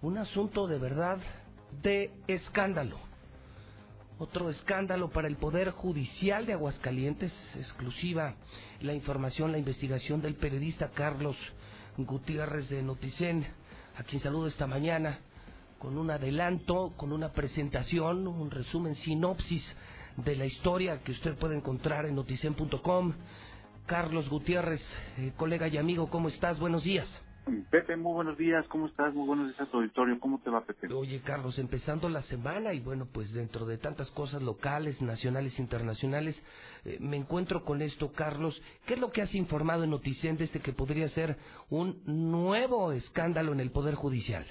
un asunto de verdad de escándalo. Otro escándalo para el Poder Judicial de Aguascalientes, exclusiva la información, la investigación del periodista Carlos Gutiérrez de Noticen, a quien saludo esta mañana con un adelanto, con una presentación, un resumen, sinopsis de la historia que usted puede encontrar en noticen.com. Carlos Gutiérrez, eh, colega y amigo, ¿cómo estás? Buenos días. Pepe, muy buenos días, ¿cómo estás? Muy buenos días a tu auditorio, ¿cómo te va, Pepe? Oye, Carlos, empezando la semana y bueno, pues dentro de tantas cosas locales, nacionales, internacionales, eh, me encuentro con esto, Carlos. ¿Qué es lo que has informado en Noticen de este que podría ser un nuevo escándalo en el Poder Judicial?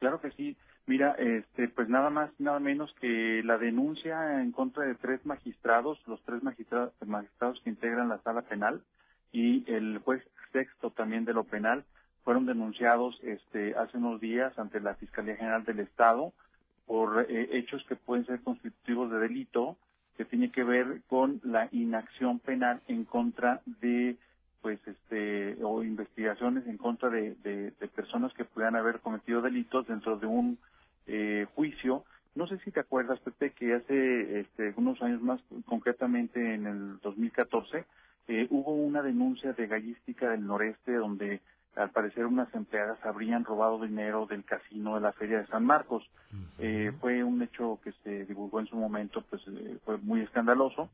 Claro que sí. Mira, este, pues nada más, nada menos que la denuncia en contra de tres magistrados, los tres magistrados, magistrados que integran la sala penal y el juez sexto también de lo penal, fueron denunciados este, hace unos días ante la Fiscalía General del Estado por eh, hechos que pueden ser constitutivos de delito que tiene que ver con la inacción penal en contra de pues este o investigaciones en contra de, de, de personas que pudieran haber cometido delitos dentro de un eh, juicio. No sé si te acuerdas, Pepe, que hace este, unos años más, concretamente en el 2014, eh, hubo una denuncia de gallística del noreste donde al parecer unas empleadas habrían robado dinero del casino de la Feria de San Marcos. eh, fue un hecho que se divulgó en su momento, pues eh, fue muy escandaloso.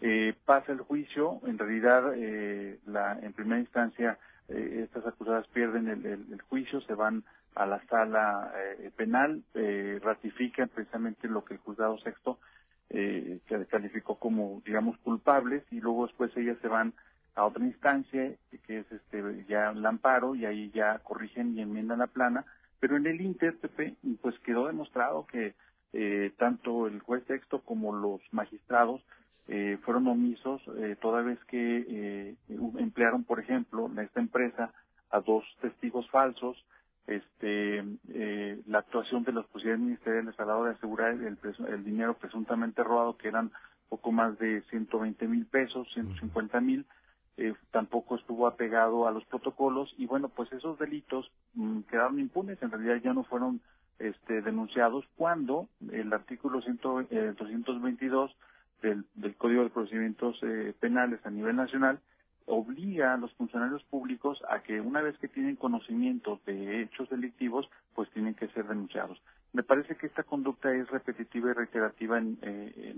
Eh, pasa el juicio, en realidad eh, la, en primera instancia eh, estas acusadas pierden el, el, el, juicio, se van a la sala eh, penal, eh, ratifican precisamente lo que el juzgado sexto eh, calificó como, digamos, culpables y luego después ellas se van a otra instancia que es este ya el amparo y ahí ya corrigen y enmiendan la plana, pero en el Inter, pues quedó demostrado que eh, tanto el juez sexto como los magistrados eh, fueron omisos eh, toda vez que eh, emplearon, por ejemplo, en esta empresa a dos testigos falsos, este, eh, la actuación de los policías ministeriales a la hora de asegurar el, el dinero presuntamente robado, que eran poco más de 120 mil pesos, 150 mil, eh, tampoco estuvo apegado a los protocolos. Y bueno, pues esos delitos mmm, quedaron impunes, en realidad ya no fueron este, denunciados cuando el artículo 100, eh, 222 del, del Código de Procedimientos eh, Penales a nivel nacional obliga a los funcionarios públicos a que una vez que tienen conocimiento de hechos delictivos, pues tienen que ser denunciados. Me parece que esta conducta es repetitiva y reiterativa en, eh,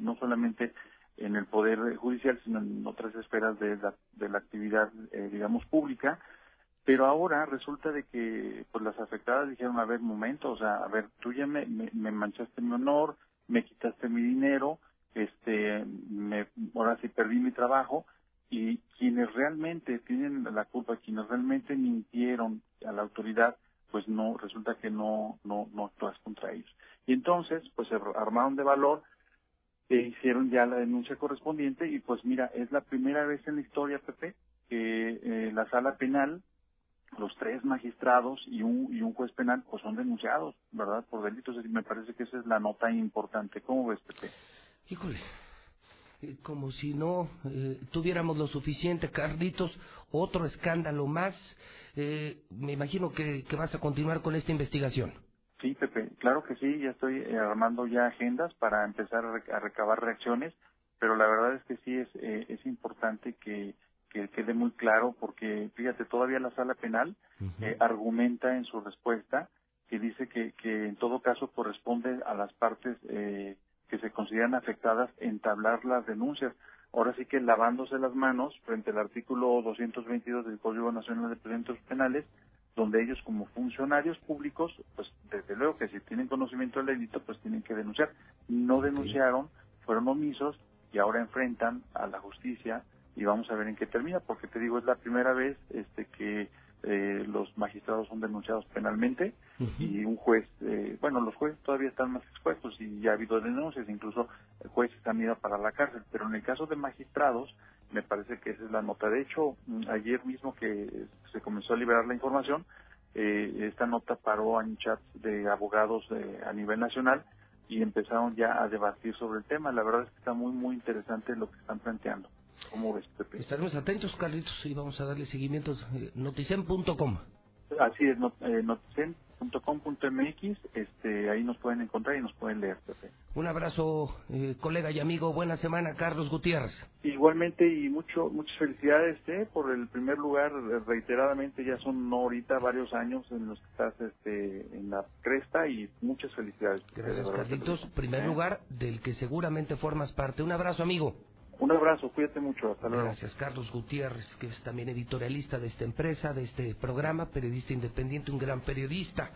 no solamente en el Poder Judicial, sino en otras esferas de la, de la actividad, eh, digamos, pública. Pero ahora resulta de que pues las afectadas dijeron, a ver, momento, o sea, a ver, tú ya me, me, me manchaste mi honor, me quitaste mi dinero, este, me, ahora sí perdí mi trabajo, y quienes realmente tienen la culpa, quienes realmente mintieron a la autoridad, pues no, resulta que no, no, no actúas contra ellos. Y entonces, pues se armaron de valor, e hicieron ya la denuncia correspondiente y pues mira, es la primera vez en la historia, Pepe, que eh, la sala penal, los tres magistrados y un, y un juez penal, pues son denunciados, ¿verdad? Por delitos. Y me parece que esa es la nota importante. ¿Cómo ves, Pepe? Híjole, como si no eh, tuviéramos lo suficiente, Carlitos, otro escándalo más. Eh, me imagino que, que, vas a continuar con esta investigación. Sí, Pepe, claro que sí, ya estoy eh, armando ya agendas para empezar a, rec a, recabar reacciones, pero la verdad es que sí es, eh, es importante que, que quede muy claro porque, fíjate, todavía la sala penal uh -huh. argumenta en su respuesta que dice que, que en todo caso corresponde a las partes que se consideran afectadas entablar las denuncias. Ahora sí que lavándose las manos frente al artículo 222 del Código Nacional de Procedimientos Penales, donde ellos como funcionarios públicos, pues desde luego que si tienen conocimiento del delito, pues tienen que denunciar. No denunciaron, fueron omisos y ahora enfrentan a la justicia y vamos a ver en qué termina, porque te digo, es la primera vez este que eh, los magistrados son denunciados penalmente y un juez, eh, bueno, los jueces todavía están más expuestos y ya ha habido denuncias, incluso jueces han ido para la cárcel, pero en el caso de magistrados, me parece que esa es la nota. De hecho, mm, ayer mismo que se comenzó a liberar la información, eh, esta nota paró en chats de abogados eh, a nivel nacional y empezaron ya a debatir sobre el tema. La verdad es que está muy, muy interesante lo que están planteando. ¿Cómo ves, Pepe? Estaremos atentos, Carlitos, y vamos a darle seguimiento. Eh, noticen.com. Así es, not, eh, noticen.com.mx, este, ahí nos pueden encontrar y nos pueden leer, Pepe. Un abrazo, eh, colega y amigo. Buena semana, Carlos Gutiérrez. Igualmente y mucho muchas felicidades eh, por el primer lugar. eh, Reiteradamente ya son no ahorita varios años en los que estás este, en la cresta y muchas felicidades. Gracias, Carlitos. Primer Eh, lugar del que seguramente formas parte. Un abrazo, amigo. Un abrazo, cuídate mucho, hasta luego. Gracias, Carlos Gutiérrez, que es también editorialista de esta empresa, de este programa, periodista independiente, un gran periodista.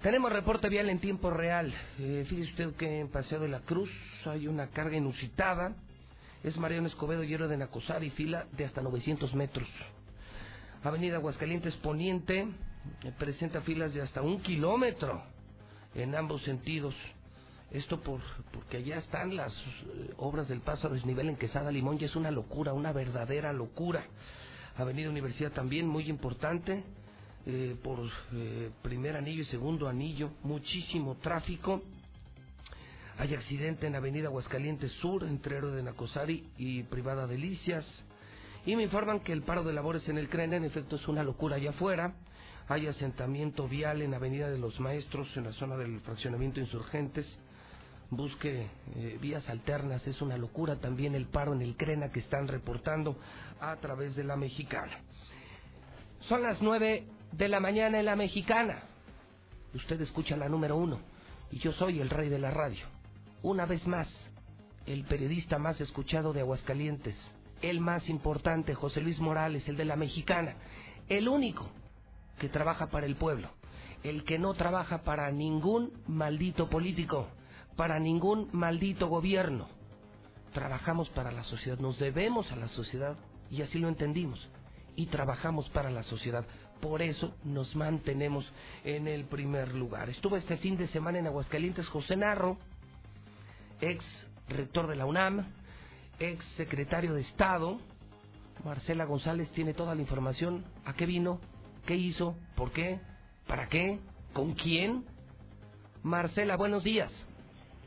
Tenemos reporte vial en tiempo real. Eh, fíjese usted que en Paseo de la Cruz hay una carga inusitada. Es Mariano Escobedo, Hierro de Nacosar y fila de hasta 900 metros. Avenida Aguascalientes Poniente eh, presenta filas de hasta un kilómetro en ambos sentidos. Esto por, porque allá están las eh, obras del paso a desnivel en Quesada Limón y es una locura, una verdadera locura. Avenida Universidad también muy importante, eh, por eh, primer anillo y segundo anillo, muchísimo tráfico. Hay accidente en Avenida Aguascalientes Sur, entre Héroe de Nacosari y Privada Delicias. Y me informan que el paro de labores en el CREN en efecto es una locura allá afuera. Hay asentamiento vial en Avenida de los Maestros, en la zona del fraccionamiento Insurgentes. Busque eh, vías alternas, es una locura también el paro en el CRENA que están reportando a través de la mexicana. Son las nueve de la mañana en la mexicana. Usted escucha la número uno y yo soy el rey de la radio. Una vez más, el periodista más escuchado de Aguascalientes, el más importante, José Luis Morales, el de la mexicana, el único que trabaja para el pueblo, el que no trabaja para ningún maldito político, para ningún maldito gobierno. Trabajamos para la sociedad, nos debemos a la sociedad y así lo entendimos y trabajamos para la sociedad. Por eso nos mantenemos en el primer lugar. Estuvo este fin de semana en Aguascalientes José Narro, ex rector de la UNAM, ex secretario de Estado. Marcela González tiene toda la información. ¿A qué vino? ¿Qué hizo? ¿Por qué? ¿Para qué? ¿Con quién? Marcela, buenos días.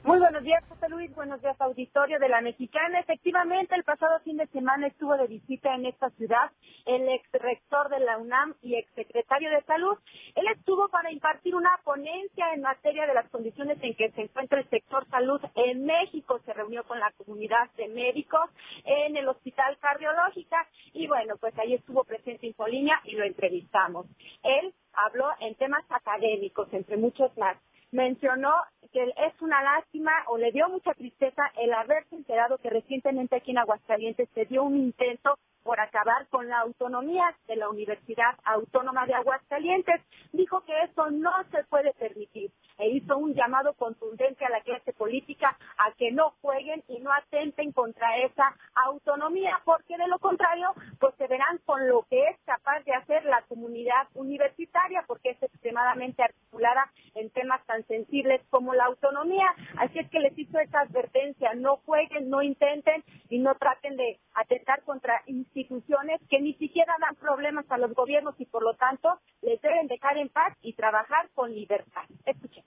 Muy buenos días, José Luis. Buenos días, auditorio de la Mexicana. Efectivamente, el pasado fin de semana estuvo de visita en esta ciudad el ex rector de la UNAM y ex secretario de Salud. Él estuvo para impartir una ponencia en materia de las condiciones en que se encuentra el sector salud en México. Se reunió con la comunidad de médicos en el Hospital Cardiológica y bueno, pues ahí estuvo presente Infolínea y lo entrevistamos. Él habló en temas académicos, entre muchos más mencionó que es una lástima o le dio mucha tristeza el haberse enterado que recientemente aquí en Aguascalientes se dio un intento por acabar con la autonomía de la Universidad Autónoma de Aguascalientes. Dijo que eso no se puede permitir e hizo un llamado contundente a la clase política a que no jueguen y no atenten contra esa autonomía, porque de lo contrario, pues se verán con lo que es capaz de hacer la comunidad universitaria, porque es extremadamente articulada en temas tan sensibles como la autonomía. Así es que les hizo esa advertencia, no jueguen, no intenten y no traten de atentar contra instituciones que ni siquiera dan problemas a los gobiernos y por lo tanto les deben dejar en paz y trabajar con libertad. Escuchen.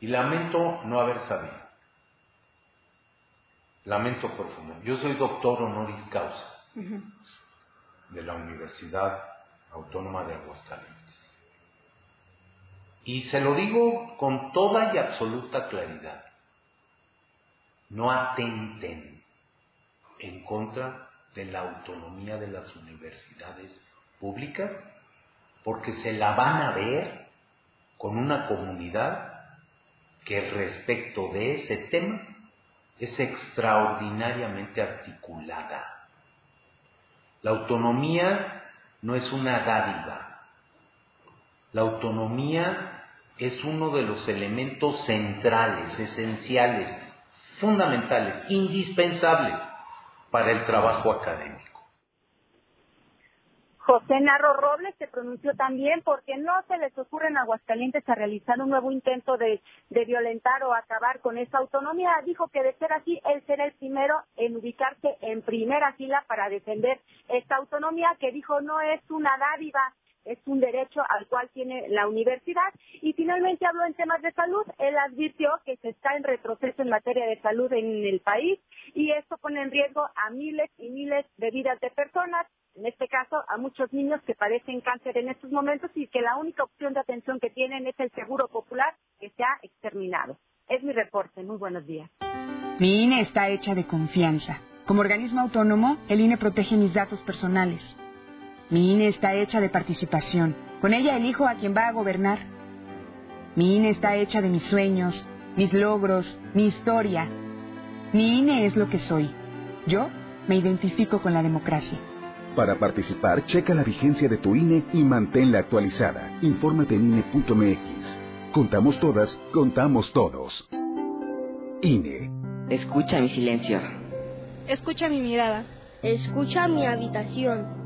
Y lamento no haber sabido. Lamento profundo. Yo soy doctor honoris causa de la Universidad Autónoma de Aguascalientes. Y se lo digo con toda y absoluta claridad. No atenten en contra de la autonomía de las universidades públicas porque se la van a ver con una comunidad que respecto de ese tema es extraordinariamente articulada. La autonomía no es una dádiva. La autonomía es uno de los elementos centrales, esenciales, fundamentales, indispensables para el trabajo académico. José Narro Robles se pronunció también porque no se les ocurre en Aguascalientes a realizar un nuevo intento de, de, violentar o acabar con esa autonomía. Dijo que de ser así, él será el primero en ubicarse en primera fila para defender esta autonomía que dijo no es una dádiva, es un derecho al cual tiene la universidad. Y finalmente habló en temas de salud. Él advirtió que se está en retroceso en materia de salud en el país y esto pone en riesgo a miles y miles de vidas de personas, en este caso a muchos niños que padecen cáncer en estos momentos y que la única opción de atención que tienen es el seguro popular que se ha exterminado. Es mi reporte. Muy buenos días. Mi INE está hecha de confianza. Como organismo autónomo, el INE protege mis datos personales. Mi INE está hecha de participación. Con ella elijo a quien va a gobernar. Mi INE está hecha de mis sueños, mis logros, mi historia. Mi INE es lo que soy. Yo me identifico con la democracia. Para participar, checa la vigencia de tu INE y manténla actualizada. Infórmate en INE.mx. Contamos todas, contamos todos. INE. Escucha mi silencio. Escucha mi mirada. Escucha mi habitación.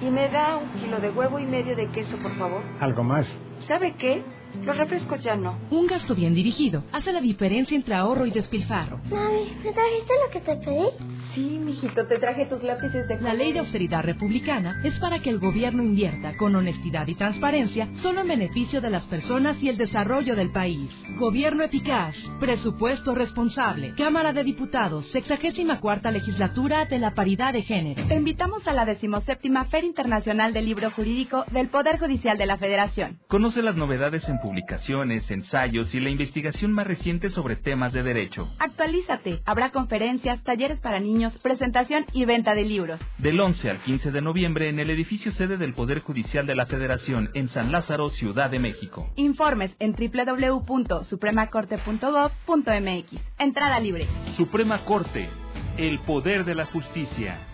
Y me da un kilo de huevo y medio de queso, por favor. ¿Algo más? ¿Sabe qué? Los refrescos ya no. Un gasto bien dirigido hace la diferencia entre ahorro y despilfarro. Mami, ¿me trajiste lo que te pedí? Sí, mijito, te traje tus lápices de La ley de austeridad republicana es para que el gobierno invierta con honestidad y transparencia solo en beneficio de las personas y el desarrollo del país. Gobierno eficaz, presupuesto responsable. Cámara de Diputados, 64 legislatura de la paridad de género. Te invitamos a la decimoséptima Feria Internacional del Libro Jurídico del Poder Judicial de la Federación. Conoce las novedades en publicaciones, ensayos y la investigación más reciente sobre temas de derecho. Actualízate. Habrá conferencias, talleres para niños, presentación y venta de libros. Del 11 al 15 de noviembre en el edificio sede del Poder Judicial de la Federación en San Lázaro, Ciudad de México. Informes en www.supremacorte.gov.mx. Entrada libre. Suprema Corte, el poder de la justicia.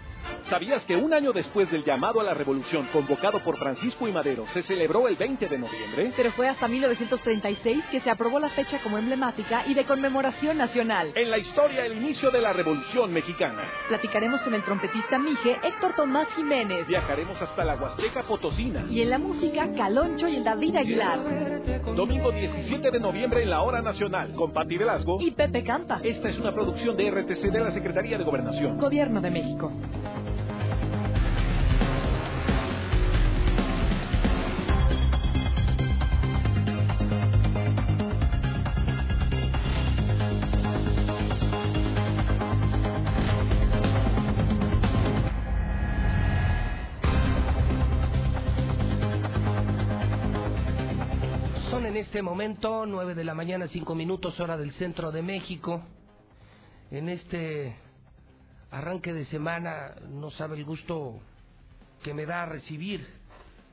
¿Sabías que un año después del llamado a la revolución convocado por Francisco y Madero se celebró el 20 de noviembre? Pero fue hasta 1936 que se aprobó la fecha como emblemática y de conmemoración nacional. En la historia, el inicio de la revolución mexicana. Platicaremos con el trompetista Mije Héctor Tomás Jiménez. Viajaremos hasta la Huasteca Potosina. Y en la música, Caloncho y el David Aguilar. Domingo 17 de noviembre en la Hora Nacional, con Patti Velasco y Pepe Campa. Esta es una producción de RTC de la Secretaría de Gobernación. Gobierno de México. Este momento, 9 de la mañana, 5 minutos, hora del centro de México. En este arranque de semana, no sabe el gusto que me da recibir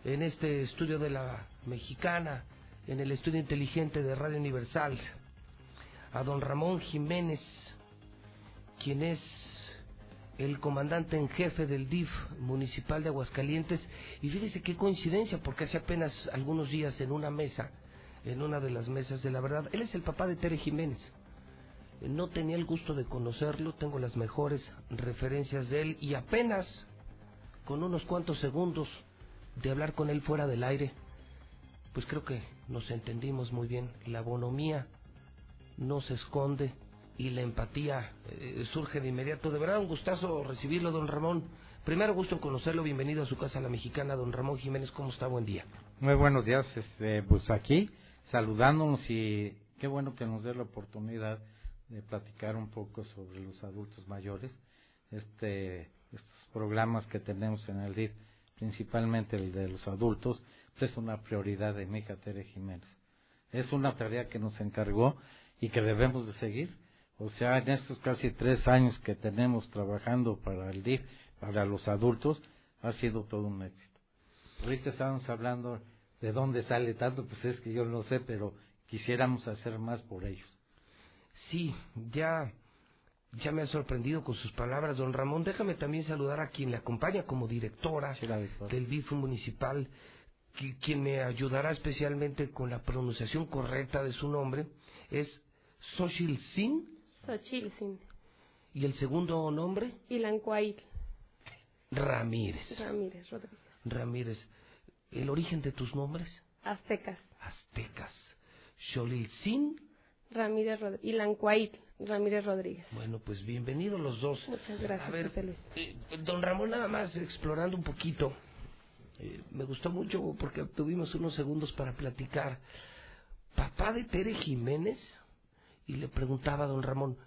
en este estudio de la mexicana, en el estudio inteligente de Radio Universal, a don Ramón Jiménez, quien es el comandante en jefe del DIF municipal de Aguascalientes. Y fíjese qué coincidencia, porque hace apenas algunos días en una mesa, en una de las mesas de la verdad. Él es el papá de Tere Jiménez. No tenía el gusto de conocerlo, tengo las mejores referencias de él y apenas con unos cuantos segundos de hablar con él fuera del aire, pues creo que nos entendimos muy bien. La bonomía no se esconde y la empatía eh, surge de inmediato. De verdad, un gustazo recibirlo, don Ramón. Primero gusto en conocerlo, bienvenido a su casa, la mexicana, don Ramón Jiménez, ¿cómo está? Buen día. Muy buenos días, este, pues aquí saludándonos y qué bueno que nos dé la oportunidad de platicar un poco sobre los adultos mayores, este, estos programas que tenemos en el DIF, principalmente el de los adultos, pues es una prioridad de mi hija Tere Jiménez. Es una tarea que nos encargó y que debemos de seguir. O sea, en estos casi tres años que tenemos trabajando para el DIF, para los adultos, ha sido todo un éxito. Ahorita estábamos hablando de dónde sale tanto, pues es que yo no sé, pero quisiéramos hacer más por ellos. Sí, ya, ya me ha sorprendido con sus palabras, don Ramón. Déjame también saludar a quien le acompaña como directora del DIF municipal, quien me ayudará especialmente con la pronunciación correcta de su nombre, es Sochil Sin. Sochil Sin. ¿Y el segundo nombre? Ilan Ramírez. Ramírez Rodríguez. Ramírez. ¿El origen de tus nombres? Aztecas. Aztecas. Sin. Ramírez Rodríguez. Ilan Ramírez Rodríguez. Bueno, pues bienvenidos los dos. Muchas gracias, A ver, eh, don Ramón, nada más explorando un poquito. Eh, me gustó mucho porque tuvimos unos segundos para platicar. Papá de Tere Jiménez, y le preguntaba a don Ramón,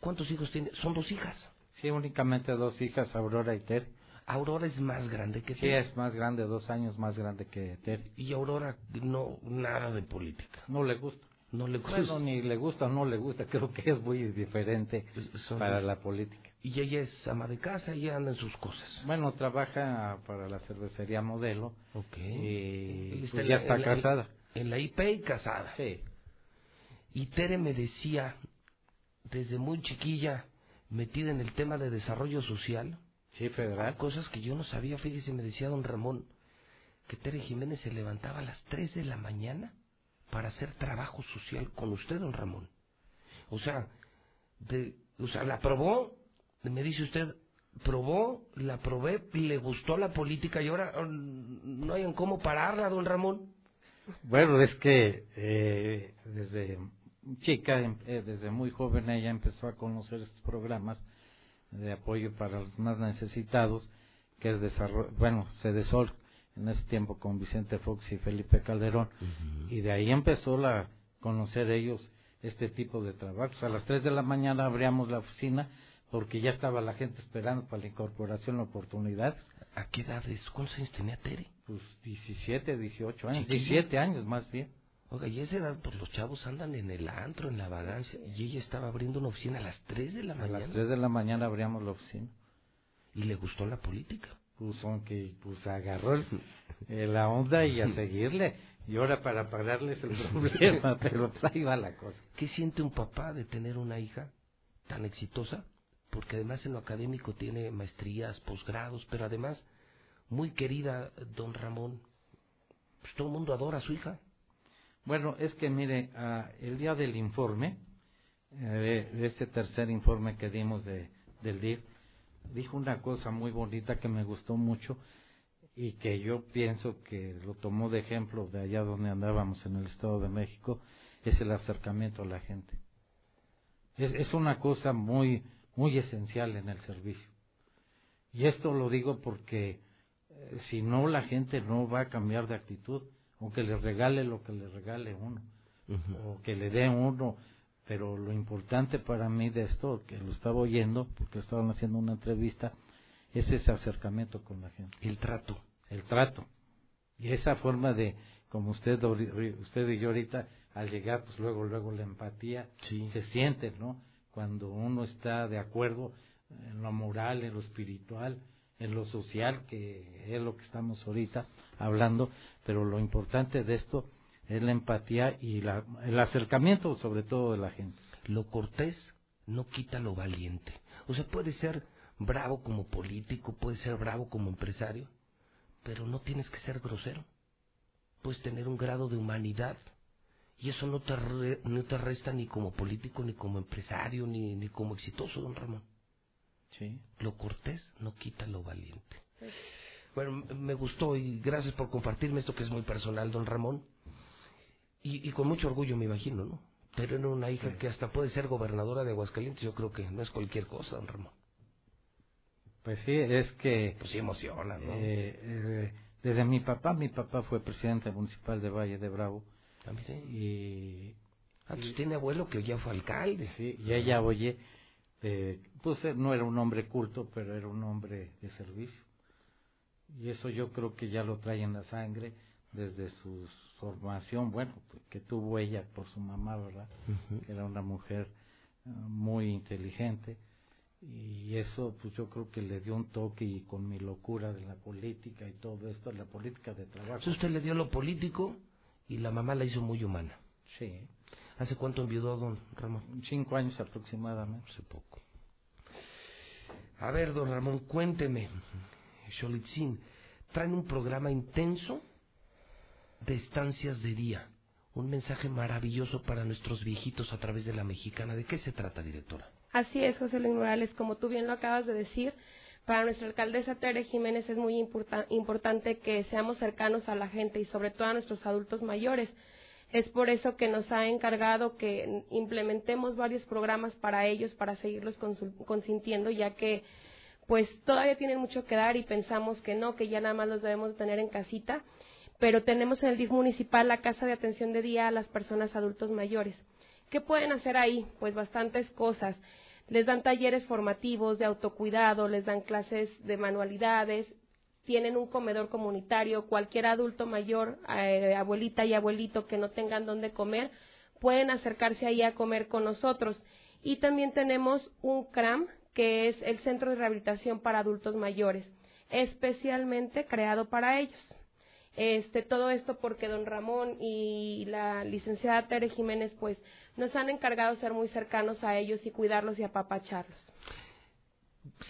¿cuántos hijos tiene? Son dos hijas. Sí, únicamente dos hijas, Aurora y Tere. Aurora es más grande que Tere. Sí, es más grande, dos años más grande que Tere. Y Aurora no, nada de política. No le gusta. No le gusta. Bueno, ni le gusta o no le gusta, creo que es muy diferente pues, para la política. Y ella es ama de casa y anda en sus cosas. Bueno, trabaja para la cervecería Modelo. Ok. Y pues ya está casada. en la IP y casada. Sí. Y Tere me decía, desde muy chiquilla, metida en el tema de desarrollo social. Sí, federal. Cosas que yo no sabía, fíjese, me decía don Ramón, que Tere Jiménez se levantaba a las 3 de la mañana para hacer trabajo social con usted, don Ramón. O sea, de, o sea, la probó, me dice usted, probó, la probé, le gustó la política y ahora mm, no hay en cómo pararla, don Ramón. Bueno, es que eh, desde chica, em, eh, desde muy joven ella empezó a conocer estos programas de apoyo para los más necesitados, que es desarrollo, bueno, Cedesol, en ese tiempo con Vicente Fox y Felipe Calderón, y de ahí empezó la conocer ellos este tipo de trabajos. A las 3 de la mañana abríamos la oficina porque ya estaba la gente esperando para la incorporación de oportunidades. ¿A qué edades? ¿Cuántos años tenía Tere? Pues 17, 18 años, 17 años más bien. Oiga, y a esa edad, pues los chavos andan en el antro, en la vagancia, y ella estaba abriendo una oficina a las 3 de la mañana. A las 3 de la mañana abríamos la oficina. ¿Y le gustó la política? pues aunque pues agarró eh, la onda y a seguirle y ahora para pararles el problema pero pues ahí va la cosa ¿qué siente un papá de tener una hija tan exitosa? porque además en lo académico tiene maestrías, posgrados pero además muy querida don Ramón pues todo el mundo adora a su hija bueno es que mire ah, el día del informe eh, de este tercer informe que dimos de, del DIF dijo una cosa muy bonita que me gustó mucho y que yo pienso que lo tomó de ejemplo de allá donde andábamos en el Estado de México, es el acercamiento a la gente. Es, es una cosa muy, muy esencial en el servicio. Y esto lo digo porque eh, si no la gente no va a cambiar de actitud, aunque le regale lo que le regale uno, o que le dé uno pero lo importante para mí de esto, que lo estaba oyendo, porque estaban haciendo una entrevista, es ese acercamiento con la gente. El trato. El trato. Y esa forma de, como usted, usted y yo ahorita, al llegar, pues luego, luego la empatía se siente, ¿no? Cuando uno está de acuerdo en lo moral, en lo espiritual, en lo social, que es lo que estamos ahorita hablando, pero lo importante de esto es la empatía y la, el acercamiento sobre todo de la gente. Lo cortés no quita lo valiente. O sea, puede ser bravo como político, puede ser bravo como empresario, pero no tienes que ser grosero. Puedes tener un grado de humanidad y eso no te, no te resta ni como político, ni como empresario, ni, ni como exitoso, don Ramón. Sí. Lo cortés no quita lo valiente. Bueno, me gustó y gracias por compartirme esto que es muy personal, don Ramón. Y, con mucho orgullo, me imagino, ¿no? Tener una hija que hasta puede ser gobernadora de Aguascalientes, yo creo que no es cualquier cosa, don Ramón. Pues sí, es que... Pues sí emociona, ¿no? Eh, eh, desde mi papá, mi papá fue presidente municipal de Valle de Bravo. ¿También? Y... Ah, pues tiene abuelo que ya fue alcalde. Sí, y ella oye, pues no era un hombre culto, pero era un hombre de servicio. Y eso yo creo que ya lo trae en la sangre desde su formación, bueno, que tuvo ella por su mamá, ¿verdad? Era una mujer eh, muy inteligente y eso pues yo creo que le dio un toque y con mi locura de la política y todo esto, la política de trabajo. Entonces usted le dio lo político y la mamá la hizo muy humana. Sí. ¿Hace cuánto enviudó don Ramón? Cinco años aproximadamente. Hace poco. A ver, don Ramón, cuénteme. Cholitzin, traen un programa intenso de estancias de día. Un mensaje maravilloso para nuestros viejitos a través de la mexicana. ¿De qué se trata, directora? Así es, José Luis Morales. Como tú bien lo acabas de decir, para nuestra alcaldesa Tere Jiménez es muy importante que seamos cercanos a la gente y sobre todo a nuestros adultos mayores. Es por eso que nos ha encargado que implementemos varios programas para ellos, para seguirlos consintiendo, ya que pues todavía tienen mucho que dar y pensamos que no, que ya nada más los debemos tener en casita pero tenemos en el DIF municipal la Casa de Atención de Día a las Personas Adultos Mayores. ¿Qué pueden hacer ahí? Pues bastantes cosas. Les dan talleres formativos de autocuidado, les dan clases de manualidades, tienen un comedor comunitario, cualquier adulto mayor, eh, abuelita y abuelito que no tengan dónde comer, pueden acercarse ahí a comer con nosotros. Y también tenemos un CRAM, que es el Centro de Rehabilitación para Adultos Mayores, especialmente creado para ellos. Este, todo esto porque don Ramón y la licenciada Tere Jiménez pues nos han encargado ser muy cercanos a ellos y cuidarlos y apapacharlos.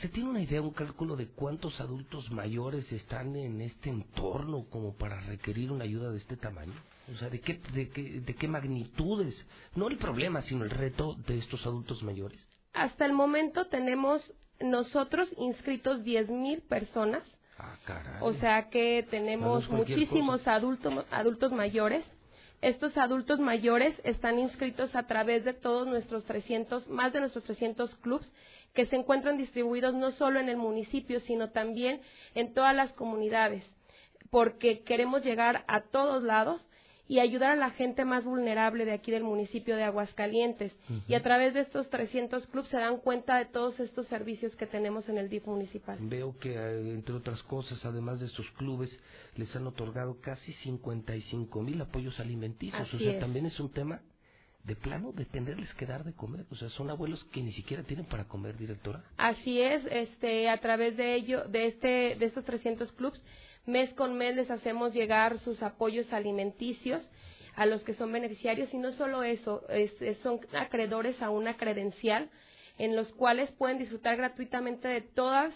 ¿Se tiene una idea, un cálculo de cuántos adultos mayores están en este entorno como para requerir una ayuda de este tamaño? O sea, ¿de qué, de qué, de qué magnitudes? No el problema, sino el reto de estos adultos mayores. Hasta el momento tenemos nosotros inscritos 10.000 personas Ah, o sea que tenemos muchísimos adultos, adultos mayores. Estos adultos mayores están inscritos a través de todos nuestros 300, más de nuestros 300 clubs que se encuentran distribuidos no solo en el municipio, sino también en todas las comunidades, porque queremos llegar a todos lados y ayudar a la gente más vulnerable de aquí del municipio de Aguascalientes. Y a través de estos 300 clubes se dan cuenta de todos estos servicios que tenemos en el DIF municipal. Veo que, eh, entre otras cosas, además de estos clubes, les han otorgado casi 55 mil apoyos alimenticios. o sea, también es un tema de plano de tenerles que dar de comer. O sea, son abuelos que ni siquiera tienen para comer, directora. Así es, este, a través de ello, de este, de estos 300 clubes, Mes con mes les hacemos llegar sus apoyos alimenticios a los que son beneficiarios y no solo eso, son acreedores a una credencial en los cuales pueden disfrutar gratuitamente de todos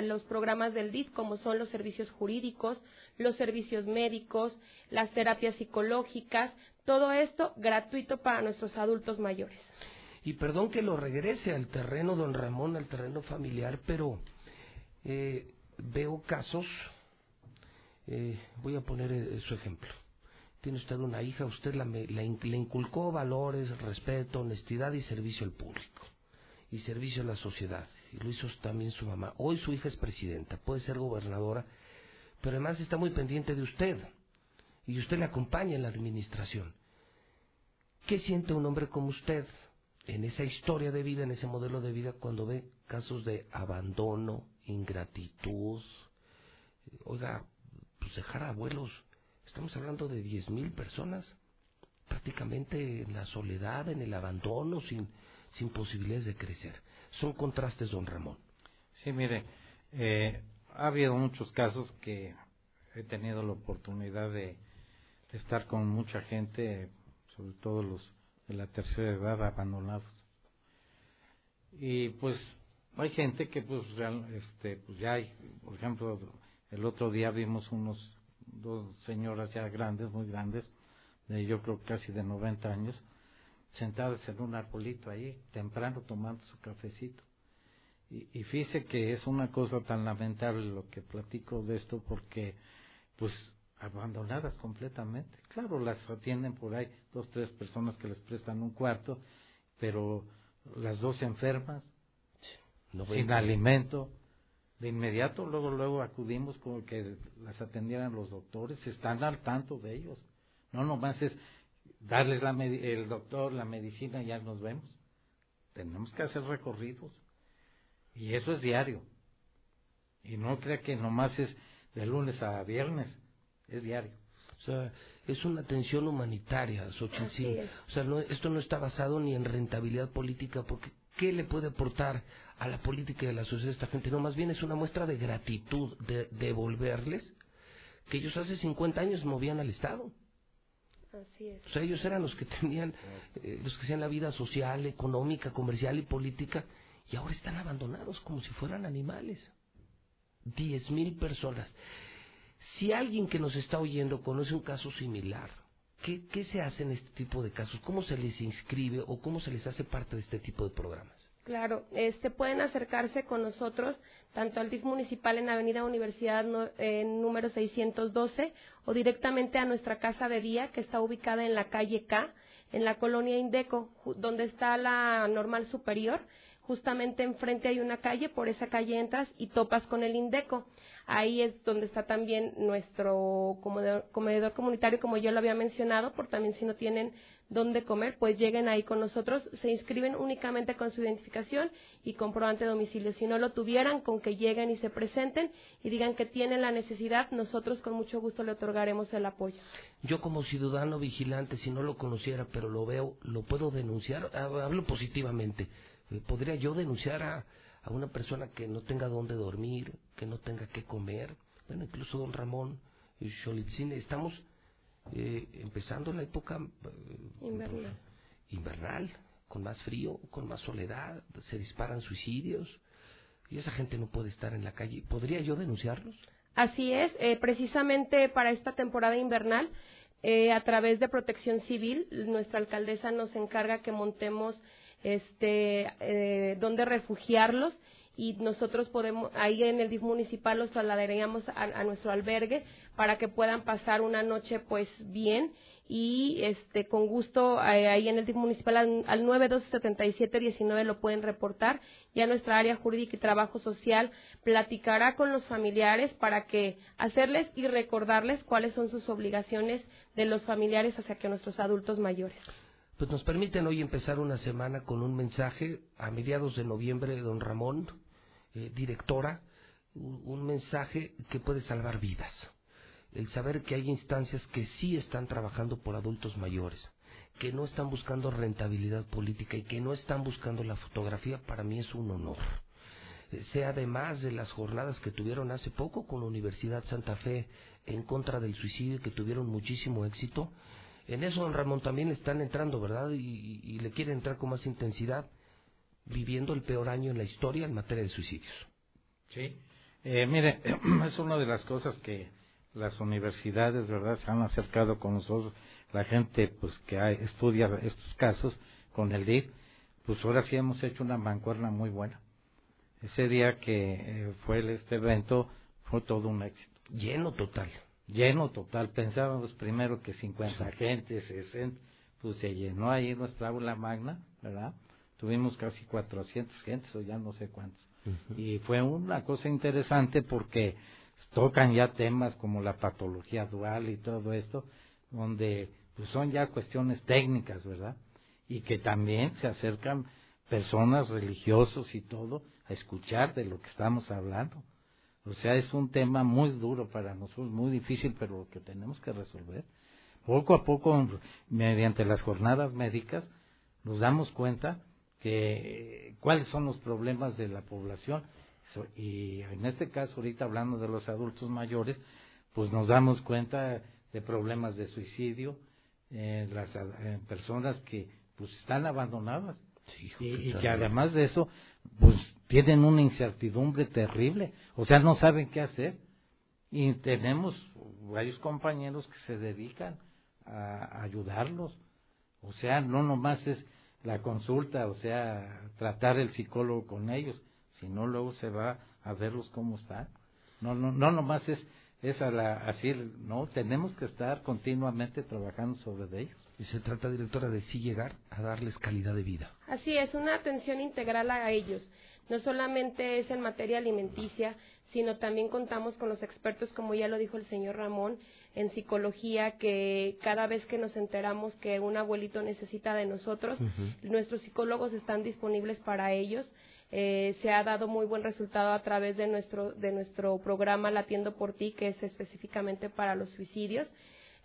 los programas del DIF, como son los servicios jurídicos, los servicios médicos, las terapias psicológicas, todo esto gratuito para nuestros adultos mayores. Y perdón que lo regrese al terreno, don Ramón, al terreno familiar, pero eh, veo casos eh, voy a poner eh, su ejemplo. Tiene usted una hija, usted la, le inculcó valores, respeto, honestidad y servicio al público. Y servicio a la sociedad. Y lo hizo también su mamá. Hoy su hija es presidenta, puede ser gobernadora, pero además está muy pendiente de usted. Y usted le acompaña en la administración. ¿Qué siente un hombre como usted en esa historia de vida, en ese modelo de vida, cuando ve casos de abandono, ingratitud? Oiga, pues dejar abuelos, estamos hablando de diez mil personas, prácticamente en la soledad, en el abandono, sin, sin posibilidades de crecer. Son contrastes, don Ramón. Sí, mire, eh, ha habido muchos casos que he tenido la oportunidad de, estar con mucha gente, sobre todo los de la tercera edad abandonados. Y pues hay gente que pues, este, pues ya hay, por ejemplo, el otro día vimos unos dos señoras ya grandes, muy grandes, de yo creo casi de 90 años, sentadas en un arbolito ahí, temprano tomando su cafecito. Y, y fíjese que es una cosa tan lamentable lo que platico de esto porque, pues, abandonadas completamente. Claro, las atienden por ahí dos, tres personas que les prestan un cuarto, pero las dos enfermas, sin alimento, de inmediato, luego, luego acudimos con que las atendieran los doctores, están al tanto de ellos. No nomás es darles la el doctor, la medicina y ya nos vemos. tenemos que hacer recorridos. Y eso es diario. Y no crea que nomás es de lunes a viernes, es diario. O sea, es una atención humanitaria, Xochitl. O sea, no, esto no está basado ni en rentabilidad política, porque ¿qué le puede aportar a la política y a la sociedad esta gente? No, más bien es una muestra de gratitud, de devolverles que ellos hace 50 años movían al Estado. Así es. O sea, ellos eran los que tenían, eh, los que hacían la vida social, económica, comercial y política, y ahora están abandonados como si fueran animales. Diez mil personas. Si alguien que nos está oyendo conoce un caso similar, ¿qué, ¿qué se hace en este tipo de casos? ¿Cómo se les inscribe o cómo se les hace parte de este tipo de programas? Claro, este, pueden acercarse con nosotros tanto al DIF municipal en Avenida Universidad número 612 o directamente a nuestra casa de día que está ubicada en la calle K, en la colonia Indeco, donde está la normal superior justamente enfrente hay una calle, por esa calle entras y topas con el Indeco. Ahí es donde está también nuestro comedor, comunitario, como yo lo había mencionado, por también si no tienen dónde comer, pues lleguen ahí con nosotros, se inscriben únicamente con su identificación y comprobante de domicilio. Si no lo tuvieran, con que lleguen y se presenten y digan que tienen la necesidad, nosotros con mucho gusto le otorgaremos el apoyo. Yo como ciudadano vigilante, si no lo conociera, pero lo veo, lo puedo denunciar, hablo positivamente ¿Podría yo denunciar a, a una persona que no tenga dónde dormir, que no tenga qué comer? Bueno, incluso don Ramón Cholitzine, estamos eh, empezando la época eh, invernal. invernal, con más frío, con más soledad, se disparan suicidios y esa gente no puede estar en la calle. ¿Podría yo denunciarlos? Así es, precisamente para esta temporada invernal, a través de Protección Civil, nuestra alcaldesa nos encarga que montemos este, eh, dónde refugiarlos y nosotros podemos, ahí en el DIF municipal los trasladaríamos a, nuestro albergue para que puedan pasar una noche pues bien y este con gusto eh, ahí en el DIF municipal al, al 9127719 lo pueden reportar. Ya nuestra área jurídica y trabajo social platicará con los familiares para que hacerles y recordarles cuáles son sus obligaciones de los familiares hacia que nuestros adultos mayores pues nos permiten hoy empezar una semana con un mensaje a mediados de noviembre de don Ramón, eh, directora, un, mensaje que puede salvar vidas. El saber que hay instancias que sí están trabajando por adultos mayores, que no están buscando rentabilidad política y que no están buscando la fotografía, para mí es un honor. Eh, sea además de las jornadas que tuvieron hace poco con la Universidad Santa Fe en contra del suicidio, que tuvieron muchísimo éxito, en eso, don Ramón, también están entrando, ¿verdad? Y, le quieren entrar con más intensidad, viviendo el peor año en la historia en materia de suicidios. Sí. Eh, mire, es una de las cosas que las universidades, ¿verdad?, se han acercado con nosotros, la gente, pues, que estudia estos casos con el DIF, pues ahora sí hemos hecho una mancuerna muy buena. Ese día que eh, fue este evento fue todo un éxito. Lleno total lleno total. Pensábamos primero que 50 gente, 60, pues se llenó ahí nuestra aula magna, ¿verdad? Tuvimos casi 400 gentes o ya no sé cuántos. Y fue una cosa interesante porque tocan ya temas como la patología dual y todo esto, donde pues son ya cuestiones técnicas, ¿verdad? Y que también se acercan personas religiosos y todo a escuchar de lo que estamos hablando. O sea, es un tema muy duro para nosotros, muy difícil, pero que tenemos que resolver. Poco a poco, mediante las jornadas médicas, nos damos cuenta que cuáles son los problemas de la población. Y en este caso, ahorita hablando de los adultos mayores, pues nos damos cuenta de problemas de suicidio, en las personas que pues están abandonadas y, que además de eso pues tienen una incertidumbre terrible, o sea, no saben qué hacer. Y tenemos varios compañeros que se dedican a ayudarlos. O sea, no nomás es la consulta, o sea, tratar el psicólogo con ellos, sino luego se va a verlos cómo están. No, no, no nomás es, es a la, así, no, tenemos que estar continuamente trabajando sobre ellos. Y se trata, directora, de sí llegar a darles calidad de vida. Así es, una atención integral a ellos. No solamente es en materia alimenticia, sino también contamos con los expertos, como ya lo dijo el señor Ramón, en psicología, que cada vez que nos enteramos que un abuelito necesita de nosotros, nuestros psicólogos están disponibles para ellos. Eh, se ha dado muy buen resultado a través de nuestro, de nuestro programa Latiendo por ti, que es específicamente para los suicidios.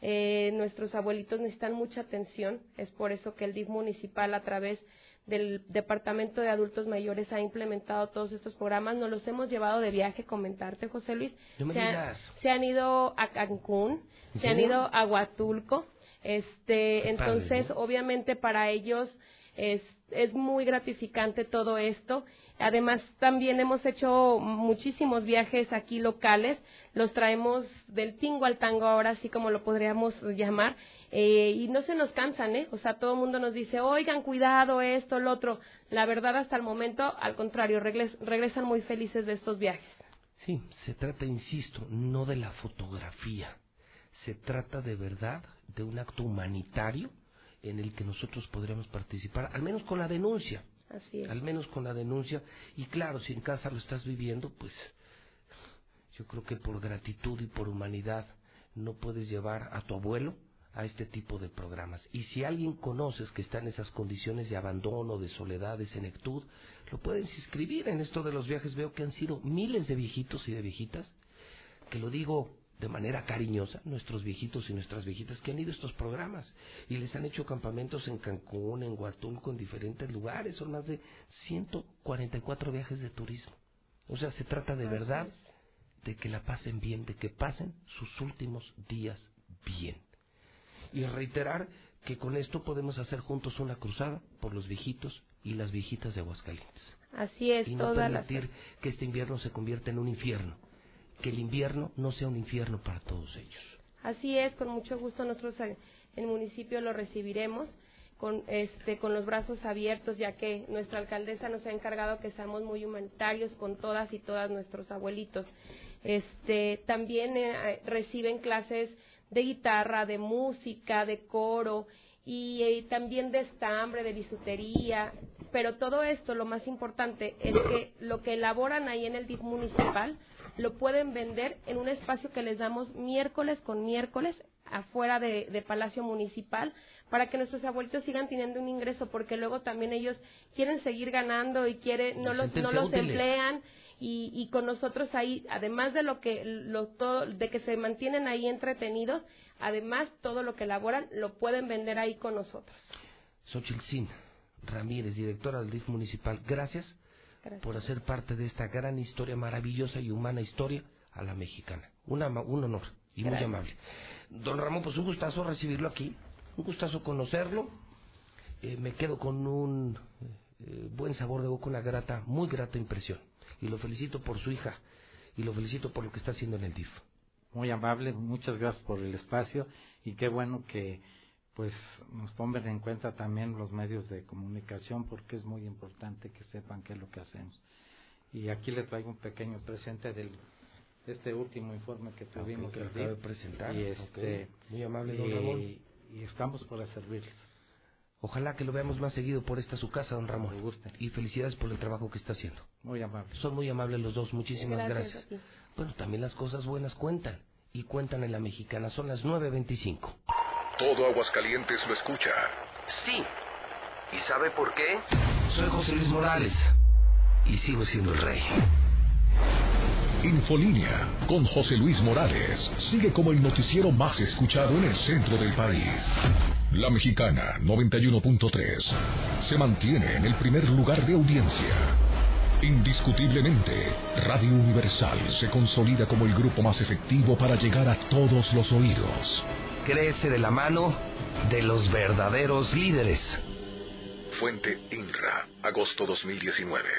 Eh, nuestros abuelitos necesitan mucha atención, es por eso que el DIF municipal a través del Departamento de Adultos Mayores ha implementado todos estos programas. Nos los hemos llevado de viaje, comentarte, José Luis. se, han ido a Cancún, se han ido a Huatulco. Este, entonces, obviamente para ellos es, es muy gratificante todo esto. Además, también hemos hecho muchísimos viajes aquí locales. Los traemos del tingo al tango, ahora así como lo podríamos llamar. Eh, y no se nos cansan, ¿eh? O sea, todo el mundo nos dice, oigan, cuidado, esto, lo otro. La verdad, hasta el momento, al contrario, regresan muy felices de estos viajes. Sí, se trata, insisto, no de la fotografía. Se trata de verdad de un acto humanitario en el que nosotros podríamos participar, al menos con la denuncia. Así es. Al menos con la denuncia. Y claro, si en casa lo estás viviendo, pues yo creo que por gratitud y por humanidad no puedes llevar a tu abuelo a este tipo de programas. Y si alguien conoces que está en esas condiciones de abandono, de soledad, de senectud, lo puedes inscribir en esto de los viajes. Veo que han sido miles de viejitos y de viejitas, que lo digo de manera cariñosa, nuestros viejitos y nuestras viejitas que han ido a estos programas y les han hecho campamentos en Cancún, en Huatulco, en diferentes lugares. Son más de 144 viajes de turismo. O sea, se trata de verdad de que la pasen bien, de que pasen sus últimos días bien y reiterar que con esto podemos hacer juntos una cruzada por los viejitos y las viejitas de Aguascalientes. Así es, y no permitir que este invierno se convierta en un infierno, que el invierno no sea un infierno para todos ellos. Así es, con mucho gusto nosotros en el municipio lo recibiremos con este con los brazos abiertos ya que nuestra alcaldesa nos ha encargado que seamos muy humanitarios con todas y todas nuestros abuelitos. Este también eh, reciben clases de guitarra, de música, de coro y, eh, también de estambre, de bisutería. Pero todo esto, lo más importante, es que lo que elaboran ahí en el DIF municipal lo pueden vender en un espacio que les damos miércoles con miércoles afuera de, Palacio Municipal para que nuestros abuelitos sigan teniendo un ingreso porque luego también ellos quieren seguir ganando y quieren no los no los emplean y, y con nosotros ahí, además de lo que lo, todo, de que se mantienen ahí entretenidos, además todo lo que elaboran lo pueden vender ahí con nosotros. Xochilcín Ramírez, directora del DIF municipal, gracias, por hacer parte de esta gran historia, maravillosa y humana historia a la mexicana. Una, un honor y muy amable. Don Ramón, pues un gustazo recibirlo aquí, un gustazo conocerlo. Eh, me quedo con un eh, buen sabor de boca, una grata, muy grata impresión y lo felicito por su hija y lo felicito por lo que está haciendo en el DIF. Muy amable, muchas gracias por el espacio y qué bueno que pues nos tomen en cuenta también los medios de comunicación porque es muy importante que sepan qué es lo que hacemos. Y aquí le traigo un pequeño presente del este último informe que tuvimos que de presentar. Y este, Muy amable, don Ramón. Y estamos para servirles. Ojalá que lo veamos más seguido por esta su casa, don Ramón. Y felicidades por el trabajo que está haciendo. Muy amable. Son muy amables los dos, muchísimas gracias. Bueno, también las cosas buenas cuentan. Y cuentan en la mexicana, son las 9.25. Todo Aguascalientes lo escucha. Sí. ¿Y sabe por qué? Soy José Luis Morales. Y sigo siendo el rey. Infolínea con José Luis Morales sigue como el noticiero más escuchado en el centro del país. La Mexicana 91.3 se mantiene en el primer lugar de audiencia. Indiscutiblemente, Radio Universal se consolida como el grupo más efectivo para llegar a todos los oídos. Crece de la mano de los verdaderos líderes. Fuente INRA, agosto 2019.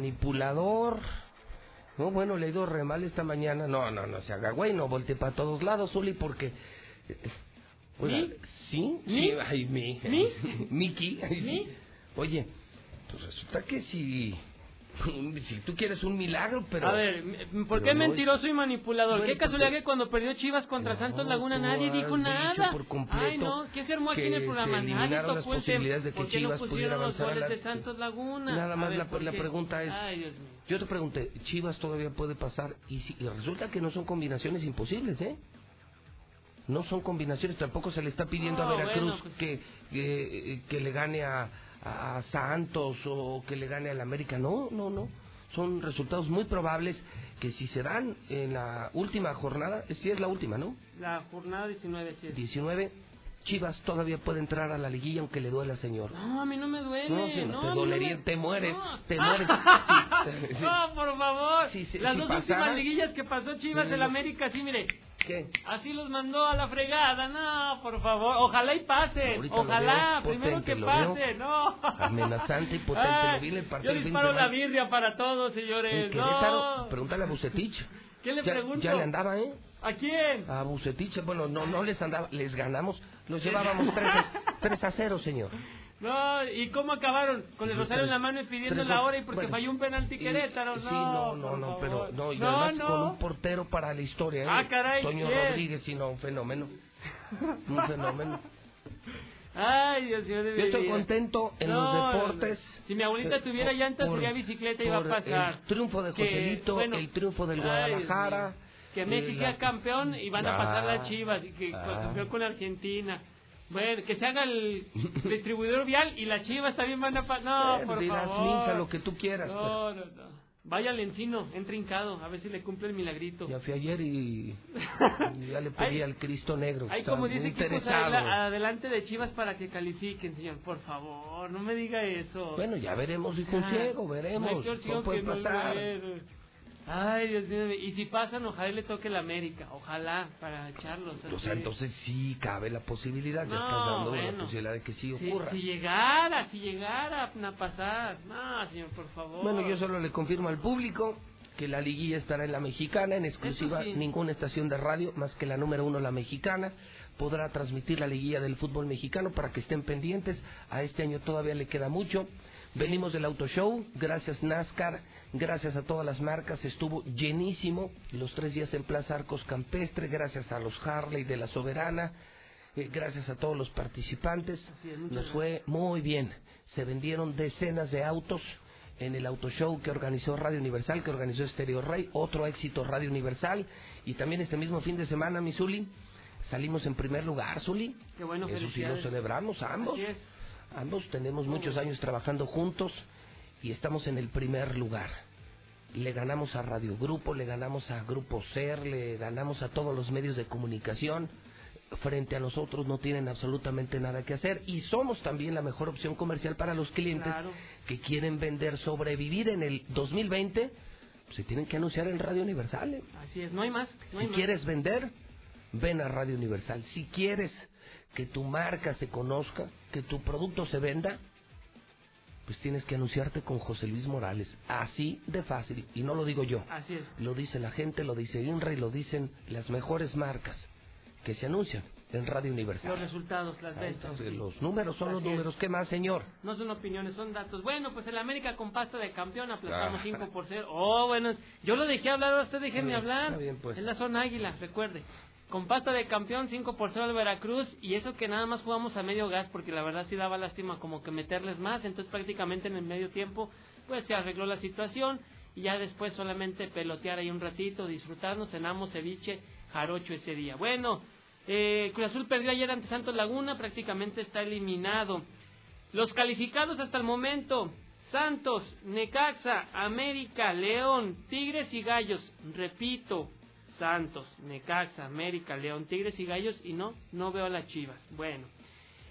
Manipulador. No, bueno, le he ido re mal esta mañana. No, no, no se haga güey, no voltee para todos lados, Uli, porque... oiga, ¿Mi? ¿Sí? ¿Mi? Sí, ay, mi. ¿Mi? Miki. ay, sí. Oye, pues resulta que si... Si tú quieres un milagro, pero... A ver, ¿por qué no mentiroso y manipulador? Bueno, ¿Qué casualidad porque- que cuando perdió Chivas contra Santos Laguna nadie dijo nada? por completo Ay, no, ¿quién se armó aquí en el programa? Nadie tocó el tema. posibilidades de que ¿Por qué Chivas no pusieron los goles la- de Santos Laguna? Nada más ver, la, ¿por la qué? pregunta es, Ay, Dios mío. yo te pregunté, Chivas todavía puede pasar y, si, y resulta que no son combinaciones imposibles, ¿eh? No son combinaciones, tampoco se le está pidiendo No, a Veracruz bueno, pues- que, que, que le gane a, a Santos o que le gane al América, no, no, no. Son resultados muy probables que si se dan en la última jornada, sí es la última, ¿no? La jornada 19, sí es. 19, Chivas todavía puede entrar a la liguilla aunque le duela, señor. No, a mí no me duele. No, sí, no, no, te dolería, me- te mueres, No. te mueres. Sí, sí. No, por favor. Las dos pasara- últimas liguillas que pasó Chivas del. América, sí, mire. ¿Qué? Así los mandó a la fregada. No, por favor. Ojalá y pase. Ahorita Ojalá. veo Primero potente, que pase. No. Amenazante y potente, Ay, lo vi en el partido Yo disparo la birria para todos, señores. No. pregúntale a Bucetich. ¿Qué le ya, pregunto? Ya le andaba, ¿eh? ¿A quién? A Bucetich, bueno, no, no les andaba, les ganamos, los llevábamos 3 a, 3 a 0, señor. No, ¿y cómo acabaron? Con el rosario en la mano y pidiendo la hora y porque bueno, falló un penalti Querétaro. sí, no, no, no, no, favor. pero no, y no, además no. con un portero para la historia, ¿eh? Ah, caray, Toño ¿quién? Rodríguez, sí, no, un fenómeno. Un fenómeno. Ay, Dios mío, de Yo estoy contento en No, los deportes. Si mi abuelita tuviera llantas, sería bicicleta y iba a pasar. El triunfo de Joselito, bueno, el triunfo del Guadalajara. Que Messi eh, sea campeón y van a pasar Ah, las Chivas y que ah. campeón con Argentina. Bueno, que se haga el distribuidor vial y las Chivas también van a pasar. No, por dirás, favor. minza, lo que tú quieras, No, no, no. Vaya al encino, entre hincado, a ver si le cumple el milagrito. Ya fui ayer y, y ya le pedí al Cristo Negro. Hay como dice adela- adelante de Chivas para que califiquen, señor. Por favor, no me diga eso. Bueno, ya veremos, hijo Ah, ciego, veremos. no hay puede que no pasar. ver. Ay, Dios mío. Y si pasan, ojalá le toque la América. Ojalá, para echarlos. O sea, entonces sí cabe la posibilidad, ya No, estás dando la bueno. posibilidad de que sí Si, ocurra. si llegara, si llegara a pasar. No, señor, por favor. Bueno, yo solo le confirmo al público que la liguilla estará en la mexicana, en exclusiva, sí. ninguna estación de radio, más que la número uno, la mexicana, podrá transmitir la liguilla del fútbol mexicano para que estén pendientes. A este año todavía le queda mucho. Venimos del Auto Show, gracias NASCAR, gracias a todas las marcas, estuvo llenísimo los tres días en Plaza Arcos Campestre, gracias a los Harley de la Soberana, eh, gracias a todos los participantes, es, nos fue muy bien. Se vendieron decenas de autos en el Auto Show que organizó Radio Universal, que organizó Stereo Rey, otro éxito Radio Universal, y también este mismo fin de semana, mi Zuli, salimos en primer lugar, Zuli. Qué bueno, Eso sí lo celebramos ambos. Ambos tenemos muchos años trabajando juntos y estamos en el primer lugar. Le ganamos a Radio Grupo, le ganamos a Grupo Ser, le ganamos a todos los medios de comunicación. Frente a nosotros no tienen absolutamente nada que hacer y somos también la mejor opción comercial para los clientes Claro. que quieren vender, sobrevivir en el 2020. Se tienen que anunciar en Radio Universal. ¿eh? Así es, no hay más. No Si más. quieres vender, ven a Radio Universal. Si quieres que tu marca se conozca, que tu producto se venda, pues tienes que anunciarte con José Luis Morales. Así de fácil. Y no lo digo yo. Así es. Lo dice la gente, lo dice INRA y lo dicen las mejores marcas que se anuncian en Radio Universal. Los resultados, las ventas. sí. Los números son los Así es. números. ¿Qué más, señor? No son opiniones, son datos. Bueno, pues el América con pasta de campeón aplastamos Ah. 5 por 0. Oh, bueno, yo lo dejé hablar, ahora usted déjeme hablar. está bien, pues. Es la zona águila, recuerde. Con pasta de campeón 5 por 0 al Veracruz y eso que nada más jugamos a medio gas porque la verdad sí daba lástima como que meterles más, entonces prácticamente en el medio tiempo pues se arregló la situación y ya después solamente pelotear ahí un ratito, disfrutarnos, cenamos ceviche jarocho ese día. Bueno, eh, Cruz Azul perdió ayer ante Santos Laguna, prácticamente está eliminado. Los calificados hasta el momento, Santos, Necaxa, América, León, Tigres y Gallos. Repito, Santos, Necaxa, América, León, Tigres y Gallos y no, no veo a las Chivas. Bueno,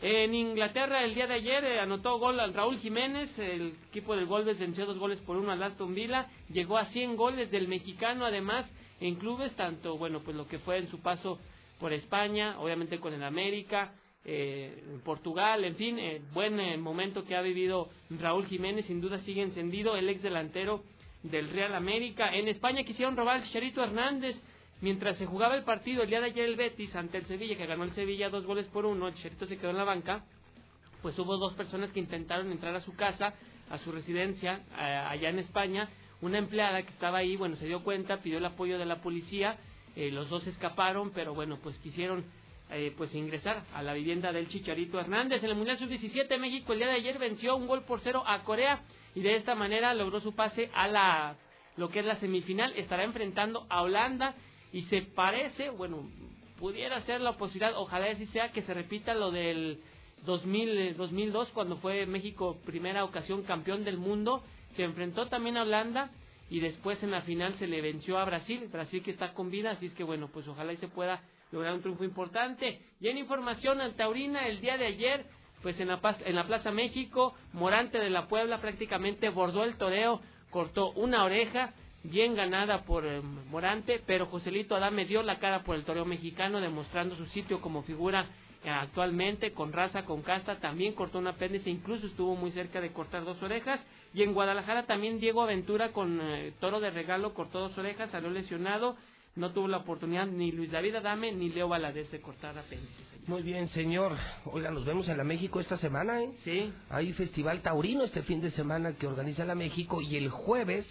en Inglaterra el día de ayer eh, anotó gol al Raúl Jiménez, el equipo del Wolves venció dos goles por uno al Aston Villa, llegó a 100 goles del mexicano además en clubes, tanto bueno pues lo que fue en su paso por España, obviamente con el América, eh, Portugal, en fin, eh, buen eh, momento que ha vivido Raúl Jiménez, sin duda sigue encendido, el ex delantero del Real América. En España quisieron robar al Chicharito Hernández mientras se jugaba el partido el día de ayer el Betis ante el Sevilla, que ganó el Sevilla dos goles por uno, el Chicharito se quedó en la banca, pues hubo dos personas que intentaron entrar a su casa, a su residencia, allá en España, una empleada que estaba ahí, bueno, se dio cuenta, pidió el apoyo de la policía, los dos escaparon, pero bueno, pues quisieron eh, pues ingresar a la vivienda del Chicharito Hernández. En el Mundial Sub-17 México el día de ayer venció un gol por cero a Corea y de esta manera logró su pase a la lo que es la semifinal. Estará enfrentando a Holanda y se parece, bueno, pudiera ser la posibilidad, ojalá así sea, que se repita lo del 2000, 2002 cuando fue México primera ocasión campeón del mundo. Se enfrentó también a Holanda y después en la final se le venció a Brasil, Brasil que está con vida, así es que bueno, pues ojalá y se pueda lograr un triunfo importante. Y en información al Taurina, el día de ayer, pues en la, en la Plaza México, Morante de la Puebla prácticamente bordó el toreo, cortó una oreja, bien ganada por eh, Morante, pero Joselito Adame dio la cara por el toreo mexicano, demostrando su sitio como figura eh, actualmente, con raza, con casta, también cortó un apéndice, incluso estuvo muy cerca de cortar dos orejas. Y en Guadalajara también Diego Aventura con eh, toro de regalo cortó dos orejas, salió lesionado no tuvo la oportunidad ni Luis David Adame ni Leo Valadez de cortar apéndices. Muy bien, señor. Oiga, nos vemos en la México esta semana, ¿eh? Sí. Hay Festival Taurino este fin de semana que organiza la México y el jueves...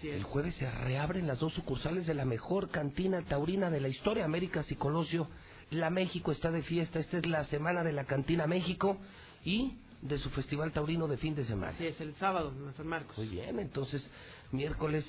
Así es. El jueves se reabren las dos sucursales de la mejor cantina taurina de la historia, América y Colosio. La México está de fiesta. Esta es la semana de la Cantina México y de su Festival Taurino de fin de semana. Así es, el sábado en San Marcos. Muy bien, entonces miércoles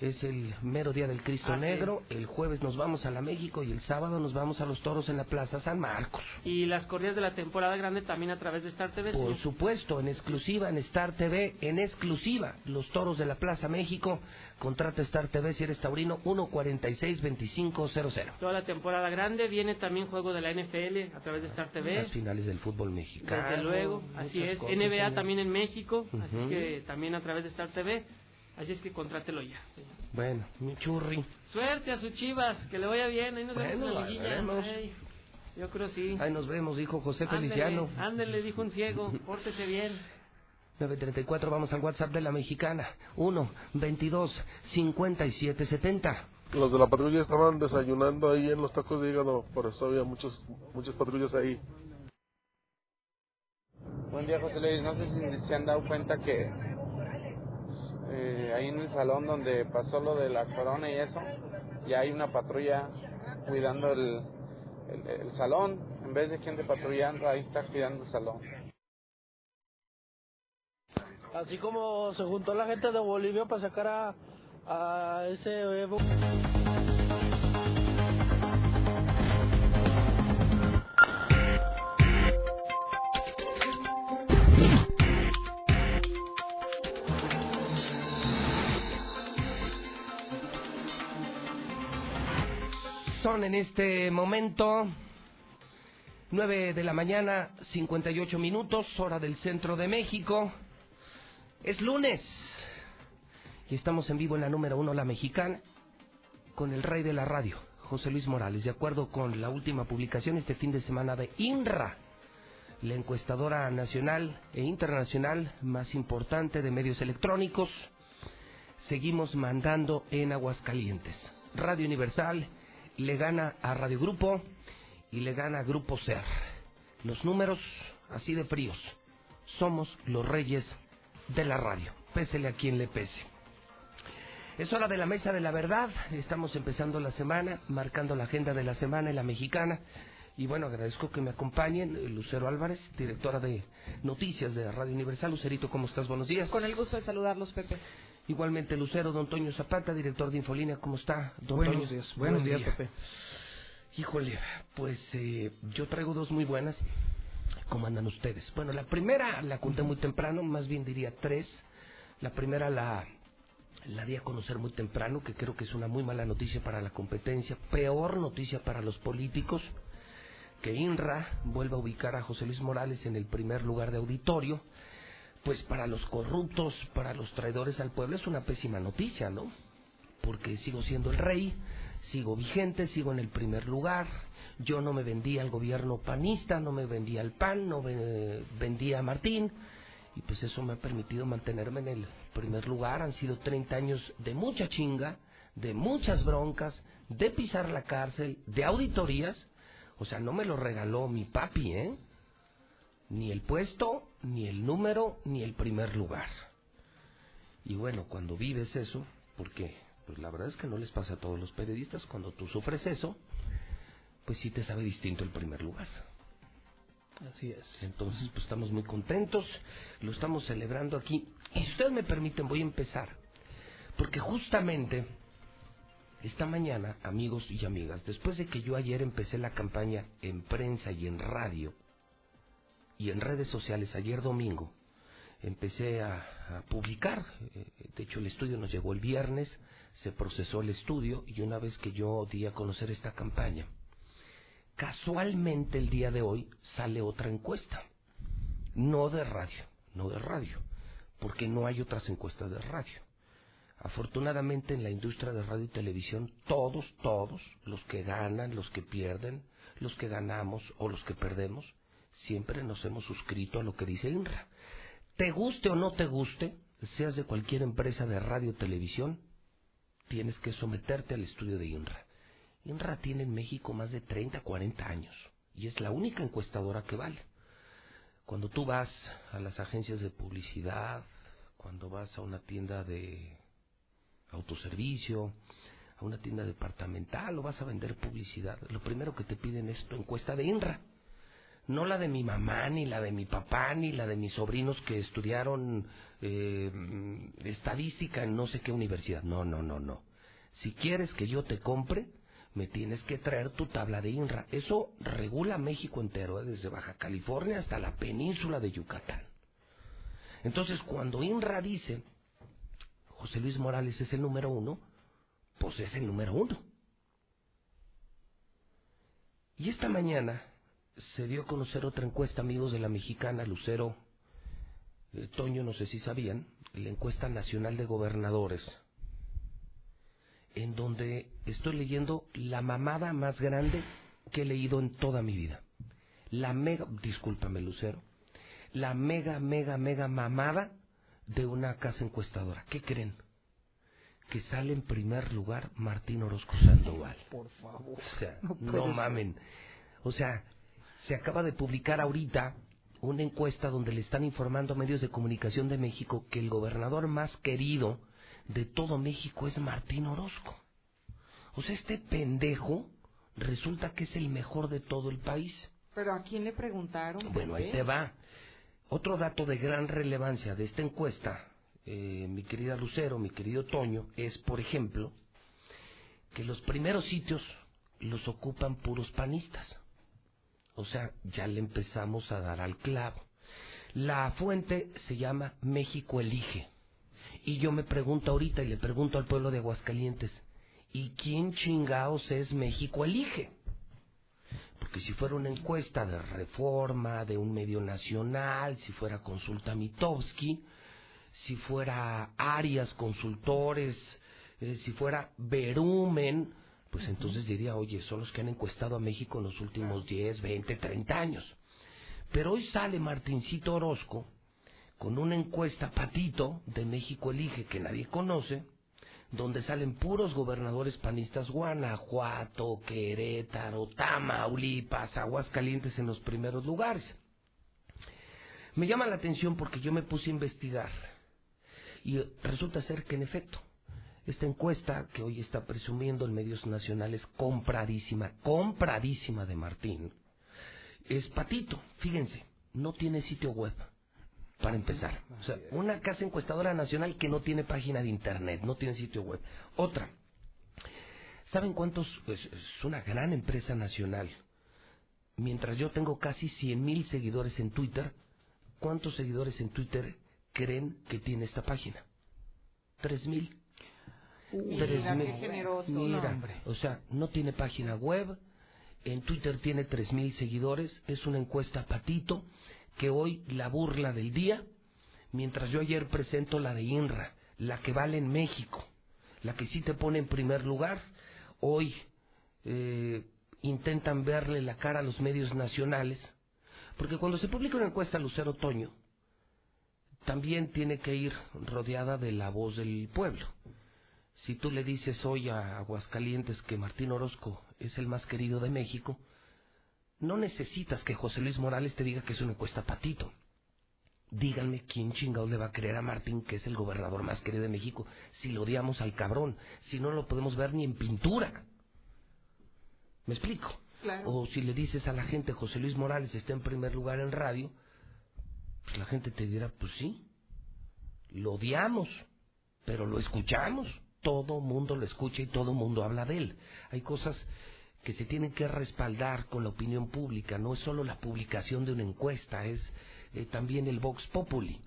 es el mero día del Cristo Negro. El jueves nos vamos a la México y el sábado nos vamos a los toros en la Plaza San Marcos. Y las corridas de la temporada grande también a través de Star TV. Por supuesto, en exclusiva en Star TV, en exclusiva, los toros de la Plaza México. Contrata Star TV si eres taurino 146-2500. Toda la temporada grande viene también juego de la NFL a través de Star TV. Las finales del fútbol mexicano. Desde luego, así es. NBA también en México, así que también a través de Star TV. Así es que contrátelo ya. Bueno, mi churri. Suerte a sus chivas, que le vaya bien. Ahí nos vemos en la yo creo sí. Ahí nos vemos, dijo José Feliciano. Ándele, dijo un ciego, pórtese bien. 934, vamos al WhatsApp de la mexicana. 1 22 57 70. Los de la patrulla estaban desayunando ahí en los tacos de hígado, por eso había muchos, muchas patrullas ahí. Buen día, José Luis. No sé si se han dado cuenta que eh, ahí en el salón donde pasó lo de la corona y eso, ya hay una patrulla cuidando el, el, salón, en vez de gente patrullando, ahí está cuidando el salón. Así como se juntó la gente de Bolivia para sacar a, a ese Son en este momento 9 de la mañana, 58 minutos, hora del centro de México. Es lunes y estamos en vivo en la número uno, la mexicana, con el rey de la radio, José Luis Morales. De acuerdo con la última publicación este fin de semana de INRA, la encuestadora nacional e internacional más importante de medios electrónicos, seguimos mandando en Aguascalientes. Radio Universal le gana a Radio Grupo y le gana a Grupo Ser. Los números así de fríos. Somos los reyes de la radio, pésele a quien le pese. Es hora de la mesa de la verdad. Estamos empezando la semana, marcando la agenda de la semana en la mexicana. Y bueno, agradezco que me acompañen Lucero Álvarez, directora de noticias de Radio Universal. Lucerito, ¿cómo estás? Buenos días. Con el gusto de saludarlos, Pepe. Igualmente Lucero, don Toño Zapata, director de Infolínea, ¿cómo está? Don buenos días, buenos, días, Pepe. Híjole, pues eh, yo traigo dos muy buenas. ¿Cómo andan ustedes? Bueno, la primera la conté muy temprano, más bien diría tres. La primera la, la di a conocer muy temprano, que creo que es una muy mala noticia para la competencia, peor noticia para los políticos, que INRA vuelva a ubicar a José Luis Morales en el primer lugar de auditorio pues para los corruptos, para los traidores al pueblo es una pésima noticia, ¿no? Porque sigo siendo el rey, sigo vigente, sigo en el primer lugar. Yo no me vendía al gobierno panista, no me vendía al PAN, no me vendía a Martín. Y pues eso me ha permitido mantenerme en el primer lugar. Han sido 30 años de mucha chinga, de muchas broncas, de pisar la cárcel, de auditorías. O sea, no me lo regaló mi papi, ¿eh? Ni el puesto, ni el número, ni el primer lugar. Y bueno, cuando vives eso, porque pues la verdad es que no les pasa a todos los periodistas, cuando tú sufres eso, pues sí te sabe distinto el primer lugar. Así es. Entonces, pues estamos muy contentos, lo estamos celebrando aquí. Y si ustedes me permiten, voy a empezar. Porque justamente esta mañana, amigos y amigas, después de que yo ayer empecé la campaña en prensa y en radio y en redes sociales, ayer domingo, empecé a, publicar. Eh, de hecho, el estudio nos llegó el viernes, se procesó el estudio y una vez que yo di a conocer esta campaña, casualmente el día de hoy sale otra encuesta. No de radio, no de radio, porque no hay otras encuestas de radio. Afortunadamente en la industria de radio y televisión, todos, todos, los que ganan, los que pierden, los que ganamos o los que perdemos, siempre nos hemos suscrito a lo que dice INRA. Te guste o no te guste, seas de cualquier empresa de radio o televisión, tienes que someterte al estudio de INRA. INRA tiene en México más de 30, 40 años y es la única encuestadora que vale. Cuando tú vas a las agencias de publicidad, cuando vas a una tienda de autoservicio, a una tienda departamental o vas a vender publicidad, lo primero que te piden es tu encuesta de INRA no la de mi mamá, ni la de mi papá, ni la de mis sobrinos que estudiaron eh, estadística en no sé qué universidad. No, no, no, no. Si quieres que yo te compre, me tienes que traer tu tabla de INRA. Eso regula México entero, ¿eh? desde Baja California hasta la península de Yucatán. Entonces, cuando INRA dice, José Luis Morales es el número uno, pues es el número uno. Y esta mañana se dio a conocer otra encuesta, amigos de la mexicana Lucero, eh, Toño, no sé si sabían, la encuesta nacional de gobernadores, en donde estoy leyendo la mamada más grande que he leído en toda mi vida. La mega, discúlpame Lucero, la mega, mega, mega mamada de una casa encuestadora. ¿Qué creen? Que sale en primer lugar Martín Orozco Sandoval. Por favor. O sea, no mamen. O sea, se acaba de publicar ahorita una encuesta donde le están informando a medios de comunicación de México que el gobernador más querido de todo México es Martín Orozco. O sea, este pendejo resulta que es el mejor de todo el país. ¿Pero a quién le preguntaron? Bueno, ahí te va. Otro dato de gran relevancia de esta encuesta, eh, mi querida Lucero, mi querido Toño, es, por ejemplo, que los primeros sitios los ocupan puros panistas. O sea, ya le empezamos a dar al clavo. La fuente se llama México Elige. Y yo me pregunto ahorita y le pregunto al pueblo de Aguascalientes, ¿y quién chingaos es México Elige? Porque si fuera una encuesta de reforma, de un medio nacional, si fuera consulta Mitowski, si fuera Arias Consultores, eh, si fuera Verumen, pues entonces diría, oye, son los que han encuestado a México en los últimos 10, 20, 30 años. Pero hoy sale Martincito Orozco con una encuesta patito de México Elige que nadie conoce, donde salen puros gobernadores panistas, Guanajuato, Querétaro, Tamaulipas, Aguascalientes en los primeros lugares. Me llama la atención porque yo me puse a investigar y resulta ser que en efecto esta encuesta que hoy está presumiendo en medios nacionales, compradísima, compradísima de Martín, es patito, fíjense, no tiene sitio web, para empezar. O sea, una casa encuestadora nacional que no tiene página de internet, no tiene sitio web. Otra, ¿saben cuántos? es una gran empresa nacional. Mientras yo tengo casi 100 mil seguidores en Twitter, ¿cuántos seguidores en Twitter creen que tiene esta página? Tres mil. Qué generoso. Mira, o sea, no tiene página web, en Twitter tiene tres mil seguidores, es una encuesta patito, que hoy la burla del día, mientras yo ayer presento la de INRA, la que vale en México, la que sí te pone en primer lugar. hoy eh, intentan verle la cara a los medios nacionales, porque cuando se publica una encuesta Lucero Otoño, también tiene que ir rodeada de la voz del pueblo. Si tú le dices hoy a Aguascalientes que Martín Orozco es el más querido de México, no necesitas que José Luis Morales te diga que es una encuesta patito. Díganme quién chingados le va a creer a Martín que es el gobernador más querido de México si lo odiamos al cabrón, si no lo podemos ver ni en pintura. ¿Me explico? O si le dices a la gente José Luis Morales está en primer lugar en radio, pues la gente te dirá, pues sí, lo odiamos, pero lo escuchamos. Todo mundo lo escucha y todo mundo habla de él. Hay cosas que se tienen que respaldar con la opinión pública. No es solo la publicación de una encuesta, es eh, también el Vox Populi.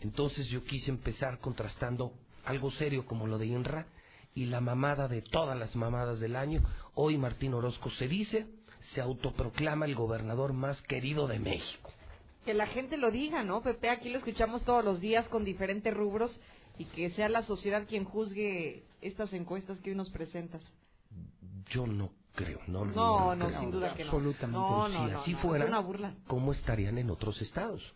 Entonces yo quise empezar contrastando algo serio como lo de INRA y la mamada de todas las mamadas del año. Hoy Martín Orozco se dice, se autoproclama el gobernador más querido de México. Que la gente lo diga, ¿no, Pepe? Aquí lo escuchamos todos los días con diferentes rubros y que sea la sociedad quien juzgue estas encuestas que hoy nos presentas. Yo no creo, no. No, no, sin duda que no. Absolutamente. No, si no, así no, fuera, es una burla. ¿cómo estarían en otros estados?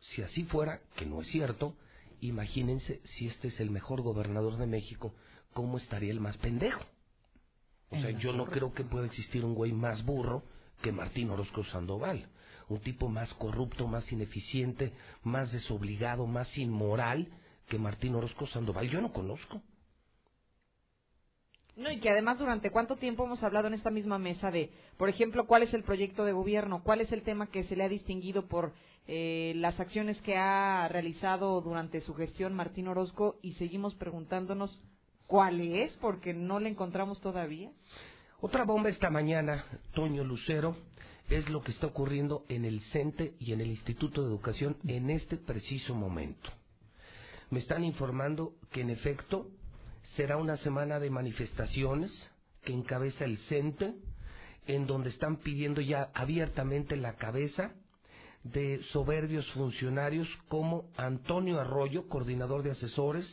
Si así fuera, que no es cierto, imagínense si este es el mejor gobernador de México, ¿cómo estaría el más pendejo? O sea, yo no creo que pueda existir un güey más burro que Martín Orozco Sandoval. Un tipo más corrupto, más ineficiente, más desobligado, más inmoral que Martín Orozco Sandoval. Yo no conozco. No, y que además durante cuánto tiempo hemos hablado en esta misma mesa de, por ejemplo, cuál es el proyecto de gobierno, cuál es el tema que se le ha distinguido por eh, las acciones que ha realizado durante su gestión Martín Orozco y seguimos preguntándonos cuál es porque no le encontramos todavía. Otra bomba esta mañana, Toño Lucero, es lo que está ocurriendo en el CENTE y en el Instituto de Educación en este preciso momento. Me están informando que en efecto será una semana de manifestaciones que encabeza el CENTE, en donde están pidiendo ya abiertamente la cabeza de soberbios funcionarios como Antonio Arroyo, coordinador de asesores,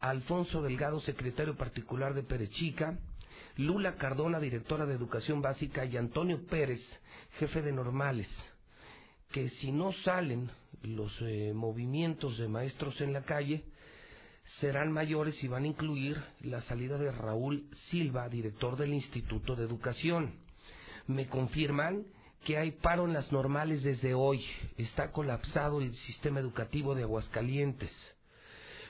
Alfonso Delgado, secretario particular de Perechica, Lula Cardona, directora de Educación Básica, y Antonio Pérez, jefe de Normales, que si no salen los eh, movimientos de maestros en la calle, serán mayores y van a incluir la salida de Raúl Silva, director del Instituto de Educación. Me confirman que hay paro en las normales desde hoy. Está colapsado el sistema educativo de Aguascalientes.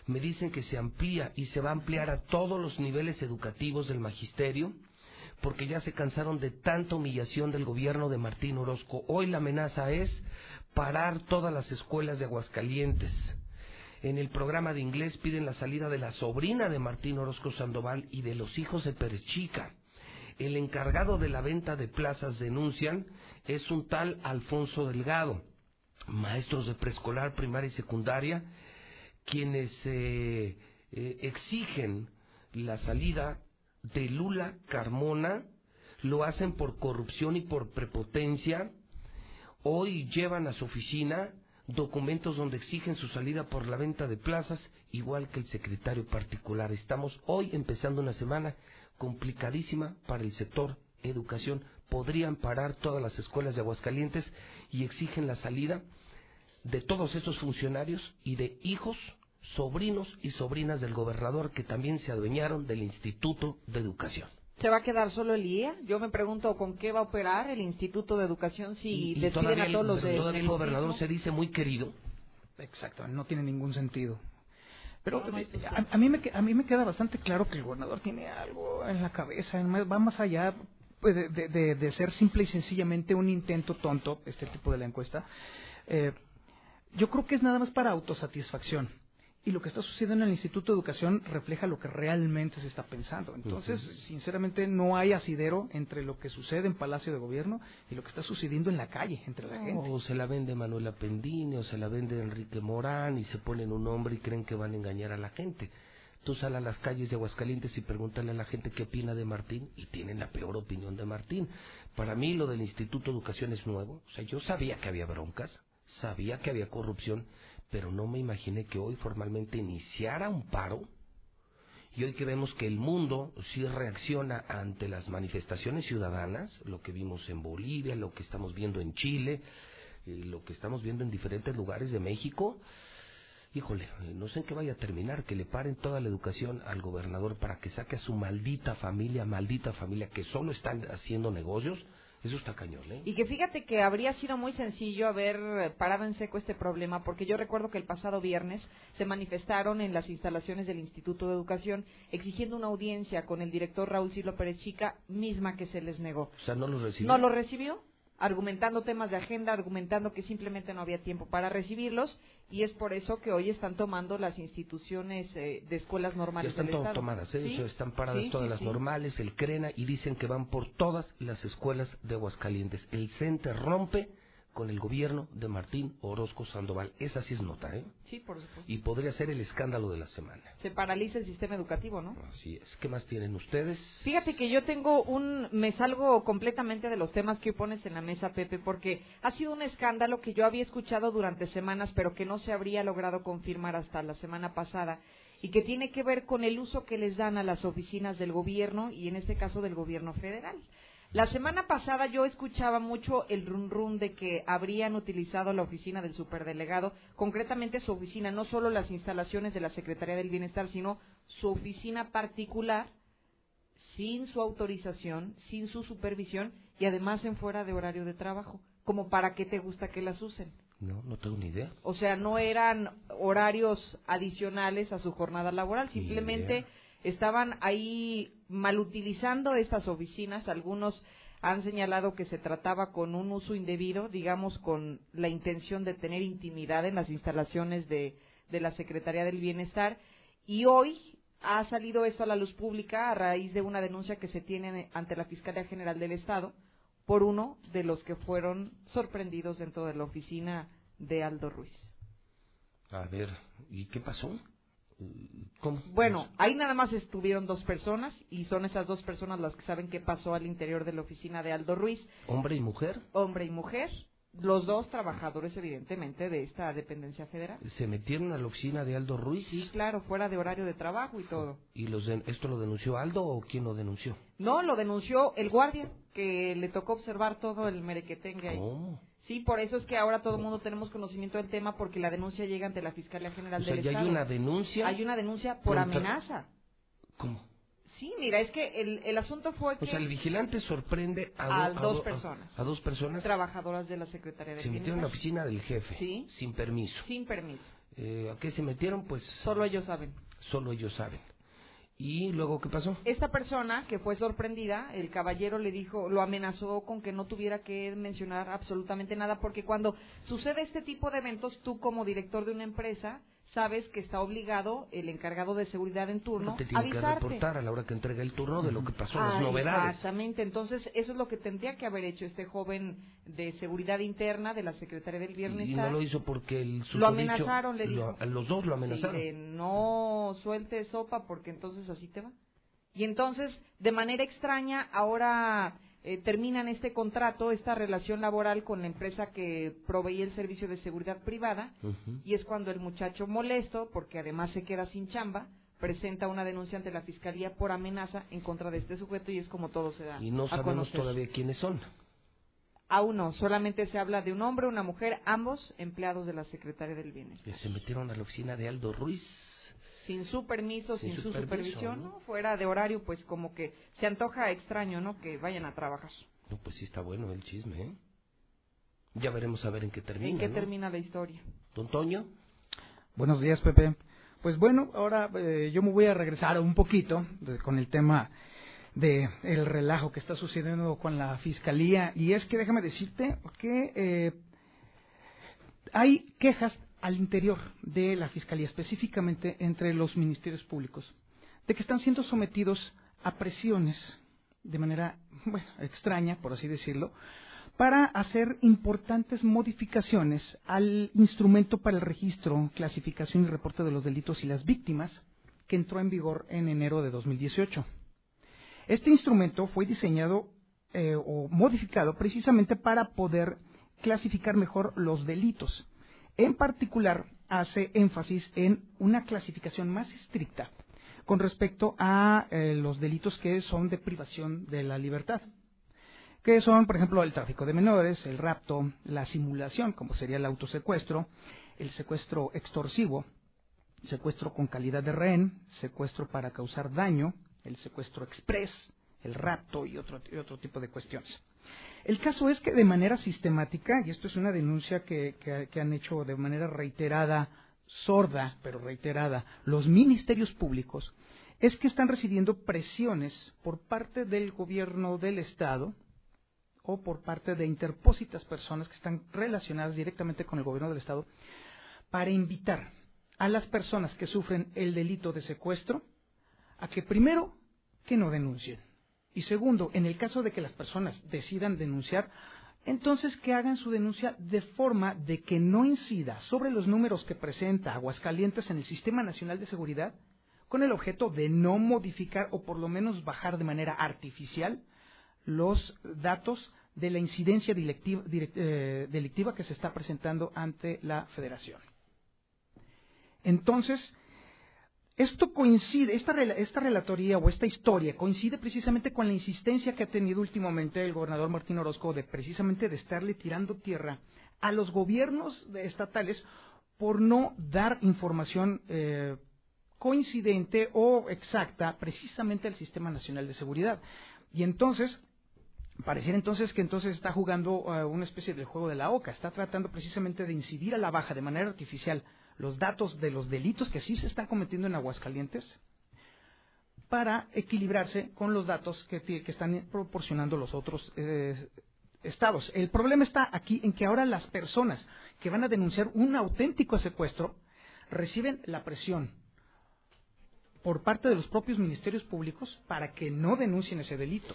Me dicen que se amplía y se va a ampliar a todos los niveles educativos del magisterio porque ya se cansaron de tanta humillación del gobierno de Martín Orozco. Hoy la amenaza es parar todas las escuelas de Aguascalientes. En el programa de inglés piden la salida de la sobrina de Martín Orozco Sandoval y de los hijos de Perechica. El encargado de la venta de plazas denuncian es un tal Alfonso Delgado. Maestros de preescolar, primaria y secundaria, quienes eh, eh, exigen la salida de Lula Carmona, lo hacen por corrupción y por prepotencia. Hoy llevan a su oficina documentos donde exigen su salida por la venta de plazas, igual que el secretario particular. Estamos hoy empezando una semana complicadísima para el sector educación. Podrían parar todas las escuelas de Aguascalientes y exigen la salida de todos estos funcionarios y de hijos, sobrinos y sobrinas del gobernador que también se adueñaron del Instituto de Educación. ¿Se va a quedar solo el IE? Yo me pregunto con qué va a operar el Instituto de Educación si Y despiden todavía a el- todos los pero de todavía el gobernador se dice muy querido. Exacto, no tiene ningún sentido. Pero No, no, eh, a, a mí me, que- a mí me queda bastante claro que el gobernador tiene algo en la cabeza, va más allá pues, de, de- de- de ser simple y sencillamente un intento tonto, este tipo de la encuesta. Eh, yo creo que es nada más para autosatisfacción. Y lo que está sucediendo en el Instituto de Educación refleja lo que realmente se está pensando. Entonces, sinceramente, no hay asidero entre lo que sucede en Palacio de Gobierno y lo que está sucediendo en la calle, entre la gente. O se la vende Manuela Pendini o se la vende Enrique Morán y se ponen un nombre y creen que van a engañar a la gente. Tú sal a las calles de Aguascalientes y pregúntale a la gente qué opina de Martín y tienen la peor opinión de Martín. Para mí lo del Instituto de Educación es nuevo. O sea, yo sabía que había broncas, sabía que había corrupción, pero no me imaginé que hoy formalmente iniciara un paro. Y hoy que vemos que el mundo sí reacciona ante las manifestaciones ciudadanas, lo que vimos en Bolivia, lo que estamos viendo en Chile, eh, lo que estamos viendo en diferentes lugares de México, híjole, eh, no sé en qué vaya a terminar, que le paren toda la educación al gobernador para que saque a su maldita familia, maldita familia, que solo están haciendo negocios, eso está cañón, ¿eh? Y que fíjate que habría sido muy sencillo haber parado en seco este problema, porque yo recuerdo que el pasado viernes se manifestaron en las instalaciones del Instituto de Educación exigiendo una audiencia con el director Raúl Silo Pérez Chica, misma que se les negó. O sea, no lo recibió. No lo recibió, argumentando temas de agenda, argumentando que simplemente no había tiempo para recibirlos, y es por eso que hoy están tomando las instituciones eh, de escuelas normales ya están del todas Estado. tomadas, ¿eh? Están paradas Sí, todas sí, las normales, el CRENA, y dicen que van por todas las escuelas de Aguascalientes. El CENTE rompe con el gobierno de Martín Orozco Sandoval. Esa sí es nota, ¿eh? Sí, por supuesto. Y podría ser el escándalo de la semana. Se paraliza el sistema educativo, ¿no? Así es. ¿Qué más tienen ustedes? Fíjate que yo tengo un, me salgo completamente de los temas que hoy pones en la mesa, Pepe, porque ha sido un escándalo que yo había escuchado durante semanas, pero que no se habría logrado confirmar hasta la semana pasada, y que tiene que ver con el uso que les dan a las oficinas del gobierno, y en este caso del gobierno federal. La semana pasada yo escuchaba mucho el run run de que habrían utilizado la oficina del superdelegado, concretamente su oficina, no solo las instalaciones de la Secretaría del Bienestar, sino su oficina particular, sin su autorización, sin su supervisión y además en fuera de horario de trabajo. Como para qué te gusta que las usen. No, no tengo ni idea. O sea, no eran horarios adicionales a su jornada laboral, simplemente estaban ahí malutilizando estas oficinas. Algunos han señalado que se trataba con un uso indebido, digamos, con la intención de tener intimidad en las instalaciones de, de la Secretaría del Bienestar. Y hoy ha salido esto a la luz pública a raíz de una denuncia que se tiene ante la Fiscalía General del Estado por uno de los que fueron sorprendidos dentro de la oficina de Aldo Ruiz. A ver, ¿y qué pasó? ¿Cómo? Bueno, ahí nada más estuvieron dos personas y son esas dos personas las que saben qué pasó al interior de la oficina de Aldo Ruiz, ¿Hombre y mujer? hombre y mujer, los dos trabajadores evidentemente de esta dependencia federal. ¿Se metieron a la oficina de Aldo Ruiz? Sí, claro, fuera de horario de trabajo y todo. ¿Y los de- esto lo denunció Aldo o quién lo denunció? No, lo denunció el guardia, que le tocó observar todo el merequetengue ahí. ¿Cómo? Sí, por eso es que ahora todo el mundo tenemos conocimiento del tema porque la denuncia llega ante la Fiscalía General O sea, del ya hay Estado. una denuncia. Hay una denuncia por contra- amenaza. ¿Cómo? Sí, mira, es que el, el asunto fue que O sea, el vigilante sorprende a, A do- dos do- personas. A, dos personas. trabajadoras de la Secretaría del Se metieron en la oficina del jefe. Sí. Sin permiso. Sin permiso. Eh, ¿A qué se metieron? Pues Solo ellos saben. solo ellos saben. ¿Y luego qué pasó? Esta persona que fue sorprendida, el caballero le dijo, lo amenazó con que no tuviera que mencionar absolutamente nada, porque cuando sucede este tipo de eventos, tú como director de una empresa sabes que está obligado el encargado de seguridad en turno te a tiene que reportar a la hora que entrega el turno de lo que pasó, las Ah, novedades. Exactamente, entonces eso es lo que tendría que haber hecho este joven de seguridad interna de la Secretaría del Y Bienestar. no lo hizo porque el Lo amenazaron, le lo- dijo. a los dos lo amenazaron. Sí, de no suelte sopa porque entonces así te va. Y entonces, de manera extraña, ahora eh, terminan este contrato, esta relación laboral con la empresa que proveía el servicio de seguridad privada, y es cuando el muchacho molesto, porque además se queda sin chamba, presenta una denuncia ante la fiscalía por amenaza en contra de este sujeto y es como todo se da Y no a sabemos conocer. todavía quiénes son. Aún no, solamente se habla de un hombre, una mujer, ambos empleados de la Secretaría del Bienestar. Que se metieron a la oficina de Aldo Ruiz. Sin su permiso, Sin sin, su supervisión, ¿no? ¿no? Fuera de horario, pues como que se antoja extraño, ¿no? Que vayan a trabajar. No, pues sí está bueno el chisme, ¿eh? Ya veremos a ver en qué termina. ¿En qué ¿no? termina la historia? Don Toño. Buenos días, Pepe. Pues bueno, ahora eh, yo me voy a regresar un poquito de- con el tema de el relajo que está sucediendo con la fiscalía y es que déjame decirte que eh, hay quejas al interior de la fiscalía, específicamente entre los ministerios públicos, de que están siendo sometidos a presiones de manera extraña, por así decirlo, para hacer importantes modificaciones al instrumento para el registro, clasificación y reporte de los delitos y las víctimas que entró en vigor en enero de 2018. Este instrumento fue diseñado eh, o modificado precisamente para poder clasificar mejor los delitos. En particular, hace énfasis en una clasificación más estricta con respecto a eh, los delitos que son de privación de la libertad que son, por ejemplo, el tráfico de menores, el rapto, la simulación, como sería el autosecuestro, el secuestro extorsivo, secuestro con calidad de rehén, secuestro para causar daño, el secuestro express, el rapto y otro, otro tipo de cuestiones. El caso es que de manera sistemática, y esto es una denuncia que, han hecho de manera reiterada, sorda, pero reiterada, los ministerios públicos, es que están recibiendo presiones por parte del gobierno del Estado, o por parte de interpósitas personas que están relacionadas directamente con el gobierno del Estado para invitar a las personas que sufren el delito de secuestro a que primero que no denuncien y segundo, en el caso de que las personas decidan denunciar, entonces que hagan su denuncia de forma de que no incida sobre los números que presenta Aguascalientes en el Sistema Nacional de Seguridad con el objeto de no modificar o por lo menos bajar de manera artificial los datos de la incidencia eh, delictiva, que se está presentando ante la Federación. Entonces, esto coincide, esta, esta, relatoría o esta historia coincide precisamente con la insistencia que ha tenido últimamente el gobernador Martín Orozco de precisamente de estarle tirando tierra a los gobiernos estatales por no dar información eh, coincidente o exacta precisamente al Sistema Nacional de Seguridad. Y entonces, Pareciera entonces que entonces está jugando eh, una especie de juego de la OCA, está tratando precisamente de incidir a la baja de manera artificial los datos de los delitos que sí se están cometiendo en Aguascalientes para equilibrarse con los datos que, están proporcionando los otros eh, estados. El problema está aquí en que ahora las personas que van a denunciar un auténtico secuestro reciben la presión por parte de los propios ministerios públicos para que no denuncien ese delito.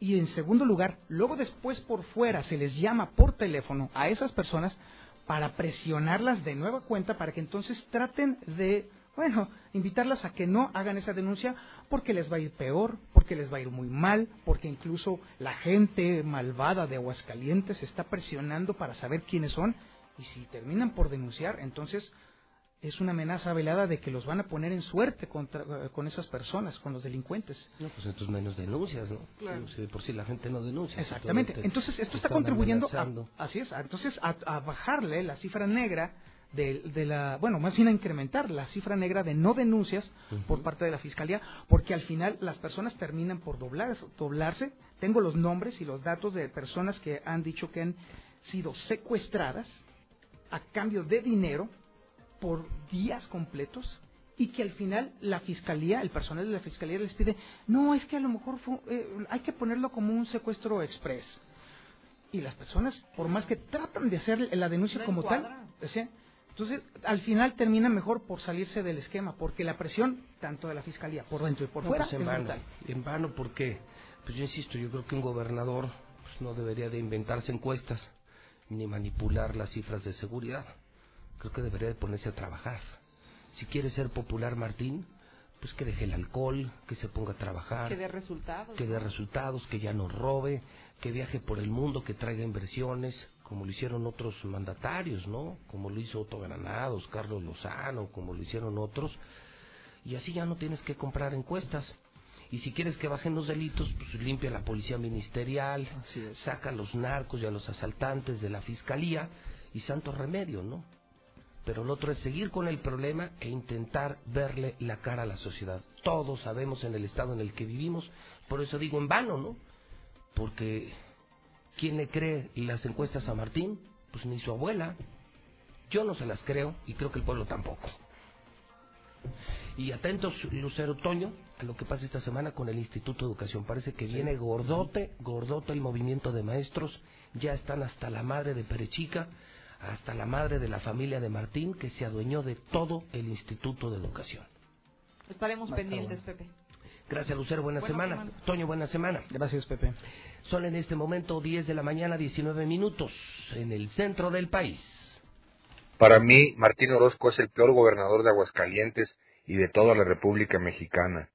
Y en segundo lugar, luego después por fuera se les llama por teléfono a esas personas para presionarlas de nueva cuenta para que entonces traten de, bueno, invitarlas a que no hagan esa denuncia porque les va a ir peor, porque les va a ir muy mal, porque incluso la gente malvada de Aguascalientes está presionando para saber quiénes son. Y si terminan por denunciar, entonces es una amenaza velada de que los van a poner en suerte contra, eh, con esas personas, con los delincuentes. No, pues entonces menos denuncias, ¿no? Claro. por si la gente no denuncia. Exactamente. entonces esto está contribuyendo, a, así es, entonces a, bajarle la cifra negra de, de, la, bueno, más bien a incrementar la cifra negra de no denuncias por parte de la fiscalía, porque al final las personas terminan por doblar, doblarse. Tengo los nombres y los datos de personas que han dicho que han sido secuestradas a cambio de dinero por días completos y que al final la fiscalía, el personal de la fiscalía les pide, no, es que a lo mejor eh, hay que ponerlo como un secuestro express. Y las personas, por más que tratan de hacer la denuncia como tal, entonces al final termina mejor por salirse del esquema, porque la presión, tanto de la fiscalía por dentro y por fuera, pues en es vano, En vano, porque, pues yo insisto, yo creo que un gobernador pues, no debería de inventarse encuestas ni manipular las cifras de seguridad creo que debería de ponerse a trabajar. Si quiere ser popular Martín, pues que deje el alcohol, que se ponga a trabajar. Que dé resultados. Que dé resultados, que ya no robe, que viaje por el mundo, que traiga inversiones, como lo hicieron otros mandatarios, ¿no? Como lo hizo Otto Granados, Carlos Lozano, como lo hicieron otros. Y así ya no tienes que comprar encuestas. Y si quieres que bajen los delitos, pues limpia la policía ministerial, saca a los narcos y a los asaltantes de la fiscalía y santo remedio, ¿no? Pero el otro es seguir con el problema e intentar verle la cara a la sociedad. Todos sabemos en el estado en el que vivimos, por eso digo en vano, ¿no? Porque ¿quién le cree las encuestas a Martín? Pues ni su abuela. Yo no se las creo y creo que el pueblo tampoco. Y atentos, Lucero Toño, a lo que pasa esta semana con el Instituto de Educación. Parece que viene gordote, gordote el movimiento de maestros. Ya están hasta la madre de Perechica hasta la madre de la familia de Martín, que se adueñó de todo el Instituto de Educación. Estaremos pendientes, Pepe. Gracias, Lucero. Buena, semana. Toño, buena semana. Gracias, Pepe. Son en este momento 10 de la mañana, 19 minutos, en el centro del país. Para mí, Martín Orozco es el peor gobernador de Aguascalientes y de toda la República Mexicana.